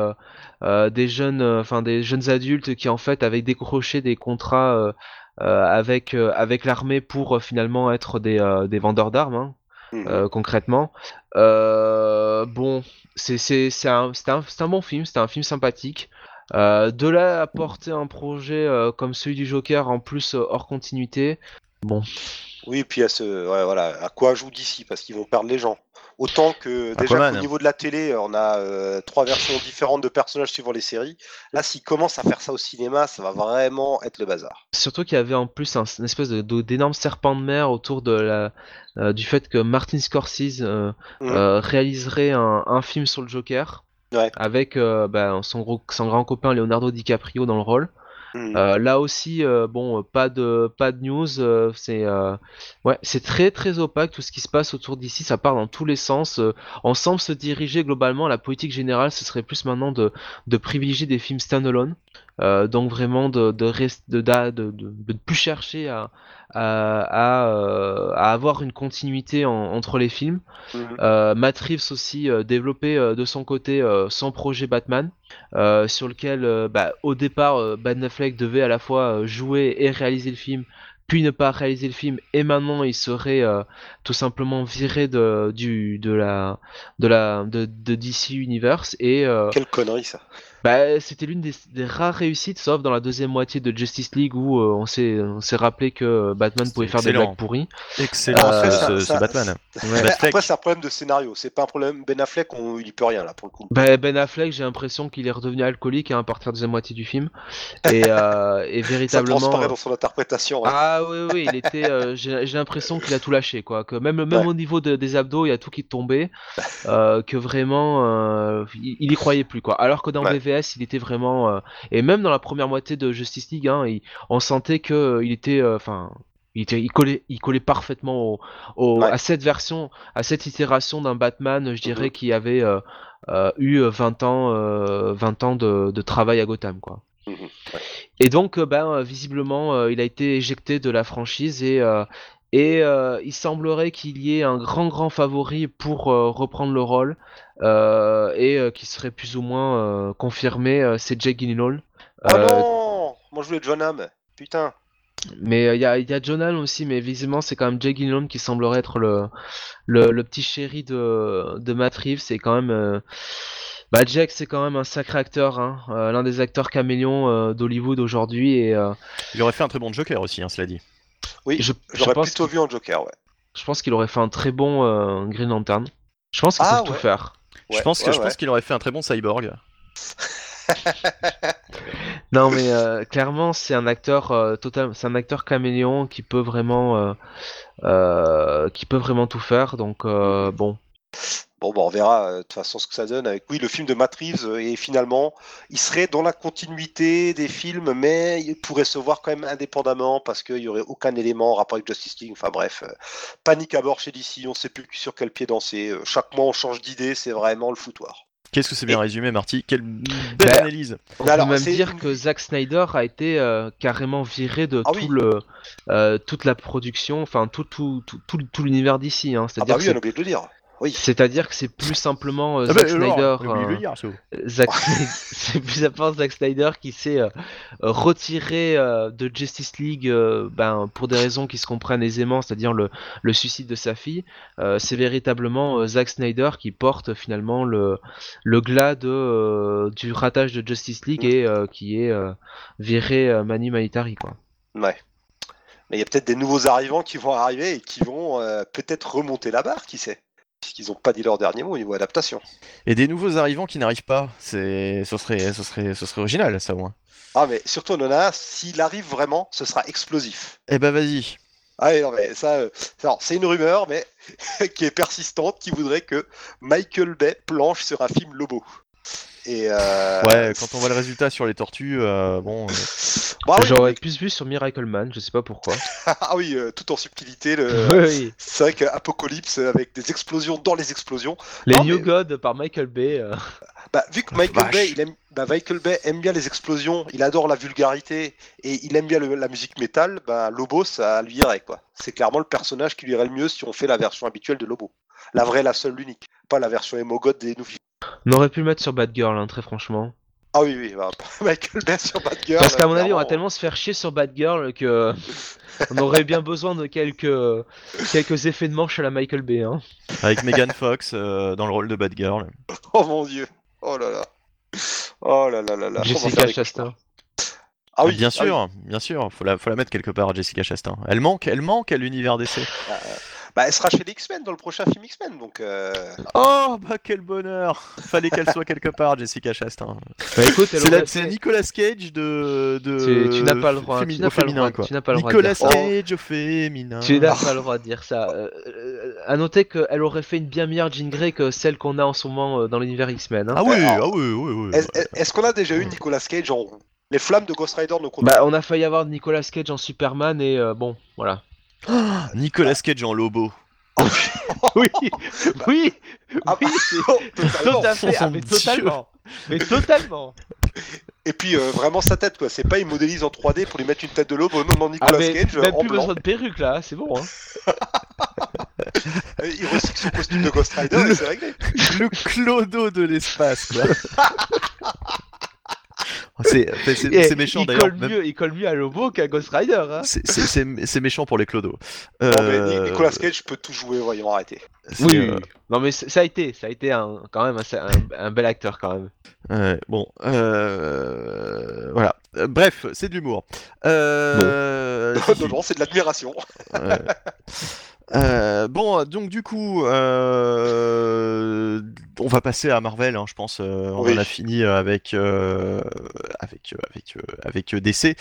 des jeunes, enfin des jeunes adultes qui en fait avaient décroché des contrats avec avec l'armée pour finalement être des, des vendeurs d'armes. Hein, mmh concrètement. bon, c'est un, un, un, bon film, c'était un film sympathique. Euh, de là à porter un projet euh, comme celui du Joker en plus euh, hors continuité, bon. Oui, et puis à ce, voilà, à quoi joue d'ici parce qu'ils vont perdre les gens. Autant que déjà Aquaman. au niveau de la télé, on a euh, trois versions différentes de personnages suivant les séries. Là, s'ils commencent à faire ça au cinéma, ça va vraiment être le bazar. Surtout qu'il y avait en plus un, une espèce d'énorme serpent de mer autour de la, euh, du fait que Martin Scorsese euh, euh, réaliserait un, un film sur le Joker Ouais. avec euh, bah, son, gros- son grand copain Leonardo DiCaprio dans le rôle. Hmm. Euh, là aussi, euh, bon, euh, pas de news. c'est très très opaque tout ce qui se passe autour d'ici. Ça part dans tous les sens. on semble se diriger globalement. La politique générale, ce serait plus maintenant de de privilégier des films standalone. Euh, donc vraiment de de, rest- de, de, de, plus chercher à à, à, euh, à avoir une continuité en- entre les films. Euh, Matt Reeves aussi euh, développé euh, de son côté son projet Batman, sur lequel bah, au départ Ben Affleck devait à la fois jouer et réaliser le film, puis ne pas réaliser le film, et maintenant il serait tout simplement viré de du de la de la de, de DC Universe et Quelle connerie ça. Bah, c'était l'une des, des rares réussites, sauf dans la deuxième moitié de Justice League où euh, on s'est on s'est rappelé que Batman C'était pouvait faire des excellent. blagues pourries. Excellent Euh, ce, ça- ce- ça- ce Batman. Ouais. Ben Affleck. après, c'est un problème de scénario. C'est pas un problème. Ben Affleck, on... il peut rien là pour le coup. Bah, ben Affleck, j'ai l'impression qu'il est redevenu alcoolique hein, à partir de la deuxième moitié du film. Et, euh, et Ça véritablement. transparaît dans son interprétation. Ah oui, oui, il était. euh, j'ai j'ai l'impression qu'il a tout lâché, quoi. Que même, même Ouais. au niveau de- des abdos, il y a tout qui tombait. euh, que vraiment, euh, il, il y croyait plus, quoi. Alors que dans Ouais. Il était vraiment. euh, et même dans la première moitié de Justice League, hein, il- on sentait que euh, il était. euh, Enfin. il, était, il, collait, il collait parfaitement au, au- Ouais. à cette version, à cette itération d'un Batman, je dirais, Mhm. qui avait eu 20 ans, euh, 20 ans de, de travail à Gotham, quoi. Mhm. Ouais. Et donc, ben, visiblement, il a été éjecté de la franchise et, et euh, il semblerait qu'il y ait un grand, grand favori pour euh, reprendre le rôle euh, et euh, qui serait plus ou moins euh, confirmé, euh, c'est Jake Gyllenhaal. Oh non Moi je voulais John Hamm. Putain. mais euh, il y a, il y a John Hamm aussi, mais visiblement, c'est quand même Jake Gyllenhaal qui semblerait être le, le, le petit chéri de, de Matt Reeves. C'est quand même. euh, Bah, Jack, c'est quand même un sacré acteur, hein, euh, l'un des acteurs caméléons euh, d'Hollywood aujourd'hui. Et euh, Il aurait fait un très bon Joker aussi, hein, cela dit. Oui, je, je j'aurais pense plutôt vu en Joker, ouais. Je pense qu'il aurait fait un très bon euh, Green Lantern. Je pense qu'il Ah, sait tout ouais. faire. je Ouais, pense que ouais, je ouais. pense qu'il aurait fait un très bon cyborg. Non mais euh, clairement c'est un acteur euh, total, c'est un acteur caméléon qui peut vraiment, euh, euh, qui peut vraiment tout faire. Donc euh, bon, Bon, bah, on verra euh, de toute façon ce que ça donne avec. Oui, le film de Matt Reeves, euh, et finalement, il serait dans la continuité des films, mais il pourrait se voir quand même indépendamment parce qu'il n'y aurait aucun élément en rapport avec Justice League. Enfin bref, euh, panique à bord chez DC, on sait plus sur quel pied danser. Euh, chaque mois, on change d'idée, c'est vraiment le foutoir. Qu'est-ce que c'est bien Et- résumé, Marty? Quelle belle Bah, analyse. on peut alors, même dire que Zack Snyder a été euh, carrément viré de Ah tout oui. le, euh, toute la production, enfin tout, tout, tout, tout, tout l'univers d'ici. Hein. Ah C'est-à-dire bah oui, on a oublié de le dire. Oui. c'est-à-dire que c'est plus simplement euh, Ah bah, Zack Snyder. euh. Zack c'est plus à part Zack Snyder qui s'est euh, retiré euh, de Justice League euh, ben, pour des raisons qui se comprennent aisément, c'est-à-dire le, le suicide de sa fille. Euh, c'est véritablement euh, Zack Snyder qui porte finalement le, le glas de, euh, du ratage de Justice League et euh, qui est euh, viré euh, Mani Militari. Quoi. Ouais. Mais il y a peut-être des nouveaux arrivants qui vont arriver et qui vont euh, peut-être remonter la barre, qui sait? Puisqu'ils n'ont pas dit leur dernier mot au niveau adaptation. Et des nouveaux arrivants qui n'arrivent pas, c'est, ce serait, ce serait, ce serait original, ça au moins. Ah, mais surtout, on en a un, s'il arrive vraiment, ce sera explosif. Eh ben vas-y. Ah non, mais ça, euh, c'est une rumeur, mais qui est persistante, qui voudrait que Michael Bay planche sur un film Lobo. Et euh, Ouais, quand on voit le résultat sur les tortues, euh, bon. euh, bah oui, J'aurais plus vu sur Miracle Man, je sais pas pourquoi. ah oui, euh, tout en subtilité. Le... Oui. C'est vrai qu'Apocalypse avec des explosions dans les explosions. Les Non, New mais- God par Michael Bay. euh, Bah, vu que Oh, Michael vache. Bay, il aime, bah, Michael Bay aime bien les explosions, il adore la vulgarité et il aime bien le- la musique métal, bah, Lobo, ça lui irait quoi. C'est clairement le personnage qui lui irait le mieux si on fait la version habituelle de Lobo. La vraie, la seule, l'unique. Pas la version emo god des nouveaux. On aurait pu le mettre sur Bad Girl, hein, très franchement. Ah oui, oui, bah, Michael Bay sur Bad Girl. Parce qu'à mon avis, on va tellement se faire chier sur Bad Girl que on aurait bien besoin de quelques quelques effets de manche à la Michael Bay. Hein. avec Megan Fox euh, dans le rôle de Bad Girl. Oh mon dieu. Oh là là. Oh là là là là. Jessica Chastain. Ah oui, bien ah oui. sûr, bien sûr. Faut la, faut la mettre quelque part, Jessica Chastain. Elle manque, elle manque à l'univers d'essai. Bah, elle sera chez les X-Men dans le prochain film X-Men, donc. euh, Oh, bah quel bonheur Fallait qu'elle soit quelque part, Jessica Chastain. Bah écoute, C'est la- Nicolas Cage de. de Tu- tu n'as pas le droit, fémi- tu n'as au pas le féminin, droit, quoi. tu n'as pas le droit de Nicolas dire ça. Cage au féminin. Tu n'as pas le droit de dire ça. Euh, euh, à noter qu'elle aurait fait une bien meilleure Jean Grey que celle qu'on a en ce moment euh, dans l'univers X-Men. hein. Ah oui, Alors, ah oui, oui, oui. Est- est- Est-ce qu'on a déjà eu Nicolas Cage en Les flammes de Ghost Rider ne comptent Bah, on a failli avoir Nicolas Cage en Superman et euh, bon, voilà. Nicolas Cage en Lobo. oui, oui, Ah, oui, bah, totalement. tout à fait, ah, mais totalement, mais totalement. Et puis euh, vraiment sa tête, quoi. C'est pas il modélise en 3D pour lui mettre une tête de lobe. Non, non, Ah, Nicolas mais Cage euh, même en plus blanc. besoin de perruque là, c'est bon. Hein. Euh, Il recycle son costume de Ghost Rider et c'est réglé. Le clodo de l'espace, quoi. c'est méchant il d'ailleurs. colle même- mieux, il colle mieux à Lobo qu'à Ghost Rider. Hein. C'est- méchant pour les clodos. Non, mais Ni- Euh, Nicolas Cage peut tout jouer, voyons arrêter. c'est, Oui, euh, oui. non mais ça a été, ça a été un, quand même un, un- un bel acteur quand même. Ouais, bon, euh, voilà. Euh, bref, c'est de l'humour. Euh, non, non, c'est de l'admiration. ouais. Euh, bon, donc du coup, euh, on va passer à Marvel, hein, je pense. euh, on Oui. en a fini avec euh, avec euh, avec avec euh, DC.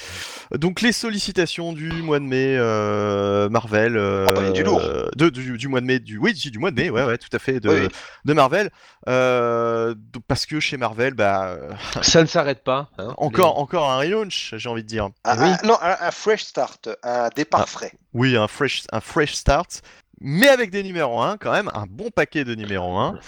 Donc les sollicitations du mois de mai, euh, Marvel. euh, Ah bah, du lourd. de- du, du mois de mai, du oui, du, du mois de mai, ouais, ouais, tout à fait, de, Oui, oui. de Marvel. Euh, parce que chez Marvel, bah Ça ne s'arrête pas. hein. encore, encore un relaunch, j'ai envie de dire. Un- Oui. un- non, un, un fresh start, un départ Ah. frais. Oui, un fresh, un fresh start, mais avec des numéros 1 quand même, un bon paquet de numéros 1.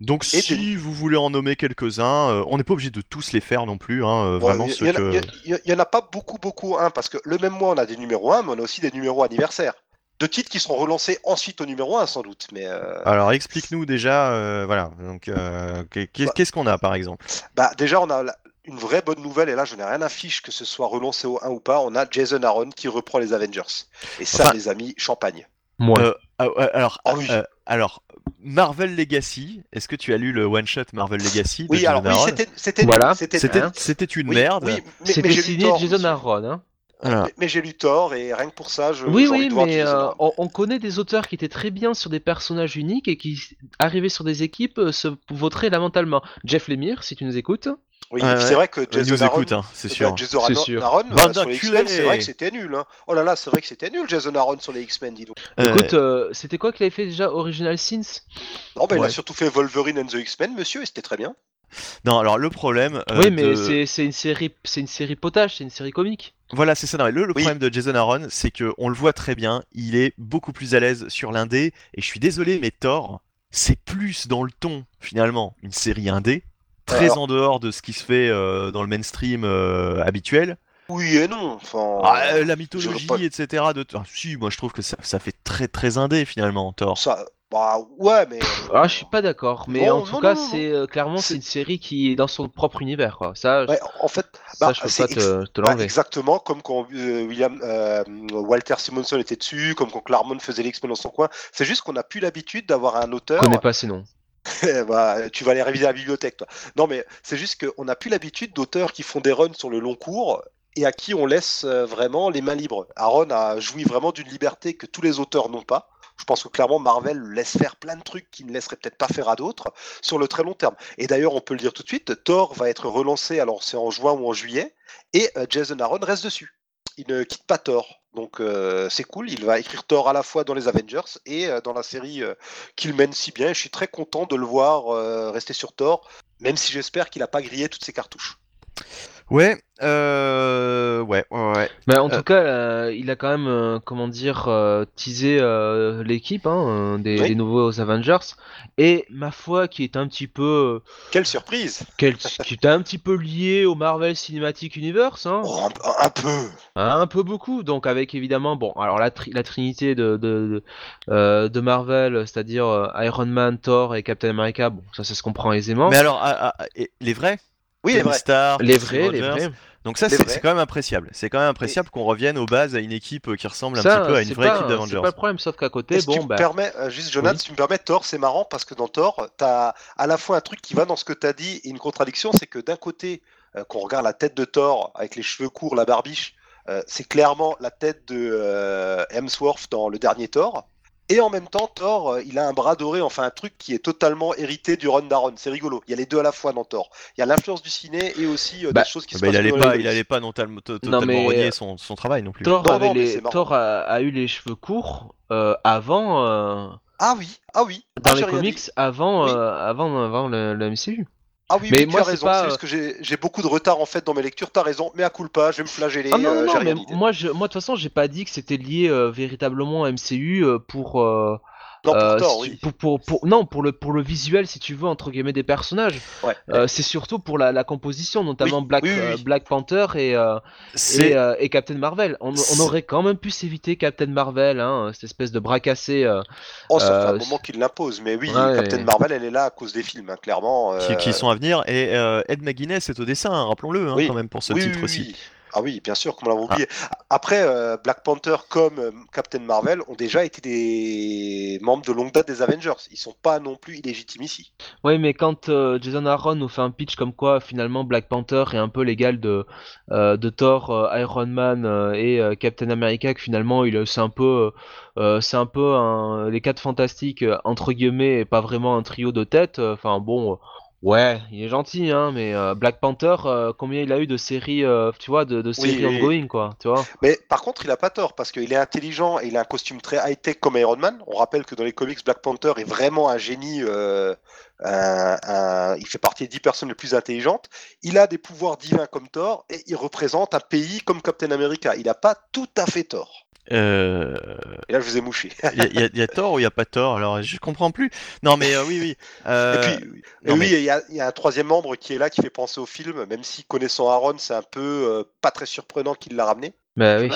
Donc Et si vous voulez en nommer quelques-uns, euh, on n'est pas obligé de tous les faire non plus, hein, euh, Bon, vraiment il y, ceux y en a- que... en pas beaucoup, beaucoup, hein, parce que le même mois, on a des numéros 1, mais on a aussi des numéros anniversaires. De titres qui seront relancés ensuite au numéro 1, sans doute. Mais euh, Alors explique-nous déjà, euh, voilà, donc euh, Bah. qu'est-ce qu'on a par exemple? Bah, déjà, on a une vraie bonne nouvelle, et là, je n'ai rien à fiche que ce soit relancé au 1 ou pas. On a Jason Aaron qui reprend les Avengers. Et ça, Enfin- les amis, champagne. Moi. Euh, ah, alors, Ah oui. euh, alors, Marvel Legacy, est-ce que tu as lu le one-shot Marvel Legacy de Oui, alors, oui, c'était c'était Voilà. c'était une Oui, merde. Oui, mais, C'était signé Thor, Jason. Aaron. Hein. Voilà. Mais, mais j'ai lu Thor, et rien que pour ça, je. Oui, oui, mais euh, on, on connaît des auteurs qui étaient très bien sur des personnages uniques et qui, arrivés sur des équipes, se vautraient lamentalement. Jeff Lemire, si tu nous écoutes. Oui, Ouais, c'est vrai que Il Jason nous Aaron, écoute, hein, c'est bah, sûr. Jason C'est Aaron, sûr. Aaron, Bande sur les d'enculés. X-Men, c'est vrai que c'était nul. Hein. Oh là là, c'est vrai que c'était nul, Jason Aaron sur les X-Men, dis donc. Euh, Écoute, euh, c'était quoi qu'il avait fait déjà Original Sins Non, bah, il a surtout fait Wolverine and the X-Men, monsieur, et c'était très bien. Non, alors le problème. euh, Oui, mais de- c'est c'est une série, c'est une série potage, c'est une série comique. Voilà, c'est ça. non, mais le, le Oui. problème de Jason Aaron, c'est que on le voit très bien, il est beaucoup plus à l'aise sur l'indé. Et je suis désolé, mais Thor, c'est plus dans le ton finalement une série indé, très Alors- en dehors de ce qui se fait euh, dans le mainstream euh, habituel. Oui et non. Enfin, Ah, euh, la mythologie, pas- etc. De... Ah, si, moi je trouve que ça, ça fait très très indé finalement, Thor. ça, bah ouais, mais. Ah, je suis pas d'accord, mais en tout non, cas, c'est euh, clairement C'est- une série qui est dans son propre univers, quoi. Ça, Ouais, en fait, ça bah, je peux pas te, te bah, l'enlever. exactement comme quand euh, William euh, Walter Simonson était dessus, comme quand Claremont faisait l'X-Men dans son coin. C'est juste qu'on n'a plus l'habitude d'avoir un auteur. connais pas ces noms. Bah, tu vas aller réviser à la bibliothèque, toi. Non, mais c'est juste qu'on n'a plus l'habitude d'auteurs qui font des runs sur le long cours et à qui on laisse euh, vraiment les mains libres. Aaron a joui vraiment d'une liberté que tous les auteurs n'ont pas. Je pense que clairement Marvel laisse faire plein de trucs qu'il ne laisserait peut-être pas faire à d'autres sur le très long terme. Et d'ailleurs, on peut le dire tout de suite, Thor va être relancé, alors c'est en juin ou en juillet, et euh, Jason Aaron reste dessus. Il ne quitte pas Thor. Donc euh, c'est cool, il va écrire Thor à la fois dans les Avengers et euh, dans la série euh, qu'il mène si bien. Je suis très content de le voir rester sur Thor, même si j'espère qu'il n'a pas grillé toutes ses cartouches. Ouais, euh, ouais, ouais, ouais. Mais en Euh. tout cas, euh, il a quand même, euh, comment dire, euh, teasé euh, l'équipe hein, des, Oui. des nouveaux Avengers, et ma foi, qui est un petit peu, Quelle surprise quel- qui est un petit peu lié au Marvel Cinematic Universe, hein, Oh, un, un peu un peu beaucoup. Donc avec évidemment, bon, alors la, tri- la trinité de de, de, euh, de Marvel, c'est-à-dire euh, Iron Man, Thor et Captain America, bon, ça, ça se comprend aisément. Mais alors, ah, ah, les vrais? Oui, c'est Tony vrai. Stark, les vrais, les vrais. Donc ça, Les c'est vrais. quand même appréciable. C'est quand même appréciable qu'on revienne aux bases à une équipe qui ressemble un Ça, petit peu à une vraie pas- équipe C'est d'Avengers. pas le problème, sauf qu'à côté, si tu bon, me bah, permets, euh, juste Jonathan, Oui. si tu me permets, Thor, c'est marrant parce que dans Thor, tu as à la fois un truc qui va dans ce que tu as dit et une contradiction, c'est que d'un côté, euh, qu'on regarde la tête de Thor avec les cheveux courts, la barbiche, euh, c'est clairement la tête de euh, Hemsworth dans le dernier Thor. Et en même temps, Thor, euh, il a un bras doré, enfin un truc qui est totalement hérité du run d'Aaron. C'est rigolo. Il y a les deux à la fois dans Thor. Il y a l'influence du ciné et aussi euh, Bah, des choses qui se Bah, il passent allait dans pas, il allait pas non, totalement- to- totalement mais, renier euh, son, son travail non plus. Thor, Non, avait non, mais les... c'est marrant. Thor a, a eu les cheveux courts euh, avant, euh, Ah oui, ah oui. dans Ah, les comics, dit. avant, Oui. euh, avant, avant le, le MCU. Ah oui, Mais oui, moi, tu as raison. pas, euh, que j'ai beaucoup de retard en fait dans mes lectures. T'as raison, mais à culpa, je vais me flageller. Ah non, euh, non, non, mais je, moi, de toute façon, j'ai pas dit que c'était lié euh, véritablement à MCU euh, pour, euh, Non, pour euh, Thor, si- oui. pour, pour, pour- non, pour le, pour le visuel, si tu veux, entre guillemets, des personnages. Ouais. Euh, c'est surtout pour la, la composition, notamment Oui, Black, oui, oui, euh. Black Panther et, euh, et, euh, et Captain Marvel. On, aurait quand même pu s'éviter Captain Marvel, hein, cette espèce de bras cassé. euh, Oh, ça fait un moment qu'il l'impose, mais oui, Ouais. Captain Marvel, elle est là à cause des films, hein, clairement. qui, euh, qui sont à venir. Et euh, Ed McGuinness est au dessin, hein, rappelons-le, hein, Oui. quand même, pour ce oui, titre oui, aussi. Ah oui, bien sûr, comme on l'avait oublié. Après, euh, Black Panther comme euh, Captain Marvel ont déjà été des membres de longue date des Avengers. Ils sont pas non plus illégitimes ici. Oui, mais quand euh, Jason Aaron nous fait un pitch comme quoi finalement Black Panther est un peu l'égal de, euh, de Thor, euh, Iron Man euh, et euh, Captain America, que finalement il c'est un peu, c'est un peu un- les quatre fantastiques entre guillemets et pas vraiment un trio de tête. euh, Enfin bon, euh, ouais, il est gentil, hein, mais euh, Black Panther, euh, combien il a eu de séries, euh, tu vois, de, de séries oui. ongoing quoi, tu vois. Mais par contre, il a pas tort parce qu'il est intelligent et il a un costume très high-tech comme Iron Man. On rappelle que dans les comics, Black Panther est vraiment un génie. euh, un- un- il fait partie des 10 personnes les plus intelligentes. Il a des pouvoirs divins comme Thor et il représente un pays comme Captain America. Il n'a pas tout à fait tort. Euh, Et là, je vous ai mouché. Il y, a- y y tort ou il y a pas tort? Alors, je comprends plus. Non, mais euh, oui, oui. euh, Et puis, non, oui, mais- il y, a- il y a un troisième membre qui est là, qui fait penser au film, même si connaissant Aaron, c'est un peu euh, pas très surprenant qu'il l'a ramené. Bah oui.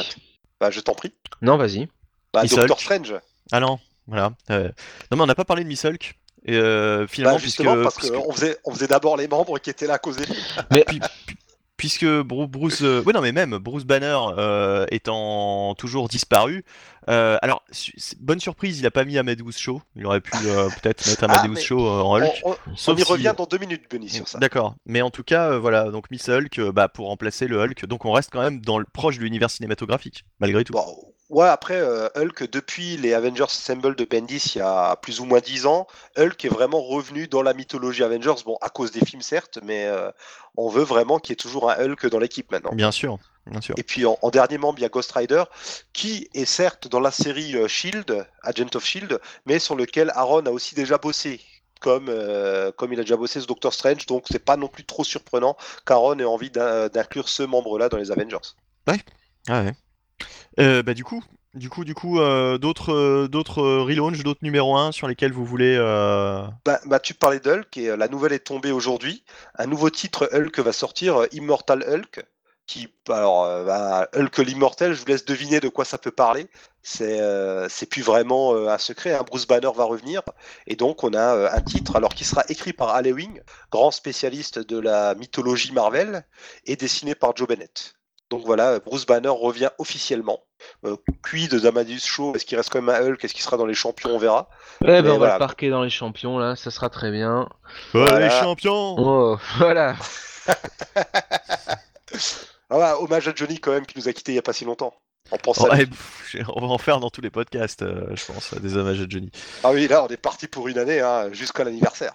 Bah, je t'en prie. Non, vas-y. Bah, Miss Doctor Hulk. Strange. Ah non, voilà. euh, Non, mais on n'a pas parlé de Miss Hulk. Et, euh, finalement, Bah, justement, puisque, parce puisque- qu'on faisait, on faisait d'abord les membres qui étaient là à cause des films. Puisque Bru- Bruce, euh, non mais même Bruce Banner euh, étant toujours disparu. euh, alors su- bonne surprise, il a pas mis Amadeus Shaw. Il aurait pu euh, peut-être mettre Ah, Amadeus Shaw euh, en Hulk. on- sauf on y si- revient dans deux minutes, Benny, sur ça. D'accord, mais en tout cas, euh, voilà, donc Miss Hulk, euh, bah, pour remplacer le Hulk, donc on reste quand même dans le proche de l'univers cinématographique, malgré tout. Ouais, après, euh, Hulk, depuis les Avengers Assemble de Bendis, il y a plus ou moins dix ans, Hulk est vraiment revenu dans la mythologie Avengers, bon, à cause des films, certes, mais euh, on veut vraiment qu'il y ait toujours un Hulk dans l'équipe maintenant. Bien sûr, bien sûr. Et puis en, en dernier membre, il y a Ghost Rider, qui est certes dans la série euh, Shield, Agent of Shield, mais sur lequel Aaron a aussi déjà bossé. Comme, euh, comme il a déjà bossé ce Doctor Strange, donc c'est pas non plus trop surprenant qu'Aaron ait envie d'in- d'inclure ce membre-là dans les Avengers. Ah ouais. Euh, bah du coup, du coup, du coup, euh, d'autres, euh, d'autres euh, d'autres numéros 1 sur lesquels vous voulez. euh, Bah, bah, tu parlais d'Hulk et euh, la nouvelle est tombée aujourd'hui. Un nouveau titre Hulk va sortir, Immortal Hulk. Qui, alors, euh, bah, Hulk l'immortel, je vous laisse deviner de quoi ça peut parler. C'est c'est plus vraiment un secret. hein. Bruce Banner va revenir. Et donc, on a un titre alors qui sera écrit par Al Ewing, grand spécialiste de la mythologie Marvel, et dessiné par Joe Bennett. Donc voilà, Bruce Banner revient officiellement. Euh, quid d'Amadeus Shaw Est-ce qu'il reste quand même un Hulk Est-ce qu'il sera dans les champions On verra. Eh ben, Mais on va le parquer dans les champions là, ça sera très bien. Voilà. les champions Oh, voilà. Ah ouais, hommage à Johnny quand même qui nous a quittés il y a pas si longtemps. On pense Oh, à lui. eh, pff, on va en faire dans tous les podcasts, euh, je pense, des hommages à Johnny. Ah oui, là on est parti pour une année, hein, jusqu'à l'anniversaire.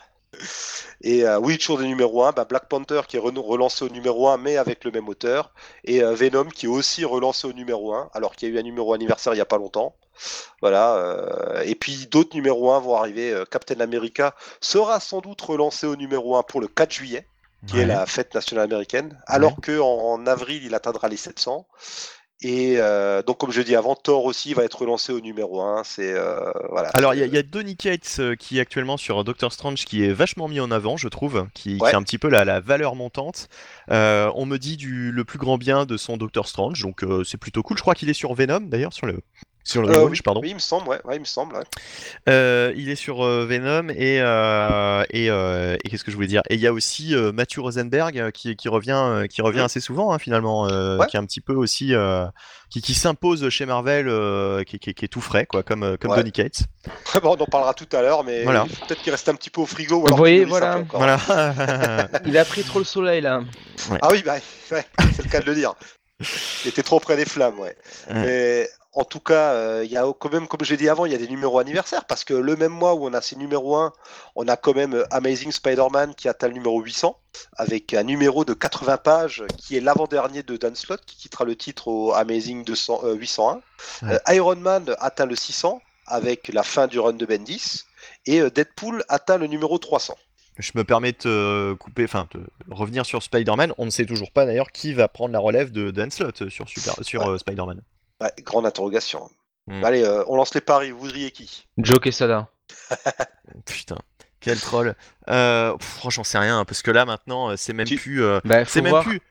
Et euh, oui, toujours des numéros 1, bah, Black Panther qui est re- relancé au numéro 1 mais avec le même auteur. Et euh, Venom qui est aussi relancé au numéro 1, alors qu'il y a eu un numéro anniversaire il y a pas longtemps. Voilà. euh, et puis d'autres numéros 1 vont arriver. Captain America sera sans doute relancé au numéro 1 pour le 4 juillet. qui est la fête nationale américaine, alors que en, en avril, il atteindra les 700. Et euh, donc, comme je dis avant, Thor aussi va être relancé au numéro 1. C'est euh, voilà. Alors, il y, a- il y a Donny Cates euh, qui est actuellement sur Doctor Strange qui est vachement mis en avant, je trouve, qui, a un petit peu la, la valeur montante. Euh, on me dit du, le plus grand bien de son Doctor Strange, donc euh, c'est plutôt cool. Je crois qu'il est sur Venom d'ailleurs, sur le, sur le Euh, relaunch, oui, pardon. oui, il me semble, ouais, ouais, il me semble. ouais. Euh, il est sur euh, Venom et euh, et, euh, et qu'est-ce que je voulais dire? Et il y a aussi euh, Matthew Rosenberg euh, qui, qui revient euh, qui revient Mhm. assez souvent hein, finalement, euh, Ouais. qui est un petit peu aussi euh, qui, qui s'impose chez Marvel, euh, qui, qui- qui est tout frais quoi, comme euh, comme Ouais. Donny Cates. Bon, on en parlera tout à l'heure, mais Voilà. peut-être qu'il reste un petit peu au frigo. Ou Vous voyez, voilà. Il a pris trop le soleil là. Ah oui, bah, ouais, c'est le cas de le dire. Il était trop près des flammes, ouais. Ouais. Mais en tout cas, euh, il y a quand même, comme j'ai dit avant, il y a des numéros anniversaires parce que le même mois où on a ces numéros 1, on a quand même euh, Amazing Spider-Man qui atteint le numéro 800 avec un numéro de 80 pages qui est l'avant-dernier de Dan Slott qui quittera le titre au Amazing 200, euh, 801. Ouais. Euh, Iron Man atteint le 600 avec la fin du run de Bendis et Deadpool atteint le numéro 300. Je me permets de te couper, enfin, de revenir sur Spider-Man. On ne sait toujours pas d'ailleurs qui va prendre la relève de Dan Slott sur, Super... sur Spider-Man. Ouais, grande interrogation. Hmm. Allez, euh, on lance les paris. Vous voudriez qui? Joe Quesada. Putain, quel troll. Euh, pff, franchement, j'en sais rien, parce que là maintenant, euh, c'est même Tu- plus. euh, Bah, faut c'est même voir, plus.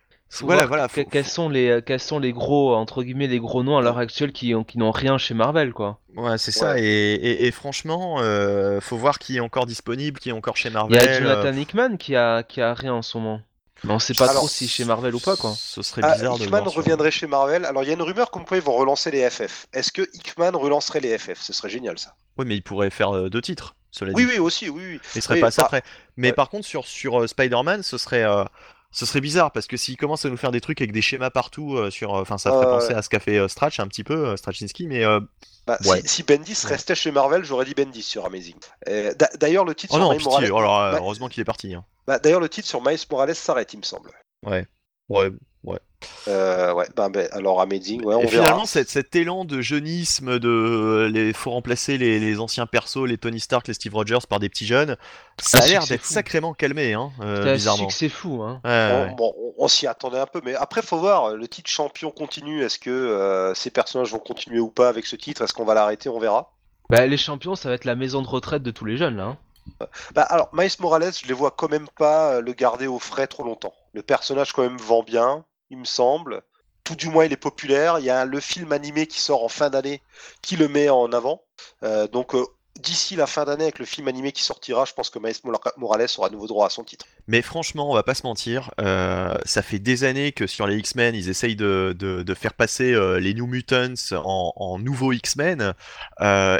Voilà, voilà. faut- quels sont les quels sont les gros entre guillemets les gros noms à l'heure actuelle qui ont qui n'ont rien chez Marvel quoi. Ouais, c'est ça. Et, et- et franchement, euh, faut voir qui est encore disponible, qui est encore chez Il Marvel. y a Jonathan Hickman qui a qui a rien en ce moment. Mais on sait pas Alors, trop si chez Marvel ou pas quoi. Ce serait Ah, bizarre de le Hickman voir reviendrait chez Marvel. Alors, il y a une rumeur comme quoi ils vont relancer les FF. Est-ce que Hickman relancerait les FF Ce serait génial, ça. Oui, mais il pourrait faire euh, deux titres, cela Oui, dit. oui, aussi, oui, oui. Il serait Oui, pas ça bah, près. Mais ouais. par contre, sur, sur euh, Spider-Man, ce serait. euh, Ce serait bizarre parce que s'il commence à nous faire des trucs avec des schémas partout, euh, sur, euh, enfin, ça ferait penser à ce qu'a fait euh, Stratch un petit peu, euh, mais euh, Bah, Ouais. si, si Bendis restait chez Marvel, j'aurais dit Bendis sur Amazing. D'a- D'ailleurs, le titre oh sur non, Miles pitié. Morales. Alors, Bah, heureusement qu'il est parti. hein. bah, D'ailleurs, le titre sur Miles Morales s'arrête, il me semble. Ouais. Ouais. Euh, ouais, bah, bah, alors Amazing, ouais, on Et verra. finalement, cet, cet élan de jeunisme, de les faut remplacer les, les anciens persos, les Tony Stark, les Steve Rogers par des petits jeunes, ça a l'air d'être sacrément calmé, hein, euh, bizarrement. c'est fou hein. Ouais, On, ouais. bon, on- on s'y attendait un peu, mais après, faut voir. Le titre champion continue. Est-ce que euh, ces personnages vont continuer ou pas avec ce titre? Est-ce qu'on va l'arrêter? On verra. Bah les champions ça va être la maison de retraite de tous les jeunes là. hein. Bah, alors, Miles Morales, je les vois quand même pas euh, le garder au frais trop longtemps. Le personnage, quand même, vend bien, il me semble. Tout du moins, il est populaire. Il y a le film animé qui sort en fin d'année qui le met en avant. Euh, donc, euh, d'ici la fin d'année, avec le film animé qui sortira, je pense que Mora- Morales aura nouveau droit à son titre. Mais franchement, on va pas se mentir, euh, ça fait des années que sur les X-Men, ils essayent de, faire passer les New Mutants en, nouveaux X-Men,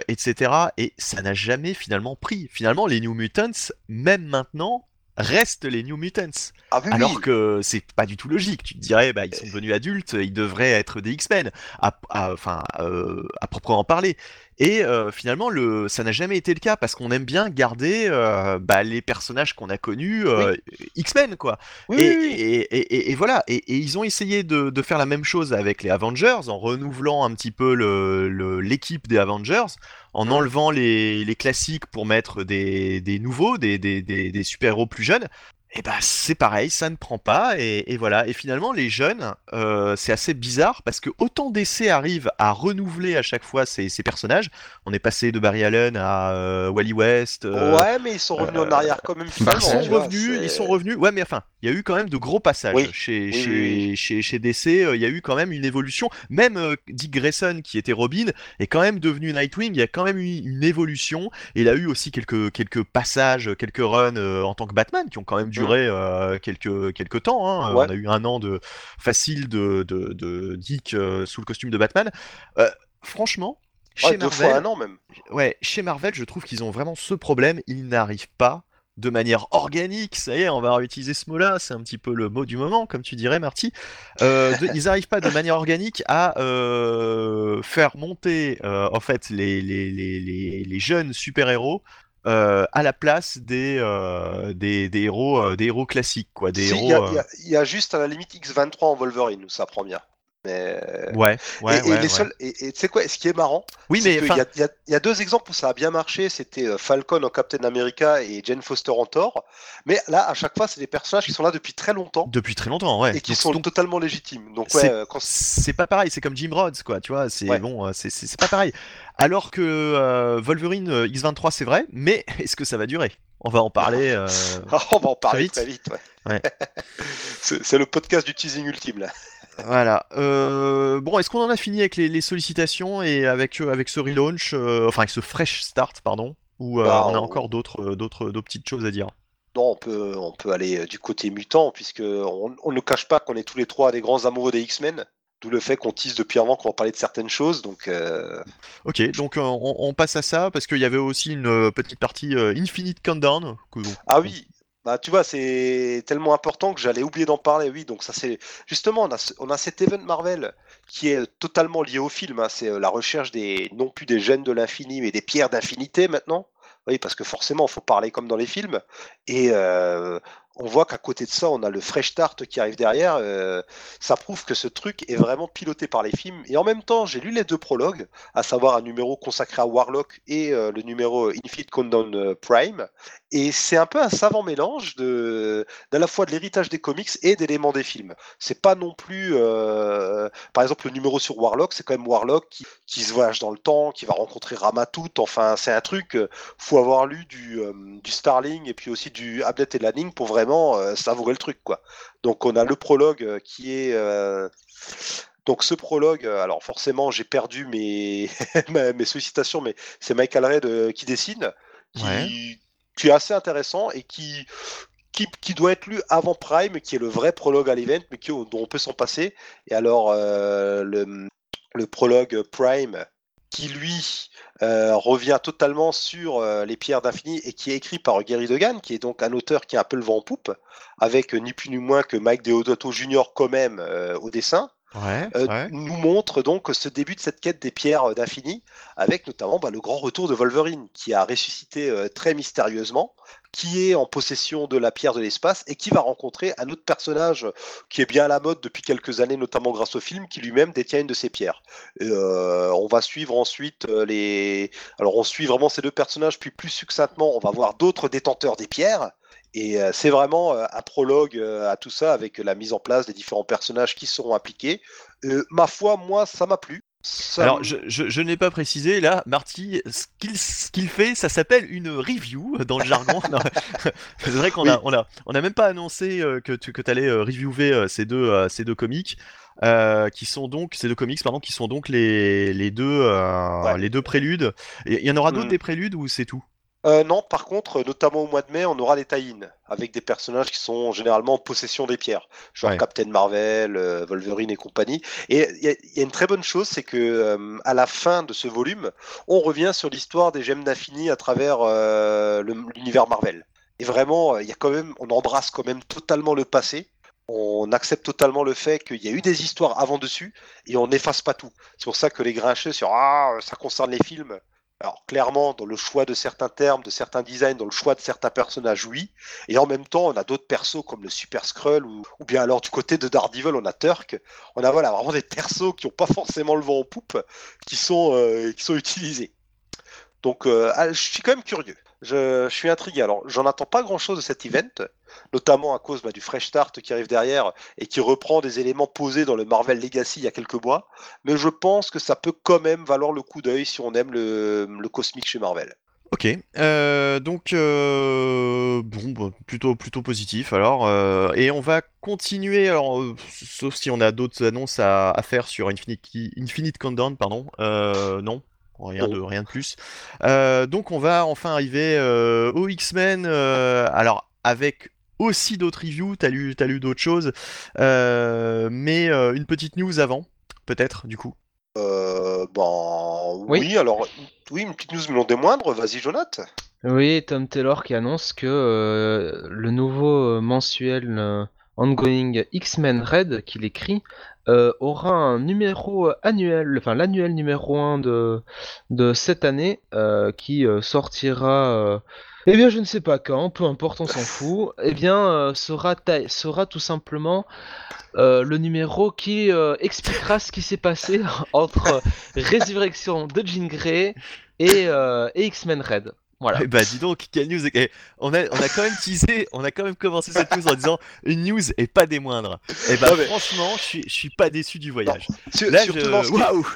etc. Et ça n'a jamais finalement pris. Finalement, les New Mutants, même maintenant, restent les New Mutants. Ah oui, Alors oui. que c'est pas du tout logique. Tu te dirais, bah, ils sont devenus adultes, ils devraient être des X-Men, à, à- enfin, euh, à proprement parler. Et euh, finalement, le, ça n'a jamais été le cas parce qu'on aime bien garder euh, bah, les personnages qu'on a connus, euh, X-Men, quoi. Oui, et, oui, et- et- et- et voilà. Et, et ils ont essayé de, de faire la même chose avec les Avengers en renouvelant un petit peu le- le- l'équipe des Avengers, en enlevant les, les classiques pour mettre des, des nouveaux, des, des, des, des super-héros plus jeunes. Et bah c'est pareil, ça ne prend pas et, et voilà. Et finalement les jeunes, euh, c'est assez bizarre parce que autant DC arrive à renouveler à chaque fois ses, ses personnages. On est passé de Barry Allen à euh, Wally West. euh, ouais, mais ils sont revenus en arrière quand même. ils finalement, Barça, sont revenus, ils sont revenus. Ouais, mais enfin, il y a eu quand même de gros passages Oui. chez, Oui, chez, oui, chez chez DC. euh, Il y a eu quand même une évolution. Même euh, Dick Grayson, qui était Robin, est quand même devenu Nightwing. Il y a quand même eu une évolution. Et il a eu aussi quelques quelques passages, quelques runs euh, en tant que Batman qui ont quand même duré euh, quelques quelques temps. hein. Ouais. On a eu un an de facile de de, de Dick sous le costume de Batman. Euh, franchement. Ouais, Chez deux Marvel, fois un an même. ouais, chez Marvel, je trouve qu'ils ont vraiment ce problème. Ils n'arrivent pas de manière organique. Ça y est, on va utiliser ce mot-là. C'est un petit peu le mot du moment, comme tu dirais, Marty. Euh, de- ils n'arrivent pas de manière organique à euh, faire monter, euh, en fait, les, les, les, les, les jeunes super-héros. euh, à la place des, euh, des, des héros euh, des héros classiques quoi des Il y, a- y y juste à la limite X23 en Wolverine où ça prend bien. Mais... ouais ouais et, et ouais, les ouais. seuls, et et tu sais quoi, ce qui est marrant, oui mais y, il y a- il y a deux exemples où ça a bien marché, c'était euh, Falcon en Captain America et Jane Foster en Thor. Mais là, à chaque fois, c'est des personnages qui sont là depuis très longtemps depuis très longtemps ouais et qui Donc- sont donc, totalement légitimes. Donc c'est- euh, quand c'est pas pareil, c'est comme Jim Rhodes, quoi, tu vois, c'est bon, euh, c'est- pas pareil. Alors que euh, Wolverine euh, X23, c'est vrai, mais est-ce que ça va durer? On va en parler. euh, on va en parler vite. très vite. ouais. Ouais. c'est le podcast du teasing ultime là. Voilà. Euh, bon, est-ce qu'on en a fini avec les, les sollicitations et avec, euh, avec ce relaunch, euh, enfin avec ce fresh start, pardon Ou euh, Bah, on a encore d'autres d'autres petites choses à dire? Non, on peut, on peut aller du côté mutant, puisque on, on ne cache pas qu'on est tous les trois des grands amoureux des X-Men. D'où le fait qu'on tease depuis avant qu'on va parler de certaines choses. Donc, euh, Ok, donc euh, on, on passe à ça parce qu'il y avait aussi une petite partie euh, Infinite Countdown. Que, ah oui, Bah, tu vois, c'est tellement important que j'allais oublier d'en parler. Oui, donc ça c'est justement, on a, on a cet event Marvel qui est totalement lié au film. hein. C'est euh, la recherche des non plus des gènes de l'infini, mais des pierres d'infinité maintenant. Oui, parce que forcément, il faut parler comme dans les films. Et euh, on voit qu'à côté de ça, on a le fresh start qui arrive derrière. euh, ça prouve que ce truc est vraiment piloté par les films. Et en même temps, j'ai lu les deux prologues, à savoir un numéro consacré à Warlock et le numéro Infinite Countdown euh, Prime. Et c'est un peu un savant mélange de d'à la fois de l'héritage des comics et d'éléments des films. C'est pas non plus, euh, par exemple, le numéro sur Warlock, c'est quand même Warlock qui, se voyage dans le temps, qui va rencontrer Ramatout. Enfin, c'est un truc. euh, faut avoir lu du, euh, du Starling et puis aussi du Ablet et Lanning pour vraiment savourer le truc, quoi. Donc, on a le prologue qui est donc ce prologue, alors forcément j'ai perdu mes, mes sollicitations, mais c'est Michael Red qui dessine, qui. Qui est assez intéressant et qui, qui, doit être lu avant Prime, qui est le vrai prologue à l'event, mais qui, dont on peut s'en passer. Et alors euh, le, prologue Prime, qui lui euh, revient totalement sur euh, les pierres d'infini et qui est écrit par Gary Degan, qui est donc un auteur qui a un peu le vent en poupe, avec ni plus ni moins que Mike Deodato Jr. quand même au dessin Ouais, euh, ouais. nous montre donc ce début de cette quête des pierres d'infini, avec notamment bah, le grand retour de Wolverine, qui a ressuscité euh, très mystérieusement, qui est en possession de la pierre de l'espace et qui va rencontrer un autre personnage qui est bien à la mode depuis quelques années, notamment grâce au film, qui lui-même détient une de ces pierres. Euh, on va suivre ensuite euh, les. Alors on suit vraiment ces deux personnages, puis plus succinctement, on va voir d'autres détenteurs des pierres. Et euh, c'est vraiment euh, un prologue euh, à tout ça avec la mise en place des différents personnages qui seront impliqués. Euh, ma foi, moi, ça m'a plu. Ça Alors, je, je, je n'ai pas précisé, là, Marty, ce qu'il ce qu'il fait, ça s'appelle une review dans le jargon. C'est vrai qu'on a, Oui. on a, on a même pas annoncé que tu que allais reviewer ces, deux, ces deux comics, euh, qui sont donc, ces deux comics, pardon, qui sont donc les, les, deux, euh, Ouais. les deux préludes. Il y en aura d'autres Mhm. des préludes ou c'est tout? Euh, non, par contre, notamment au mois de mai, on aura des tie-ins avec des personnages qui sont généralement en possession des pierres, genre Ouais. Captain Marvel, euh, Wolverine et compagnie. Et il y, a- il y a une très bonne chose, c'est que euh, à la fin de ce volume, on revient sur l'histoire des gemmes d'infini à travers l'univers Marvel. Et vraiment, il y a quand même, on embrasse quand même totalement le passé. On accepte totalement le fait qu'il y a eu des histoires avant dessus et on n'efface pas tout. C'est pour ça que les grincheux sur ah ça concerne les films. Alors clairement, dans le choix de certains termes, de certains designs, dans le choix de certains personnages, oui. Et en même temps, on a d'autres persos comme le Super Skrull ou, ou bien alors du côté de Daredevil, on a Turk. On a voilà vraiment des persos qui n'ont pas forcément le vent en poupe, qui sont euh, qui sont utilisés. Donc euh, ah, je suis quand même curieux. Je, suis intrigué. Alors j'en attends pas grand chose de cet event, notamment à cause bah, du fresh start qui arrive derrière et qui reprend des éléments posés dans le Marvel Legacy il y a quelques mois. Mais je pense que ça peut quand même valoir le coup d'œil si on aime le, le cosmique chez Marvel. Ok, euh, donc euh, bon, bah, plutôt plutôt positif alors, euh, et on va continuer alors, sauf si on a d'autres annonces à, faire sur Infinite, Infinite Countdown, pardon, non, rien de rien de plus. Euh, donc on va enfin arriver euh, aux X-Men, euh, alors avec aussi d'autres reviews, t'as lu t'as lu d'autres choses, euh, mais euh, une petite news avant, peut-être du coup. Euh, bon, Oui. oui. alors, oui, une petite news, mais non des moindres. Vas-y, Jonathan. Oui, Tom Taylor qui annonce que euh, le nouveau mensuel euh, ongoing X-Men Red qu'il écrit euh, aura un numéro annuel, enfin l'annuel numéro 1 de, de cette année euh, qui euh, sortira, euh, eh bien je ne sais pas quand, peu importe, on s'en fout, eh bien euh, sera, sera tout simplement euh, le numéro qui euh, expliquera ce qui s'est passé entre Résurrection de Jean Grey et, euh, et X-Men Red. Voilà. Eh bah dis donc, quelle news eh, on, a, on a quand même teasé, on a quand même commencé cette news en disant une news et pas des moindres. Et bah Non, mais- franchement, je suis, je suis pas déçu du voyage. Sur- Là, surtout je... ce qui, est, Waouh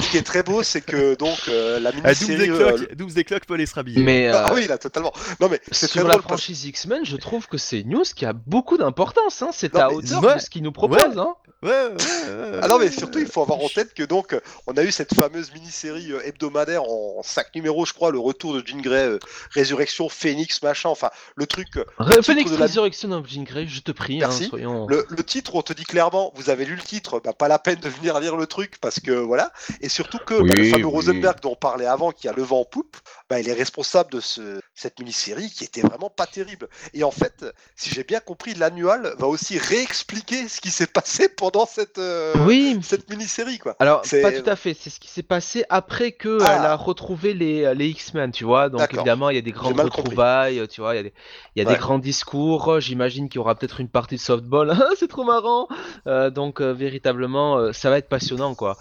ce qui est très beau, c'est que donc euh, la Ah, mini-série. euh, Doomsday Clock peut aller se rhabiller. Mais euh, Ah oui, là, totalement. Non, mais c'est très sur la franchise X-Men, je trouve que c'est une news qui a beaucoup d'importance. Hein. C'est Non, à mais- hauteur ouais. de ce qu'il nous propose. Hein. Ouais, ouais, ouais, ouais, Ah non, mais surtout, il faut avoir en tête que donc, on a eu cette fameuse mini-série euh, hebdomadaire en 5 numéros, je crois, le retour de Jean Grey, euh, Résurrection, Phoenix, machin, enfin, le truc. euh, titre Phoenix de la- Resurrection of Jean Grey, je te prie, hein, soyons. Le, le titre, on te dit clairement, vous avez lu le titre, bah, pas la peine de venir lire le truc parce que voilà. Et surtout que bah, le Oui, fameux oui. Rosenberg dont on parlait avant, qui a le vent en poupe, bah, il est responsable de ce, cette mini-série qui était vraiment pas terrible. Et en fait, si j'ai bien compris, l'annual va aussi réexpliquer ce qui s'est passé pendant cette, euh, Oui, cette mini-série, quoi. alors pas tout à fait. C'est ce qui s'est passé après que Ah. elle a retrouvé les, les X-Men, tu vois. Donc évidemment, il y a des grandes compris. retrouvailles, tu vois. Il y a des, y a des grands discours. J'imagine qu'il y aura peut-être une partie de softball. Ah, c'est trop marrant. Euh, donc euh, véritablement, ça va être passionnant, quoi.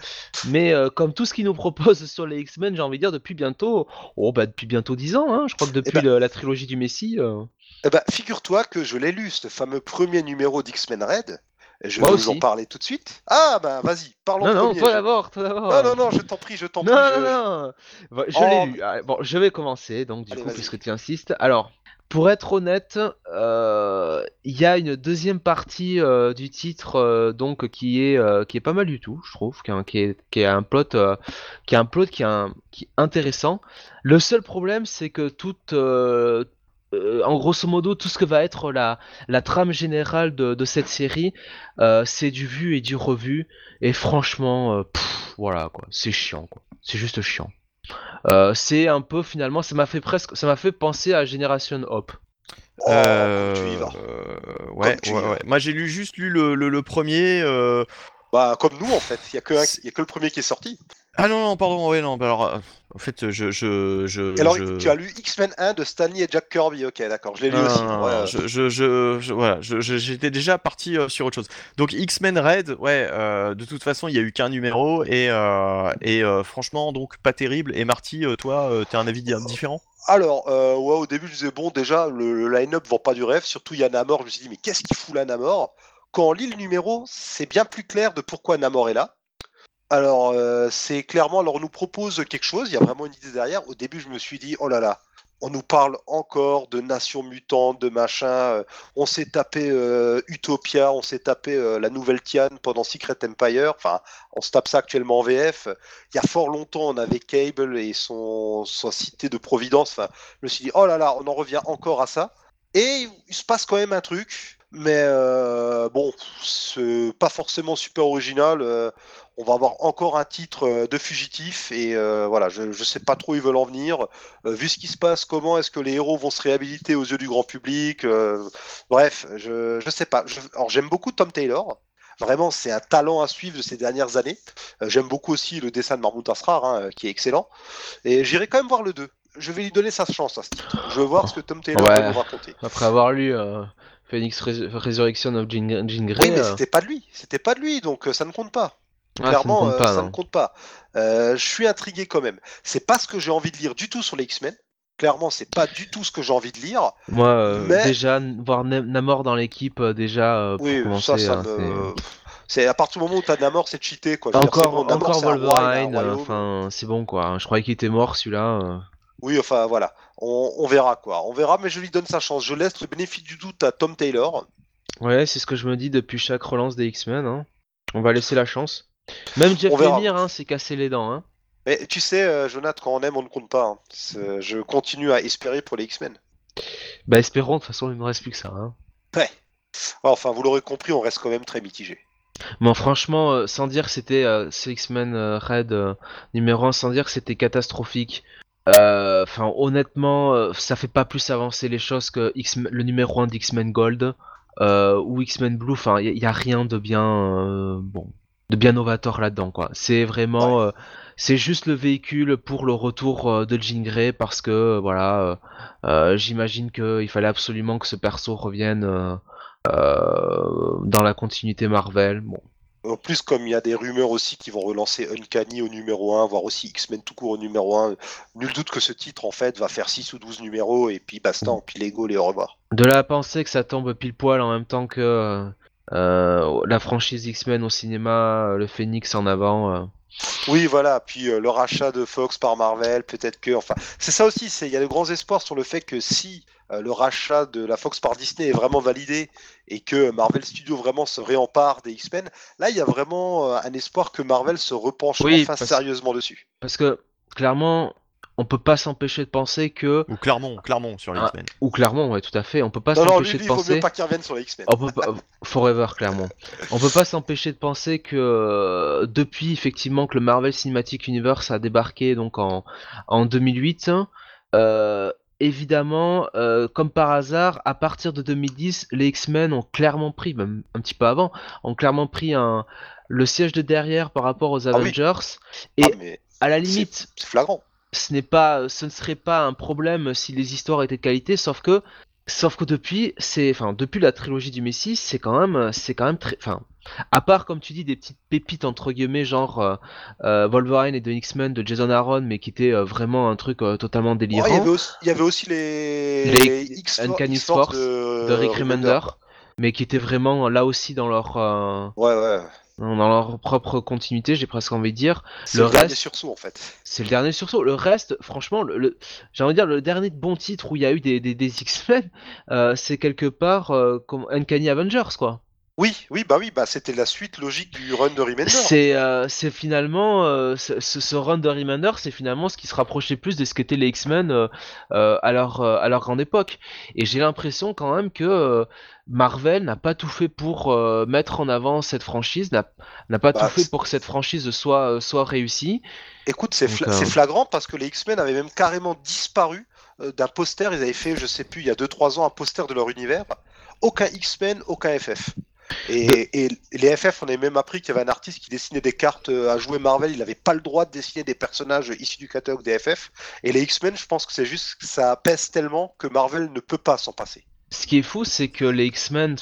Mais comme tout ce qu'ils nous proposent sur les X-Men, j'ai envie de dire depuis bientôt, oh bah depuis bientôt 10 ans. Hein, je crois que depuis ben- le- la trilogie du Messie. Eh ben, figure-toi que je l'ai lu, ce fameux premier numéro d'X-Men Red. Je Moi vais vous en parler tout de suite. Ah, ben vas-y, parlons Non, non, premier. toi je- d'abord, toi d'abord. Non, non, non, je t'en prie, je t'en prie. non, je- non. Bon, Je Oh, l'ai lu. Ah, Bon, je vais commencer, donc du Allez, coup, vas-y. puisque tu insistes. Alors, pour être honnête, euh, il y a une deuxième partie euh, du titre, euh, donc qui est qui est pas mal du tout, je trouve, qui, est- qui est qui est un plot, qui est un plot qui est, un- qui est intéressant. Le seul problème, c'est que toute euh, en grosso modo, tout ce que va être la, la trame générale de, de cette série, euh, c'est du vu et du revu. Et franchement, euh, pff, voilà quoi, c'est chiant quoi. C'est juste chiant. Euh, c'est un peu finalement, ça m'a fait presque, ça m'a fait penser à Generation Hop. Oh, Euh, tu y vas. euh, ouais, tu y vas. ouais. Moi j'ai lu juste lu le, le- le premier. euh, Bah, comme nous, en fait. Il il y a que le premier qui est sorti. Ah non, non, pardon, ouais, non. bah alors, euh, en fait, je. je, je alors, je- tu as lu X-Men 1 de Stanley et Jack Kirby. Ok, d'accord, je l'ai lu Non, aussi. non, non, Ouais, non, je, je, voilà, j'étais déjà parti euh, sur autre chose. Donc X-Men Red, ouais, euh, de toute façon, il y a eu qu'un numéro et, et franchement, donc pas terrible. Et Marty, toi, euh, t'as un avis di- différent? Alors, ouais, au début, je disais, bon, déjà, le, le line-up vend pas du rêve. Surtout, il y a Namor. Je me suis dit, mais qu'est-ce qu'il fout là, Namor? Quand on lit le numéro, c'est bien plus clair de pourquoi Namor est là. Alors, euh, c'est clairement, alors on nous propose quelque chose, il y a vraiment une idée derrière. Au début, je me suis dit, oh là là, on nous parle encore de nations mutantes, de machin. euh, on s'est tapé euh, Utopia, on s'est tapé euh, la nouvelle Tian pendant Secret Empire. Enfin, on se tape ça actuellement en VF. Il y a fort longtemps, on avait Cable et son, sa cité de Providence. Enfin, je me suis dit, oh là là, on en revient encore à ça. Et il se passe quand même un truc, mais euh, bon, c'est pas forcément super original. On va avoir encore un titre euh, de fugitif et euh, voilà, je, je sais pas trop où ils veulent en venir. Euh, vu ce qui se passe, comment est-ce que les héros vont se réhabiliter aux yeux du grand public euh, Bref, je, je sais pas. Je- alors j'aime beaucoup Tom Taylor. Vraiment, c'est un talent à suivre de ces dernières années. J'aime beaucoup aussi le dessin de Mahmoud Asrar, hein, qui est excellent. Et j'irai quand même voir le 2. Je vais lui donner sa chance à ce titre. Je veux voir ce que Tom Taylor Ouais. va nous raconter. Après avoir lu Phoenix Res- Resurrection of Jean, Jean Grey, Oui, mais c'était pas de lui. C'était pas de lui, donc ça ne compte pas. Ah, ça ne Clairement, compte euh, pas, ça ne compte pas. Euh, je suis intrigué quand même. C'est pas ce que j'ai envie de lire du tout sur les X-Men. Clairement, c'est pas du tout ce que j'ai envie de lire. Moi, euh, Mais- déjà, voir Na- Namor dans l'équipe, déjà, euh, pour Oui, commencer, ça, ça hein, me. C'est à partir du moment où t'as Namor, c'est cheaté quoi. Veux dire, Encore, bon, Namor, encore Wolverine, enfin, c'est bon quoi. Je croyais qu'il était mort celui-là. Oui, enfin voilà. On, on verra quoi. On verra, mais je lui donne sa chance. Je laisse le bénéfice du doute à Tom Taylor. Ouais, c'est ce que je me dis depuis chaque relance des X-Men. hein. On va laisser la chance. Même Jeff. Lemire hein, s'est cassé les dents. Hein. Mais tu sais, euh, Jonathan, quand on aime, on ne compte pas. hein. Je continue à espérer pour les X-Men. Bah espérons, de toute façon, il ne me reste plus que ça. Hein. Enfin, vous l'aurez compris, on reste quand même très mitigé. Bon, franchement, euh, sans dire que c'était euh, X-Men euh, Red numéro 1, sans dire que c'était catastrophique. Enfin, honnêtement, ça fait pas plus avancer les choses que X le numéro 1 d'X-Men Gold ou X-Men Blue. Enfin, il y, a rien de bien, bon, de bien novateur là-dedans, quoi. C'est vraiment, euh, c'est juste le véhicule pour le retour euh, de Jean Grey parce que, euh, voilà, j'imagine qu'il fallait absolument que ce perso revienne. dans la continuité Marvel. Bon. En plus, comme il y a des rumeurs aussi qui vont relancer Uncanny au numéro 1, voire aussi X-Men tout court au numéro 1, nul doute que ce titre, en fait, va faire 6 ou 12 numéros, et puis basta, on pile les go, les au revoir. De là à penser que ça tombe pile poil en même temps que la franchise X-Men au cinéma, euh, le Phoenix en avant. euh. Oui, voilà, puis euh, le rachat de Fox par Marvel, peut-être que... Enfin, c'est ça aussi, c'est il y a de grands espoirs sur le fait que si euh, le rachat de la Fox par Disney est vraiment validé, et que Marvel Studios vraiment se réempare des X-Men, là, il y a vraiment euh, un espoir que Marvel se repenche Oui, enfin parce- sérieusement dessus. Parce que clairement, on peut pas s'empêcher de penser que, Ou Clermont, Clermont sur les Ah. X-Men. ou clairement, ouais, tout à fait, on peut pas s'empêcher lui, de il vaut penser. mieux pas qu'il revienne sur les X-Men. On peut pas... Forever, clairement. On peut pas s'empêcher de penser que euh, depuis effectivement que le Marvel Cinematic Universe a débarqué donc en, en 2008, euh, évidemment, euh, comme par hasard, à partir de 2010, les X-Men ont clairement pris, même un petit peu avant, ont clairement pris un, le siège de derrière par rapport aux Ah oui. Avengers. Et Ah, mais à la limite, c'est flagrant. Ce n'est pas, ce ne serait pas un problème si les histoires étaient de qualité, sauf que, sauf que depuis, c'est, enfin, depuis la trilogie du Messie, c'est quand même, c'est quand même très, enfin, à part comme tu dis des petites pépites entre guillemets, genre euh, euh, Wolverine et The X-Men de Jason Aaron, mais qui était euh, vraiment un truc euh, totalement Ouais, délirant. il, y avait aussi, il y avait aussi les, Les X Uncanny Force de, de Rick Remender, mais qui étaient vraiment là aussi dans leur, Ouais, ouais. Dans leur propre continuité, j'ai presque envie de dire. C'est Le le, dernier reste- sursaut en fait. C'est le dernier sursaut. Le reste, franchement, le, le- j'ai envie de dire, le dernier bon titre où il y a eu des, des, des X-Men, euh, c'est quelque part euh, comme Uncanny Avengers, quoi. Oui, oui, bah oui, bah c'était la suite logique du run de Remender. C'est euh, c'est finalement, euh, ce, run de Remender, c'est finalement ce qui se rapprochait plus de ce qu'étaient les X-Men euh, euh, à, leur, euh, à leur grande époque. Et j'ai l'impression quand même que euh, Marvel n'a pas tout fait pour euh, mettre en avant cette franchise, n'a n'a pas Bah, tout fait pour que cette franchise soit, euh, soit réussie. Écoute, c'est fla- euh, flagrant parce que les X-Men avaient même carrément disparu euh, d'un poster. Ils avaient fait, je sais plus, il y a 2-3 ans, un poster de leur univers. Aucun X-Men, aucun FF. Et, et les FF, on a même appris qu'il y avait un artiste qui dessinait des cartes euh, à jouer Marvel. Il n'avait pas le droit de dessiner des personnages issus du catalogue des FF. Et les X-Men, je pense que c'est juste que ça pèse tellement que Marvel ne peut pas s'en passer. Ce qui est fou, c'est que les X-Men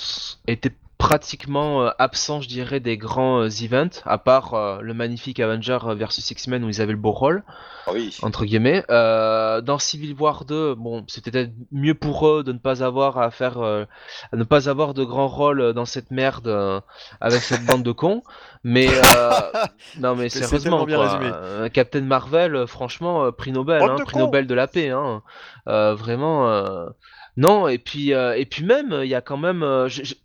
étaient pratiquement euh, absents, je dirais, des grands euh, events, à part euh, le magnifique Avenger versus X-Men où ils avaient le beau rôle, Ah oui. entre guillemets. Euh, dans Civil War 2, bon, c'était peut-être mieux pour eux de ne pas avoir à faire, euh, à ne pas avoir de grand rôle dans cette merde euh, avec cette bande de cons. Mais euh, non, mais sérieusement, quoi. Captain Marvel, franchement, prix Nobel, hein, prix. Nobel de la paix, hein. Euh, vraiment. Non, et puis, euh, et puis même, il y a quand même. euh, j'ai- j'ai-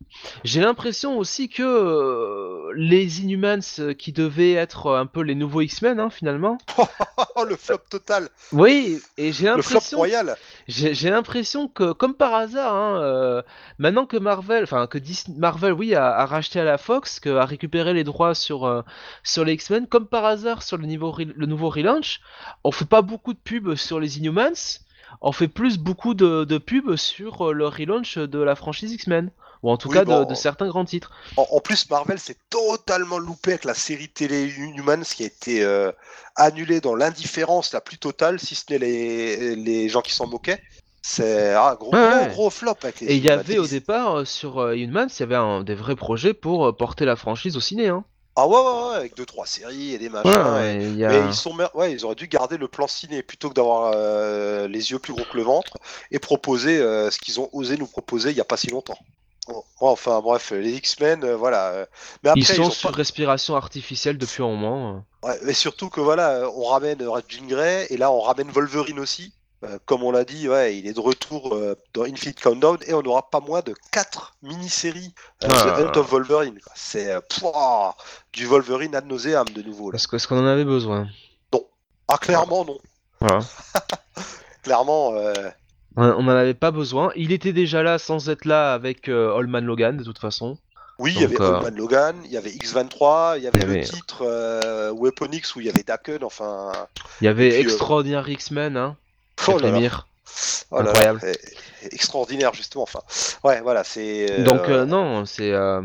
J'ai l'impression aussi que euh, les Inhumans euh, qui devaient être un peu les nouveaux X-Men, hein, finalement. Oh, le flop total. Oui, et j'ai Le flop l'impression. royal. J'ai j'ai l'impression que, comme par hasard, hein, euh, maintenant que Marvel, enfin que Disney, Marvel, oui, a, a racheté à la Fox, que a récupéré les droits sur euh, sur les X-Men, comme par hasard sur le niveau re- le nouveau relaunch, on fait pas beaucoup de pubs sur les Inhumans, on fait plus beaucoup de, de pubs sur euh, le relaunch de la franchise X-Men, ou en tout Oui, cas bon. de, de certains grands titres. En, en plus, Marvel s'est totalement loupé avec la série télé Humans qui a été euh, annulée dans l'indifférence la plus totale, si ce n'est les, les gens qui s'en moquaient. C'est un gros, Ouais, gros, ouais. gros flop avec les Et il y Inhumans. avait au départ euh, sur euh, Inhumans, il y avait un, des vrais projets pour euh, porter la franchise au ciné. Hein. Ah ouais, ouais, ouais, avec deux trois séries et des machins. Ouais, ouais, a- Mais ils sont mer- ouais, ils auraient dû garder le plan ciné plutôt que d'avoir euh, les yeux plus gros que le ventre et proposer euh, ce qu'ils ont osé nous proposer il y a pas si longtemps. Bon, enfin bref, les X-Men, euh, voilà. Mais après, Ils sont ont sur pas- respiration artificielle depuis un moment. euh. Ouais, mais surtout que voilà, on ramène Red Jean Grey et là on ramène Wolverine aussi. Euh, comme on l'a dit, ouais, il est de retour euh, dans Infinite Countdown et on n'aura pas moins de 4 mini-séries euh, Ah. The Hunt of Wolverine. C'est euh, du Wolverine ad nauseam de nouveau. Est-ce qu'on en avait besoin Ah, clairement, non. Voilà. Clairement, On on en avait pas besoin. Il était déjà là sans être là avec Allman Logan de toute façon. oui, il y avait euh, Old Man Logan, il y avait X23, il y avait le titre Weapon X où il y avait Daken, enfin. Il y avait puis, Extraordinaire X-Men, hein. Oh là là. Oh là là, Incroyable. eh, extraordinaire justement. Enfin, ouais, voilà, c'est. euh, Donc euh, non, c'est euh,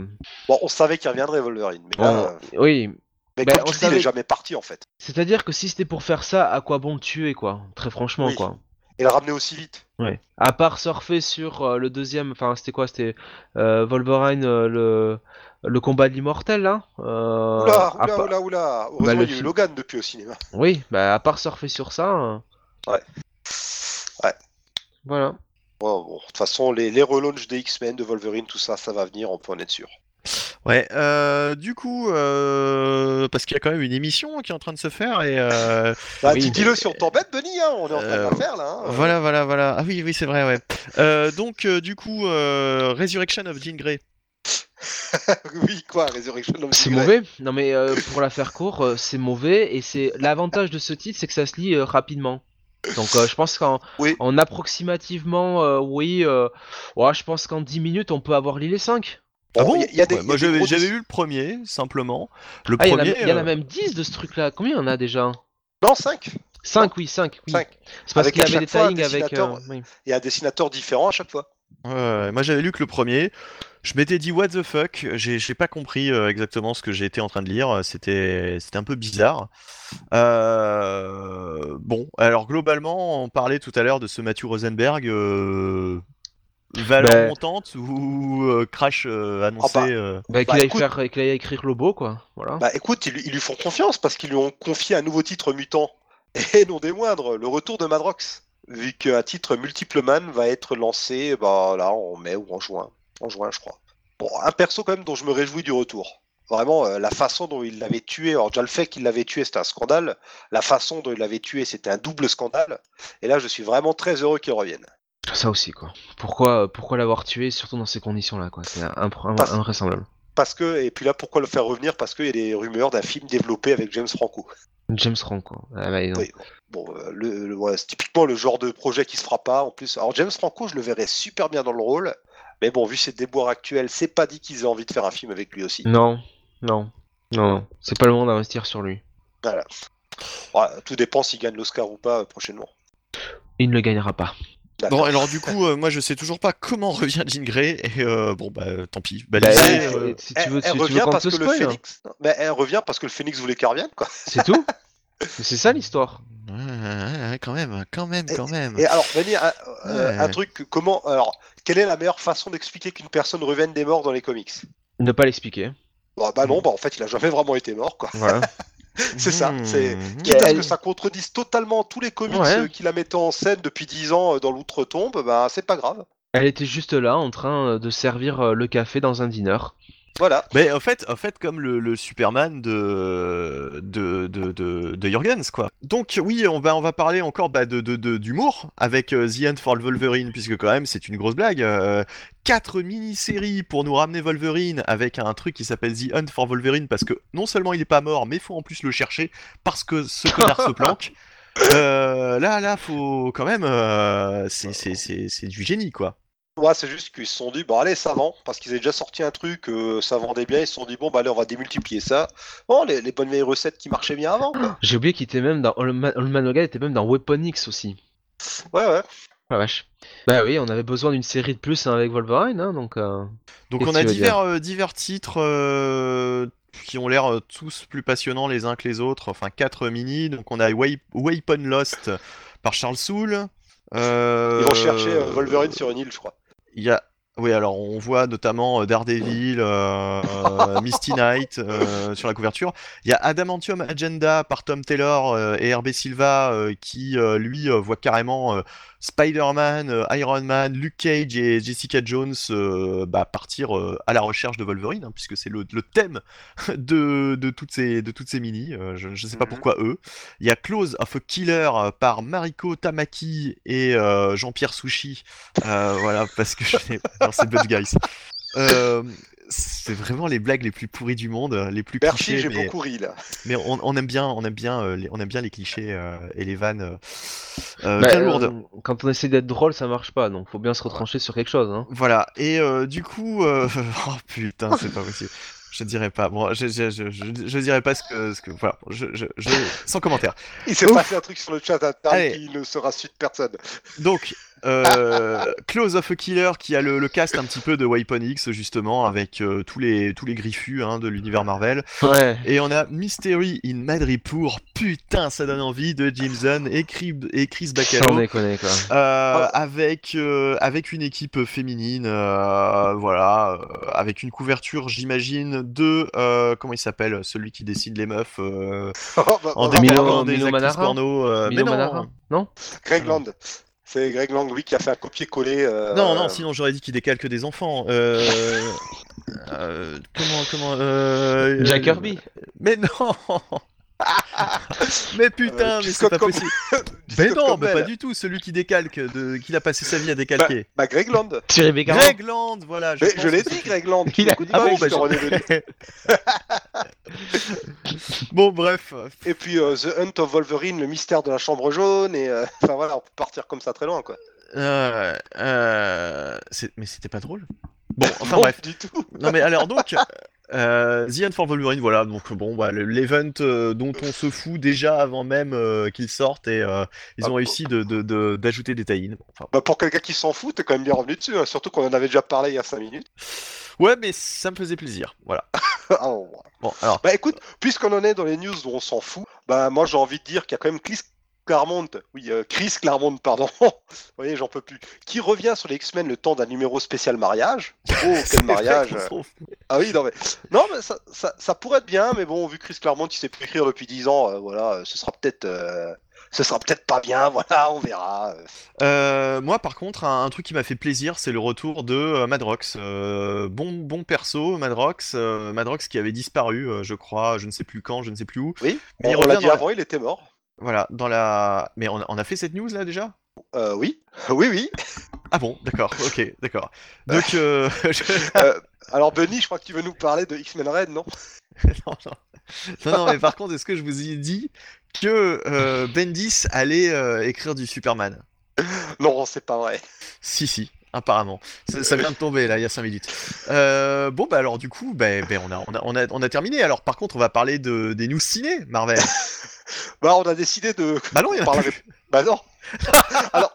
Bon, on savait qu'il reviendrait Wolverine, mais là, on- oui. mais ben, comme on tu dis, il savait- est jamais parti en fait. C'est-à-dire que si c'était pour faire ça, à quoi bon le tuer quoi? Très franchement Oui. quoi. Et le ramener aussi vite. Ouais. À part surfer sur euh, le deuxième, enfin c'était quoi? C'était Wolverine le le combat de l'immortel là. Euh, Oula, à oula, part- oula, oula. Heureusement, Bah, il y a eu Logan depuis au cinéma. Oui, bah à part surfer sur ça. euh, Ouais. Voilà. Bon, bon, de toute façon, les, les relaunchs des X-Men, de Wolverine, tout ça, ça va venir, on peut en être sûr. Ouais, euh, du coup, euh, parce qu'il y a quand même une émission qui est en train de se faire et euh, Bah, Oui. Dis-le si on t'embête, Benny, hein, on est en train de Euh, la faire là. hein. voilà, voilà, voilà. Ah oui, oui, c'est vrai, ouais. Euh, donc, euh, du coup, euh, Resurrection of Jean Grey. oui, quoi, Resurrection of C'est Jean Grey. mauvais. Non mais euh, pour la faire court, euh, c'est mauvais et c'est l'avantage de ce titre, c'est que ça se lit euh, rapidement. Donc euh, je pense qu'en Oui. en approximativement, euh, oui, euh, ouais, je pense qu'en 10 minutes on peut avoir l'île 5. Bon, il y a- il y a des- Ouais, il y a Moi, des j'avais gros eu le premier, simplement. Le Ah, il y, en a- premier. il y en a même 10 de ce truc là. Combien il y en a déjà? Non, 5. 5, oui, 5. Oui. Cinq. C'est parce qu'il y avait chaque des fois avec. dessinateur. euh, oui. Et un dessinateur différent à chaque fois. Ouais, moi j'avais lu que le premier. Je m'étais dit what the fuck. J'ai pas compris euh, exactement ce que j'ai été en train de lire. C'était c'était un peu bizarre. Euh, Bon, alors globalement, on parlait tout à l'heure de ce Matthew Rosenberg. Euh... Valeur Ben- montante ou euh, crash euh, annoncé Ah bah. euh, Bah, qu'il Bah, aille écoute- aille écrire Lobo, quoi. Voilà. Bah écoute, ils, lui- ils lui font confiance parce qu'ils lui ont confié un nouveau titre mutant. Et non des moindres, le retour de Madrox. Vu qu'un titre multiple man va être lancé bah, là en mai ou en juin. En juin, je crois. Bon, un perso quand même dont je me réjouis du retour. Vraiment, euh, la façon dont il l'avait tué, alors déjà le fait qu'il l'avait tué, c'était un scandale. La façon dont il l'avait tué, c'était un double scandale. Et là, je suis vraiment très heureux qu'il revienne. Ça aussi, quoi. Pourquoi, pourquoi l'avoir tué, surtout dans ces conditions-là, quoi? C'est invraisemblable. Parce que, et puis là, pourquoi le faire revenir? Parce qu'il y a des rumeurs d'un film développé avec James Franco. James Franco. Ah, bah. Oui. Bon, euh, le, le- ouais, c'est typiquement le genre de projet qui se fera pas. En plus, alors James Franco, je le verrais super bien dans le rôle. Mais bon, vu ses déboires actuels, c'est pas dit qu'ils aient envie de faire un film avec lui aussi. Non, non, non, non. C'est pas le moment d'investir sur lui. Ouais, tout dépend s'il gagne l'Oscar ou pas euh, prochainement. Il ne le gagnera pas. Bon, alors du coup, euh, moi je sais toujours pas comment revient Jean Grey et euh, bon bah tant pis. Bah, Bah, lisez, euh, euh, si tu elle, veux, elle si tu veux revient qu'on parce te que le spoil, hein. Phoenix. Mais elle revient parce que le Phoenix voulait qu'elle revienne, quoi. C'est tout Mais C'est ça l'histoire. ouais, ouais, ouais, quand même, quand même, quand même. Et alors, Vanny, un, euh, Ouais. un truc, que- comment, alors, quelle est la meilleure façon d'expliquer qu'une personne revienne des morts dans les comics Ne pas l'expliquer. bah, bah non, bah en fait, il a jamais vraiment été mort, quoi. Voilà. C'est ça, Mmh. c'est-. Quitte à ce elle- que ça contredise totalement tous les comics Ouais. euh, qui la mettaient en scène depuis 10 ans euh, dans l'outre-tombe, bah c'est pas grave. Elle était juste là en train euh, de servir le café dans un dîner. Voilà. Mais en fait, en fait, comme le, le Superman de de, de, de, de Jurgens, quoi. Donc oui, on va on va parler encore bah, de de- d'humour avec euh, The Hunt for Wolverine, puisque quand même c'est une grosse blague. Euh, quatre mini-séries pour nous ramener Wolverine avec un truc qui s'appelle The Hunt for Wolverine, parce que non seulement il est pas mort, mais faut en plus le chercher parce que ce connard se planque. Euh, là, là, faut quand même, euh, c'est c'est c'est c'est du génie, quoi. Moi, c'est juste qu'ils se sont dit, bon, allez, ça vend, parce qu'ils avaient déjà sorti un truc, euh, ça vendait bien, ils se sont dit, bon, bah allez, on va démultiplier ça. Bon, les, les bonnes vieilles recettes qui marchaient bien avant, quoi. J'ai oublié qu'il était même dans. Logan était même dans Weapon X aussi. Ouais, ouais. La vache. Bah oui, on avait besoin d'une série de plus hein, avec Wolverine, hein, donc. euh, Donc Qu'est-ce on a divers, euh, divers titres euh, qui ont l'air euh, tous plus passionnants les uns que les autres. Enfin, quatre mini. Donc on a Wai- Weapon Lost par Charles Soule. Euh, Ils vont chercher euh, Wolverine sur une île, je crois. Il y a... Oui, alors on voit notamment euh, Daredevil, euh, euh, Misty Knight sur la couverture. Il y a Adamantium Agenda par Tom Taylor et Hervé Silva qui, lui, voit carrément Spider-Man, euh, Iron Man, Luke Cage et Jessica Jones euh, bah, partir euh, à la recherche de Wolverine, hein, puisque c'est le, le thème de, de, toutes ces, de toutes ces mini. Euh, je ne sais pas Mhm. pourquoi eux. Il y a Close of a Killer par Mariko Tamaki et Jean-Pierre Sushi. Voilà, parce que je c'est Guys. Euh, c'est vraiment les blagues les plus pourries du monde, les plus Merci, clichés, j'ai mais, beaucoup ri, là. mais on, on aime bien, on aime bien, euh, les, on aime bien les clichés euh, et les vannes euh, euh, bah, bien euh, lourdes. quand on essaie d'être drôle, ça marche pas, donc faut bien se retrancher sur quelque chose. Hein. Voilà, et euh, du coup, euh, oh putain, c'est pas possible. Je dirais pas, bon, je, je, je, je, je dirais pas ce que, ce que voilà, je, je, je- sans commentaire. Il s'est passé un truc sur le chat Allez. qui ne sera su de personne. Donc, euh, Close of a Killer qui a le, le cast un petit peu de Weapon X justement avec euh, tous les tous les griffus hein, de l'univers Marvel. Ouais. Et on a Mystery in Madripoor, putain, ça donne envie de Jameson et, Crib- et Chris Sans Bacalo. déconner quoi. Euh, avec euh, avec une équipe féminine, euh, voilà, euh, avec une couverture, j'imagine, de euh, comment il s'appelle, celui qui décide les meufs euh, Oh, bah, en bah, Milo- des Milo actrices Manara porno. euh, Milo mais non, Manara Non? Greg Land. C'est Greg oui, qui a fait un copier-coller. euh, Non, non, sinon j'aurais dit qu'il décalque des enfants. Euh... euh, Comment, comment euh... Jack euh, Kirby Mais non Mais putain, Euh, mais c'est pas Com- possible. Mais non, mais pas du tout. Celui qui décalque, de... qu'il a passé sa vie à décalquer. Bah, Greg Land. Greg Land, voilà. Je, je l'ai dit, Greg Land. Il a- Ah bon, je bah, je- bon, bref. Et puis euh, The Hunt of Wolverine, le mystère de la chambre jaune, et euh, enfin voilà, on peut partir comme ça très loin quoi. Euh, euh, mais c'était pas drôle. Bon, enfin Non, bref. du tout. Non mais alors donc, euh, The End for Wolverine, voilà, donc bon, bah, le- l'event euh, dont on se fout déjà avant même qu'il sorte et ils Ah, ont réussi de- de- de- d'ajouter des tie Enfin, Bah, pour quelqu'un qui s'en fout, t'es quand même bien revenu dessus, hein, surtout qu'on en avait déjà parlé il y a 5 minutes. ouais, mais ça me faisait plaisir, voilà. Ah, bon. Bon, alors, Bah écoute, puisqu'on en est dans les news où on s'en fout, bah moi j'ai envie de dire qu'il y a quand même Claremont, oui, euh, Chris Claremont, pardon, vous voyez, j'en peux plus, qui revient sur les X-Men le temps d'un numéro spécial mariage. Oh, quel mariage. Ah oui, non mais, non, mais ça, ça, ça pourrait être bien, mais bon, vu Chris Claremont il sait plus écrire depuis 10 ans, euh, voilà, euh, ce sera peut-être... Ce sera peut-être pas bien, voilà, on verra. euh. Moi, par contre, un, un truc qui m'a fait plaisir, c'est le retour de euh, Madrox. Euh, bon, bon perso, Madrox, Madrox qui avait disparu, je crois, je ne sais plus quand, je ne sais plus où. Oui, Mais il on, l'a revient dit la- avant, il était mort. Voilà, dans la. Mais on a, on a fait cette news là déjà? Euh, oui, oui, oui. Ah bon, d'accord, ok, d'accord. Donc, euh, Euh, alors Benny, je crois que tu veux nous parler de X-Men Red, non? Non, non. non, non, mais par contre, est-ce que je vous ai dit que euh, Bendis allait euh, écrire du Superman? Non, c'est pas vrai. Si, si, apparemment. Ça, ça vient de tomber là, il y a 5 minutes. Euh, bon, bah alors, du coup, bah, bah, on, a, on, a, on, a, on a terminé. Alors, par contre, on va parler de, des news ciné, Marvel. Bah, on a décidé de. Bah non, il y en a plus. Bah non. alors,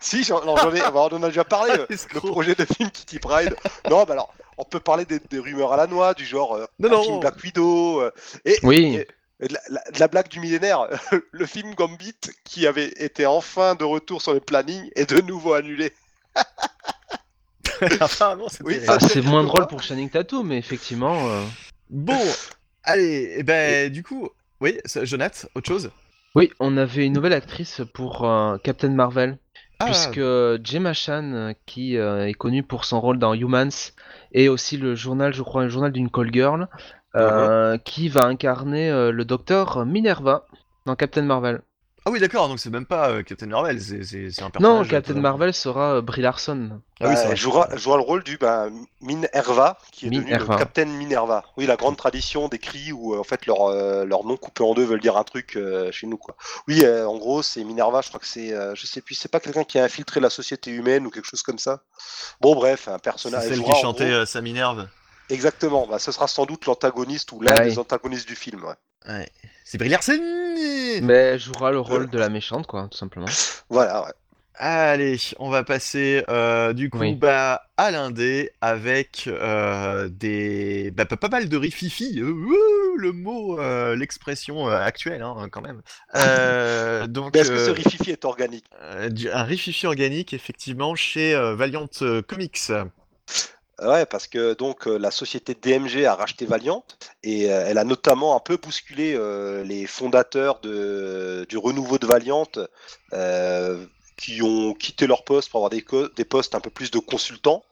si, j'en non, j'en ai. bah, on en a déjà parlé. euh, le projet de film Kitty Pride. Non, bah alors, on peut parler des, des rumeurs à la noix, du genre euh, Non, un non. film Black Widow, euh, et, Oui. et- de, la, la- de la blague du millénaire, le film Gambit qui avait été enfin de retour sur le planning est de nouveau annulé. Oui, Ah, c'est moins drôle pour Channing Tatum, mais effectivement. euh, Bon, allez, et ben, du coup, oui, ça- Jonath, autre chose? Oui, on avait une nouvelle actrice pour euh, Captain Marvel, Ah, puisque Gemma Chan, euh, qui euh, est connue pour son rôle dans Humans, et aussi le journal, je crois, un journal d'une call girl, euh, qui va incarner euh, le docteur Minerva dans Captain Marvel. Ah oui, d'accord, donc c'est même pas euh, Captain Marvel, c'est un personnage. Non, Captain euh, Marvel sera euh, Brie Larson. Ah oui, Bah, elle jouera, elle jouera le rôle du bah, Minerva, qui est devenu Minerva. le Captain Minerva. Oui, la grande tradition des cris où euh, en fait leur, euh, leur nom coupé en deux veulent dire un truc euh, chez nous quoi. Oui, euh, en gros c'est Minerva. Je crois que c'est, euh, je sais plus, c'est pas quelqu'un qui a infiltré la société humaine ou quelque chose comme ça. Bon bref, un C'est personnage. elle celle jouera, qui en chantait gros- euh, Ça m'énerve. Exactement. Bah, ce sera sans doute l'antagoniste ou l'un des antagonistes du film. ouais. Ouais. C'est Brie Larson Mais elle jouera le rôle de la méchante, quoi, tout simplement. Voilà. ouais. Allez, on va passer euh, du coup Oui. bah, à l'indé avec euh, des bah, pas pas mal de rififi, euh, le mot, euh, l'expression euh, actuelle hein, quand même. Euh, donc est-ce que ce euh, rififi est organique? euh, du- un rififi organique effectivement chez euh, Valiant euh, Comics. Ouais, parce que donc euh, la société DMG a racheté Valiant et euh, elle a notamment un peu bousculé euh, les fondateurs du renouveau de Valiant qui ont quitté leur poste pour avoir des, des postes un peu plus de consultants.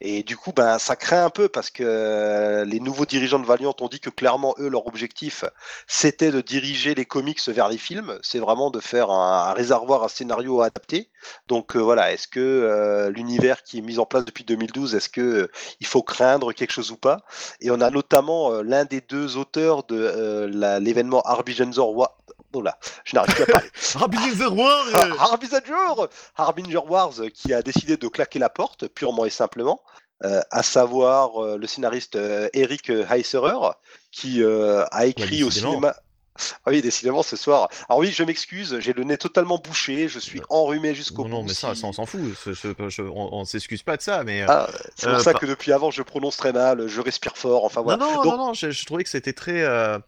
Et du coup, ben, ça craint un peu parce que euh, les nouveaux dirigeants de Valiant ont dit que clairement, eux, leur objectif, c'était de diriger les comics vers les films. C'est vraiment de faire un, réservoir, un scénario adapté. Donc euh, voilà, est-ce que euh, l'univers qui est mis en place depuis 2012, est-ce que euh, il faut craindre quelque chose ou pas? Et on a notamment l'un des deux auteurs de l'événement. Oh là, je n'arrive plus à parler. Harbinger Ah, euh, Harbinger Harbinger Wars euh, qui a décidé de claquer la porte purement et simplement, euh, à savoir euh, le scénariste euh, Eric Heisserer qui euh, a écrit au décidément. cinéma. Ah oui, décidément ce soir. Alors oui, je m'excuse, j'ai le nez totalement bouché, je suis enrhumé jusqu'au Non, non, bout. mais ça, on s'en fout. je- on on s'excuse pas de ça, mais. euh, Ah, c'est pour Euh, ça par- que depuis avant je prononce très mal, je respire fort, enfin voilà. Non, non, Donc- non, non, je, je trouvais que c'était très, euh,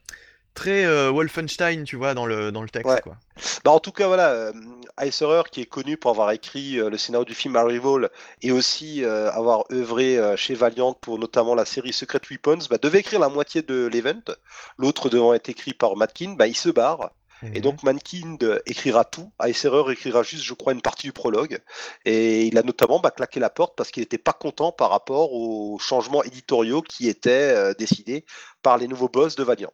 très euh, Wolfenstein, tu vois, dans le, dans le texte, Ouais. quoi. Bah, en tout cas, voilà, euh, qui est connu pour avoir écrit euh, le scénario du film Arrival et aussi euh, avoir œuvré chez Valiant pour notamment la série Secret Weapons, bah, devait écrire la moitié de l'event, l'autre devant être écrit par Matkin, bah, il se barre. Et donc Mankind écrira tout, Heisserer écrira juste, je crois, une partie du prologue. Et il a notamment bah, claqué la porte parce qu'il n'était pas content par rapport aux changements éditoriaux qui étaient euh, décidés par les nouveaux boss de Valiant.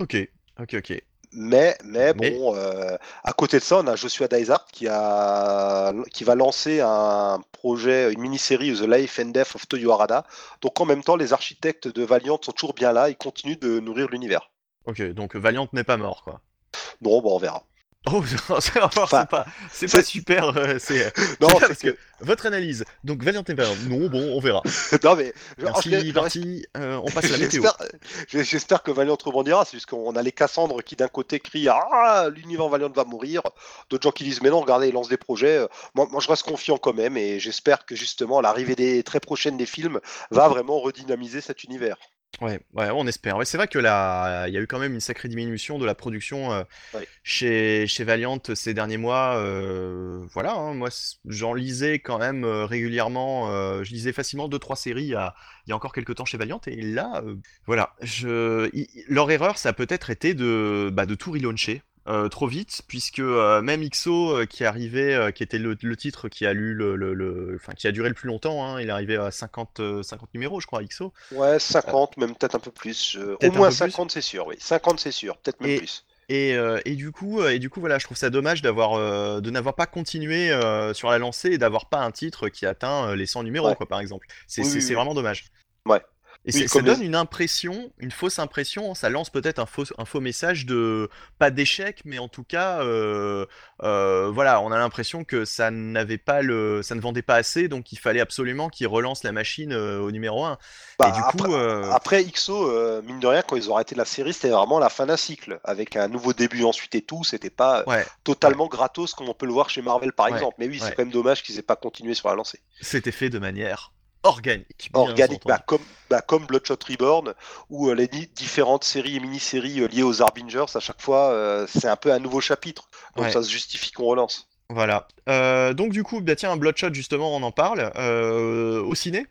Ok, ok, ok. Mais, mais Mais- bon, euh, à côté de ça, on a Joshua Dysart qui, a, qui va lancer un projet, une mini-série The Life and Death of Toyo Harada. Donc en même temps, les architectes de Valiant sont toujours bien là, ils continuent de nourrir l'univers. Ok, donc Valiant n'est pas mort, quoi. Bon, bon, on verra. Oh, c'est Enfin, pas, c'est pas super. euh, c'est Non, c'est pas c'est parce que votre analyse. Donc Valiant et Valiant. Non, bon, on verra. non mais Merci. Euh, on passe à la météo. J'espère j'espère que Valiant rebondira, c'est juste qu'on a les Cassandres qui d'un côté crient Ah, l'univers Valiant va mourir, d'autres gens qui disent Mais non, regardez, ils lancent des projets. Euh, Moi, moi, je reste confiant quand même et j'espère que justement l'arrivée des très prochaines des films va vraiment redynamiser cet univers. Ouais, ouais, on espère. Ouais, c'est vrai que là, il y a eu quand même une sacrée diminution de la production euh, Ouais. chez, chez Valiant ces derniers mois. euh, voilà, hein, moi, j'en lisais quand même euh, régulièrement. euh, je lisais facilement deux trois séries il y a, il y a encore quelques temps chez Valiant. Et là, euh, voilà, je, leur erreur, ça a peut-être été de, bah, de tout relauncher. Euh, trop vite, puisque euh, même XO euh, qui arrivait, qui était le, le titre qui a lu le, le- qui a duré le plus longtemps, hein, il est arrivé à 50, euh, 50 numéros, je crois, XO. Ouais, 50, même peut-être un peu plus. au moins peu plus. 50, c'est sûr, oui. 50, c'est sûr, peut-être même Et- plus. Et, et du coup, et du coup, voilà, je trouve ça dommage d'avoir, de n'avoir pas continué sur la lancée et d'avoir pas un titre qui atteint les 100 numéros, Ouais. quoi, par exemple. C'est Oui, c'est- oui, c'est oui. vraiment dommage. Ouais. Et Oui, ça donne une impression, une fausse impression, ça lance peut-être un faux, un faux message de, pas d'échec, mais en tout cas, euh, euh, voilà, on a l'impression que ça n'avait pas le, ça ne vendait pas assez, donc il fallait absolument qu'ils relancent la machine euh, au numéro 1. Bah, et du après, coup, après, XO, mine de rien, quand ils ont arrêté la série, c'était vraiment la fin d'un cycle. Avec un nouveau début ensuite et tout, c'était pas ouais, totalement gratos comme on peut le voir chez Marvel par Ouais, exemple. Mais oui, c'est quand même dommage qu'ils aient pas continué sur la lancée. c'était fait de manière organique. Organique, bah, comme, bah, comme Bloodshot Reborn, où euh, les différentes séries et mini-séries euh, liées aux Harbingers, à chaque fois, euh, c'est un peu un nouveau chapitre. Donc Ouais. ça se justifie qu'on relance. Voilà. Donc du coup, bah tiens, Bloodshot justement, on en parle au ciné?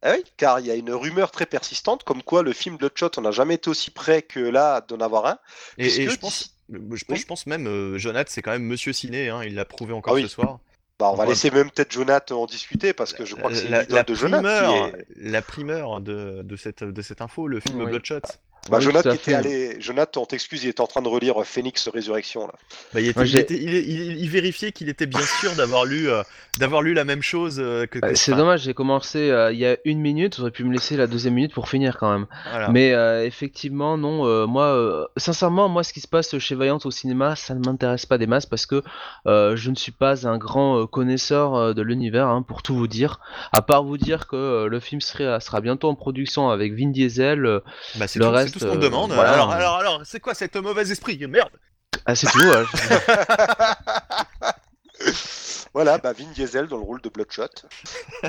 Ah oui, car il y a une rumeur très persistante comme quoi le film Bloodshot, on n'a jamais été aussi près que là d'en avoir un. Et, je pense, je pense, Oui. je pense même, Jonathan, c'est quand même Monsieur Ciné, hein, il l'a prouvé encore Ah oui. ce soir. Bah, on va Ouais. laisser même peut-être Jonathan en discuter parce que je crois que c'est la, de primeur, qui est... la primeur de, de cette, de cette info, le film Oui. Bloodshot. Bah, Oui, Jonathan était fait. allé. Jonathan, on t'excuse, il était en train de relire Phoenix Résurrection là. Bah, il, était- Moi, il j'ai- était- il, il- il vérifiait qu'il était bien sûr d'avoir lu, euh, d'avoir lu la même chose euh, que. Euh, que- C'est enfin, dommage, j'ai commencé euh, il y a une minute, j'aurais pu me laisser la deuxième minute pour finir quand même. voilà. Mais euh, effectivement, non, euh, moi, euh, sincèrement, moi, ce qui se passe chez Valiant au cinéma, ça ne m'intéresse pas des masses parce que euh, je ne suis pas un grand euh, connaisseur euh, de l'univers, hein, pour tout vous dire. À part vous dire que euh, le film sera bientôt en production avec Vin Diesel, euh, Bah, le reste, tout ce qu'on euh, demande. voilà. Alors, alors, alors, c'est quoi cette mauvais esprit? Merde. ah, c'est tout. Voilà, bah, Vin Diesel dans le rôle de Bloodshot.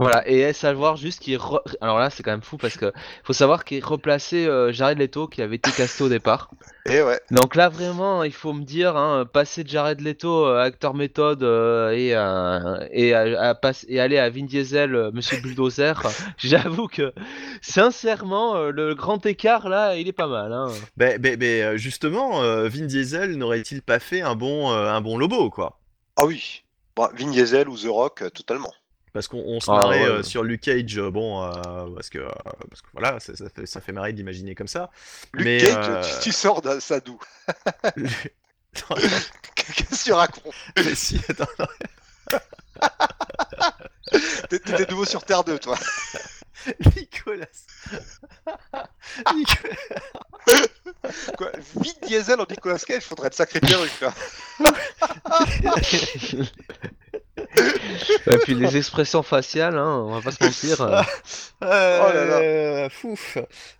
Voilà, et savoir juste qu'il. re- Alors là, c'est quand même fou parce que faut savoir qu'il replaçait euh, Jared Leto qui avait été casté au départ. Et ouais. Donc là, vraiment, il faut me dire, hein, passer de Jared Leto, euh, acteur méthode, euh, et, euh, et, à- à passe- et aller à Vin Diesel, euh, Monsieur Bulldozer, j'avoue que, sincèrement, euh, le grand écart là, il est pas mal. Hein. Ben, ben, ben, euh, justement, euh, Vin Diesel n'aurait-il pas fait un bon, euh, un bon Lobo, quoi? Ah oui. Bon, Vin Diesel ou The Rock, euh, totalement. Parce qu'on on se Ah, marrait ouais. euh, sur Luke Cage, euh, bon, euh, parce, que, euh, parce que voilà, ça, ça fait, ça fait marrer d'imaginer comme ça. Luke Mais, Cage, euh, tu, tu sors d'un Sadou. Qu'est-ce que tu racontes mais si, attends, non, T'es t'es de nouveau sur Terre 2, toi. Nicolas. Nicolas. Quoi Vin Diesel en Nicolas Cage, faudrait de sacrées perruques, là. Et puis les expressions faciales, hein, on va pas se mentir. euh, Euh, Oh là là. Fouf.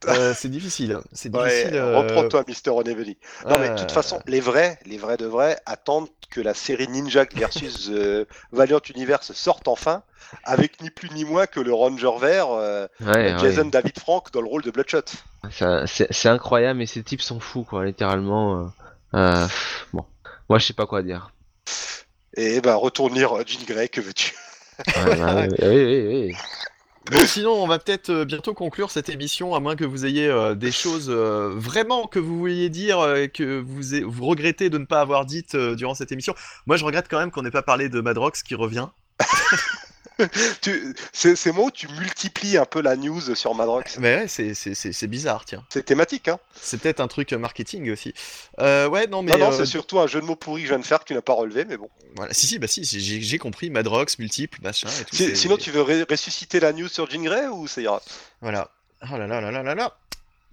Euh, c'est difficile. C'est Ouais, difficile. euh, reprends-toi, Mister Onevely. Non, mais de toute euh, façon, les vrais, les vrais de vrais, attendent que la série Ninja versus euh, Valiant Universe sorte enfin, avec ni plus ni moins que le Ranger vert, euh, ouais, Jason ouais. David Frank dans le rôle de Bloodshot. C'est c'est incroyable, mais ces types sont fous, quoi, littéralement. euh, euh, bon, moi je sais pas quoi dire. Et ben, retourne lire euh, Jean Grey, que veux-tu? Ouais, bah, oui, oui, oui. Bon, sinon, on va peut-être euh, bientôt conclure cette émission, à moins que vous ayez euh, des choses euh, vraiment que vous vouliez dire, euh, que vous, vous regrettez de ne pas avoir dites euh, durant cette émission. Moi, je regrette quand même qu'on n'ait pas parlé de Madrox qui revient. Moi où tu multiplies un peu la news sur Madrox. Mais ouais, c'est- bizarre, tiens. C'est thématique, hein C'est peut-être un truc marketing aussi. Euh, ouais, non, mais. Non, non, euh, c'est surtout un jeu de mots pourri que je viens de faire que tu n'as pas relevé, mais bon. voilà. Si, si, bah si, j'ai compris. Madrox, multiple, machin et tout. Si- sinon, tu veux ressusciter la news sur Jean Grey ou ça ira? Voilà. Oh là là là là là là.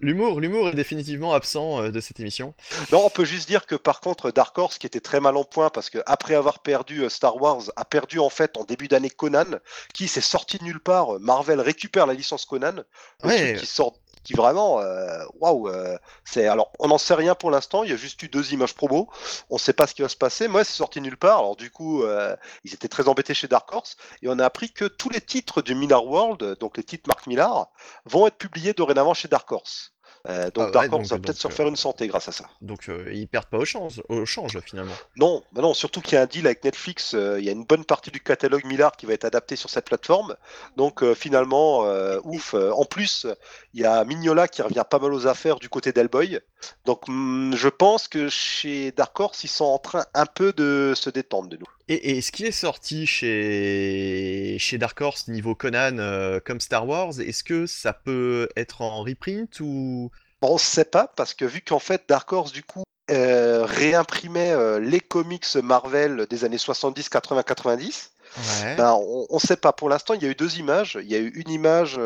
L'humour, l'humour est définitivement absent euh, de cette émission. Non, on peut juste dire que par contre, Dark Horse, qui était très mal en point, parce que après avoir perdu euh, Star Wars, a perdu en fait en début d'année Conan, qui s'est sorti de nulle part. Marvel récupère la licence Conan, Ouais. qui sort, qui vraiment, euh, waouh, euh, c'est alors on n'en sait rien pour l'instant. Il y a juste eu deux images promo. On ne sait pas ce qui va se passer. Moi, c'est sorti de nulle part. Alors du coup, euh, ils étaient très embêtés chez Dark Horse, et on a appris que tous les titres du Millar World, donc les titres Mark Millar, vont être publiés dorénavant chez Dark Horse. Euh, donc Ah ouais, Dark donc- Horse va peut-être se euh, refaire une santé grâce à ça. Donc euh, ils perdent pas au change, au change finalement. Non, bah non, surtout qu'il y a un deal avec Netflix. euh, il y a une bonne partie du catalogue Millard qui va être adapté sur cette plateforme. Donc finalement, ouf. en plus, il y a Mignola qui revient pas mal aux affaires du côté d'Hellboy. Donc hum, je pense que chez Dark Horse, ils sont en train un peu de se détendre de nous. Et, et ce qui est sorti chez, chez Dark Horse niveau Conan euh, comme Star Wars, est-ce que ça peut être en reprint ou? On ne sait pas parce que vu qu'en fait Dark Horse du coup euh, réimprimait euh, les comics Marvel des années 70, 80, 90. Ouais. Ben, on ne sait pas. Pour l'instant, il y a eu deux images. Il y a eu une image,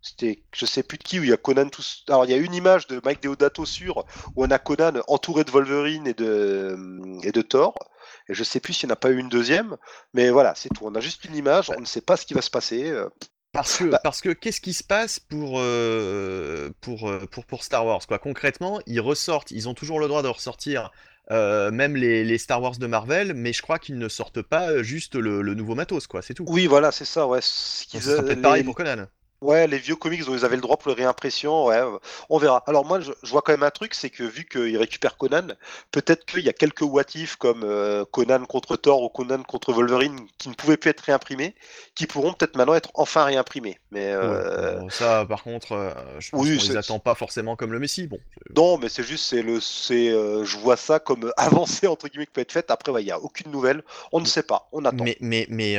c'était, je sais plus de qui, où il y a Conan tout. Alors, il y a une image de Mike Deodato sur, où on a Conan entouré de Wolverine et de, et de Thor. Et je sais plus s'il n'y en a pas eu une deuxième. Mais voilà, c'est tout. On a juste une image. On ne sait pas ce qui va se passer. euh. Parce que, Bah- parce que qu'est-ce qui se passe pour, euh, pour, euh, pour, pour Star Wars quoi? Concrètement, ils ressortent, ils ont toujours le droit de ressortir euh, même les, les Star Wars de Marvel, mais je crois qu'ils ne sortent pas juste le, le nouveau matos, quoi, c'est tout. Oui, voilà, c'est ça. Ouais, ce qu'ils les- pareil pour Conan. Ouais, les vieux comics dont ils avaient le droit pour les réimpressions, ouais, on verra. Alors moi, je, je vois quand même un truc, c'est que vu qu'ils récupèrent Conan, peut-être qu'il y a quelques what if comme euh, Conan contre Thor ou Conan contre Wolverine qui ne pouvaient plus être réimprimés, qui pourront peut-être maintenant être enfin réimprimés. Mais euh, Ouais, bon, ça, par contre, euh, je pense oui, qu'on les attend pas forcément comme le Messie. Bon, non, mais c'est juste, c'est le, c'est, euh, je vois ça comme avancée entre guillemets qui peut être faite. Après, ouais, il y a aucune nouvelle, on ne sait pas, on attend. Mais, mais, mais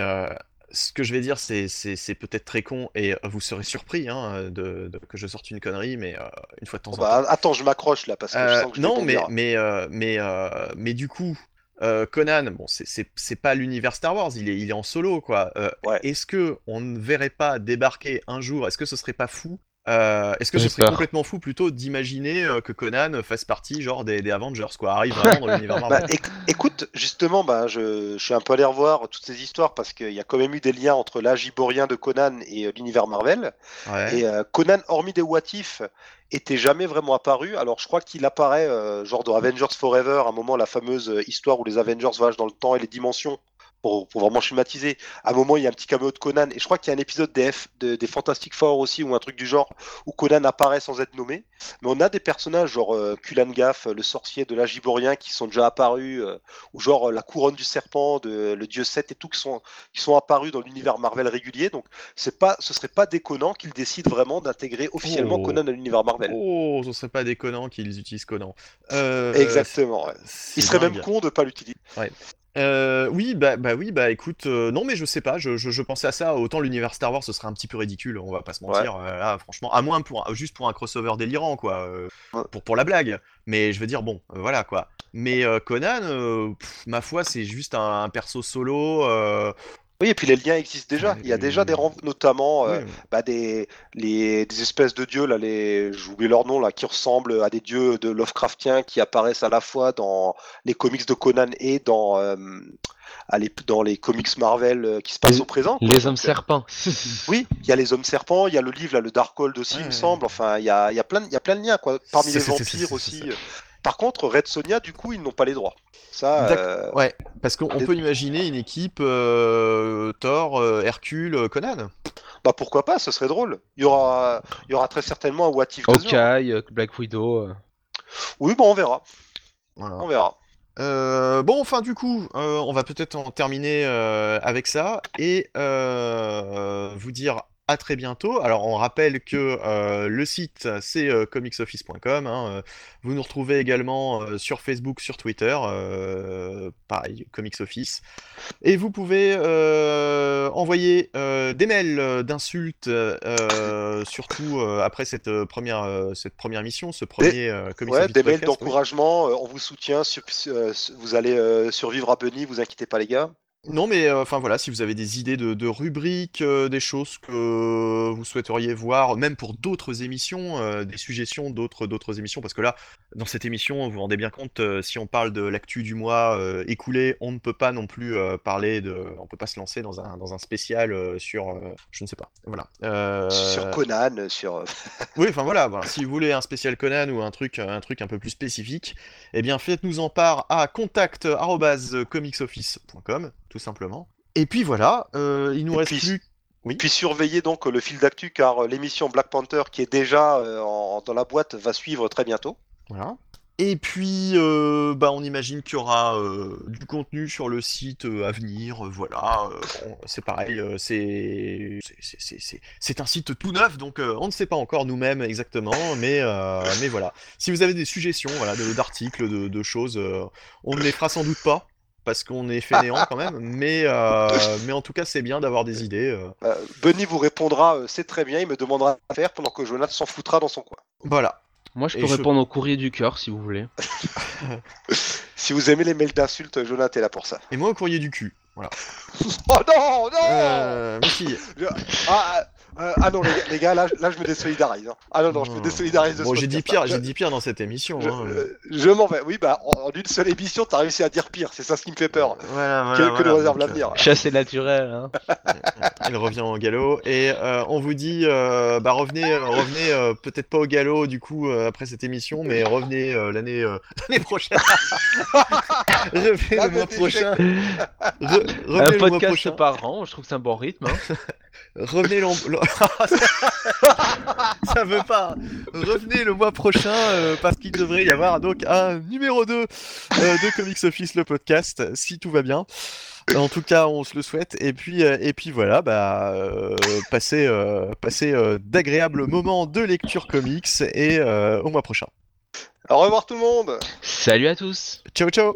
ce que je vais dire, c'est, peut-être très con et euh, vous serez surpris hein, de, de- que je sorte une connerie, mais euh, une fois de temps en Bon, temps. bah, attends, je m'accroche là parce que je Euh, sens que je non, mais, mais, euh, mais, euh, mais du coup, euh, Conan, bon, c'est- pas l'univers Star Wars, il est, il est en solo, quoi. Euh, Ouais. Est-ce que on ne verrait pas débarquer un jour Est-ce que ce serait pas fou euh, Est-ce que ce serait complètement fou plutôt d'imaginer euh, que Conan fasse partie genre des, des Avengers, quoi, arrive vraiment dans l'univers Bah, Marvel éc- écoute, justement, bah, je, je suis un peu allé revoir toutes ces histoires parce qu'il y a quand même eu des liens entre l'âge iborien de Conan et euh, l'univers Marvel. Ouais. Et euh, Conan, hormis des what if, était jamais vraiment apparu. Alors je crois qu'il apparaît euh, genre dans Avengers Forever, à un moment la fameuse histoire où les Avengers voyagent dans le temps et les dimensions. Pour, pour vraiment schématiser, à un moment il y a un petit caméo de Conan, et je crois qu'il y a un épisode des, F- de- des Fantastic Four aussi, ou un truc du genre, où Conan apparaît sans être nommé. Mais on a des personnages genre euh, Kulan Gaff, le sorcier de l'âge iborien, qui sont déjà apparus, euh, ou genre euh, la couronne du serpent, de, le dieu Seth et tout, qui sont, qui sont apparus dans l'univers Marvel régulier. Donc c'est pas, ce serait pas déconnant qu'ils décident vraiment d'intégrer officiellement Oh. Conan à l'univers Marvel. Oh, ce serait pas déconnant qu'ils utilisent Conan. Euh, Exactement. ouais. Il serait même con de pas l'utiliser. Euh, oui, bah, bah oui, bah écoute, euh, non mais je sais pas, je, je, je pensais à ça, autant l'univers Star Wars ce serait un petit peu ridicule, on va pas se mentir, euh, là franchement, à moins pour un- juste pour un crossover délirant quoi, Ouais. pour, pour la blague, mais je veux dire bon, voilà quoi. Mais Conan, pff, ma foi, c'est juste un, un perso solo, Oui, et puis les liens existent déjà. Il y a déjà des rangs, notamment euh, bah, des, les, des espèces de dieux, là, les, j'oublie leur nom, là, qui ressemblent à des dieux de Lovecraftien qui apparaissent à la fois dans les comics de Conan et dans, euh, à les- dans les comics Marvel euh, qui se passent Les- au présent. quoi. Les hommes euh, serpents. Oui, il y a les hommes serpents, il y a le livre, là, le Darkhold aussi, il me semble. Enfin, il y a, il y, a plein y a plein de liens, quoi. Parmi C'est- les vampires c'est- aussi. Par contre, Red Sonia, du coup, ils n'ont pas les droits. Ça, euh, ouais, parce qu'on les- peut imaginer une équipe euh, Thor, euh, Hercule, Conan. bah pourquoi pas, ce serait drôle. Il y aura, il y aura très certainement un What If euh, Black Widow. Oui, bon, on verra. Voilà. On verra. Euh, bon, enfin, du coup, euh, on va peut-être en terminer euh, avec ça et euh, vous dire à très bientôt. Alors, on rappelle que euh, le site, c'est euh, comicsoffice.com. hein, euh, vous nous retrouvez également euh, sur Facebook, sur Twitter, pareil, Comics Office. Et vous pouvez envoyer des mails d'insultes, surtout après cette première, cette première mission, ce premier Comics Ouais, Office des mails oui. d'encouragement, on vous soutient, sur- vous allez survivre à Bunny, vous inquiétez pas les gars. Non, mais euh, enfin voilà, si vous avez des idées de, de rubriques, euh, des choses que vous souhaiteriez voir, même pour d'autres émissions, euh, des suggestions d'autres d'autres émissions, parce que là, dans cette émission, vous vous rendez bien compte, si on parle de l'actu du mois écoulé, on ne peut pas non plus parler de, on peut pas se lancer dans un dans un spécial sur, je ne sais pas, voilà. Sur Conan, sur. oui, enfin voilà, voilà, si vous voulez un spécial Conan ou un truc, un truc un peu plus spécifique, eh bien faites-nous en part à contact@comicsoffice.com, tout simplement. Et puis voilà, euh, il nous Et reste puis- plus. Oui. Puis surveillez donc le fil d'actu car euh, l'émission Black Panther qui est déjà euh, en- dans la boîte va suivre très bientôt. Voilà. Et puis, euh, bah, on imagine qu'il y aura euh, du contenu sur le site euh, à venir. euh, voilà, euh, bon, c'est pareil, euh, c'est c'est- un site tout neuf, donc euh, on ne sait pas encore nous-mêmes exactement, mais, euh, mais voilà. Si vous avez des suggestions, voilà, d'articles, de, de choses, euh, on ne les fera sans doute pas. Parce qu'on est fainéant quand même, mais, euh, mais en tout cas c'est bien d'avoir des idées. euh. Euh, Bunny vous répondra euh, c'est très bien, il me demandera à faire pendant que Jonathan s'en foutra dans son coin. Voilà. Moi, je Et peux je- répondre au courrier du cœur si vous voulez. Si vous aimez les mails d'insultes, Jonathan est là pour ça. Et moi au courrier du cul. Voilà. Oh non, non Euh, mais si, ah, ah, ah non, les gars, les gars, là, là je me désolidarise. hein. Ah non, non, je me désolidarise de Bon, j'ai dit pire, j'ai dit pire dans cette émission. Je, hein. euh, je m'en vais. Oui, bah, en, en une seule émission, t'as réussi à dire pire. C'est ça ce qui me fait peur. Voilà, voilà, que que voilà, nous réserve l'avenir. Chassé naturel, hein. euh, il revient au galop et euh, on vous dit, euh, bah revenez, euh, revenez euh, peut-être pas au galop du coup euh, après cette émission, mais revenez euh, l'année euh, l'année prochaine. revenez le mois prochain. Re- Un revenez mois podcast prochain. par an, je trouve que c'est un bon rythme. hein. Revenez l'an. l'an- Ça veut pas. Revenez le mois prochain euh, parce qu'il devrait y avoir donc un numéro 2 euh, de Comics Office le podcast si tout va bien. En tout cas, on se le souhaite. Et puis, euh, et puis voilà, bah, euh, passez, euh, passez euh, d'agréables moments de lecture comics et euh, au mois prochain. Au revoir tout le monde. Salut à tous Ciao, ciao.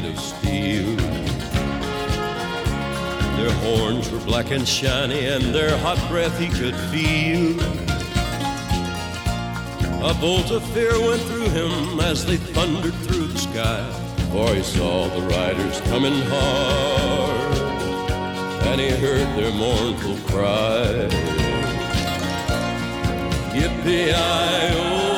of steel. Their horns were black and shiny and their hot breath he could feel. A bolt of fear went through him as they thundered through the sky. For he saw the riders coming hard and he heard their mournful cry. Yippee-i-oh,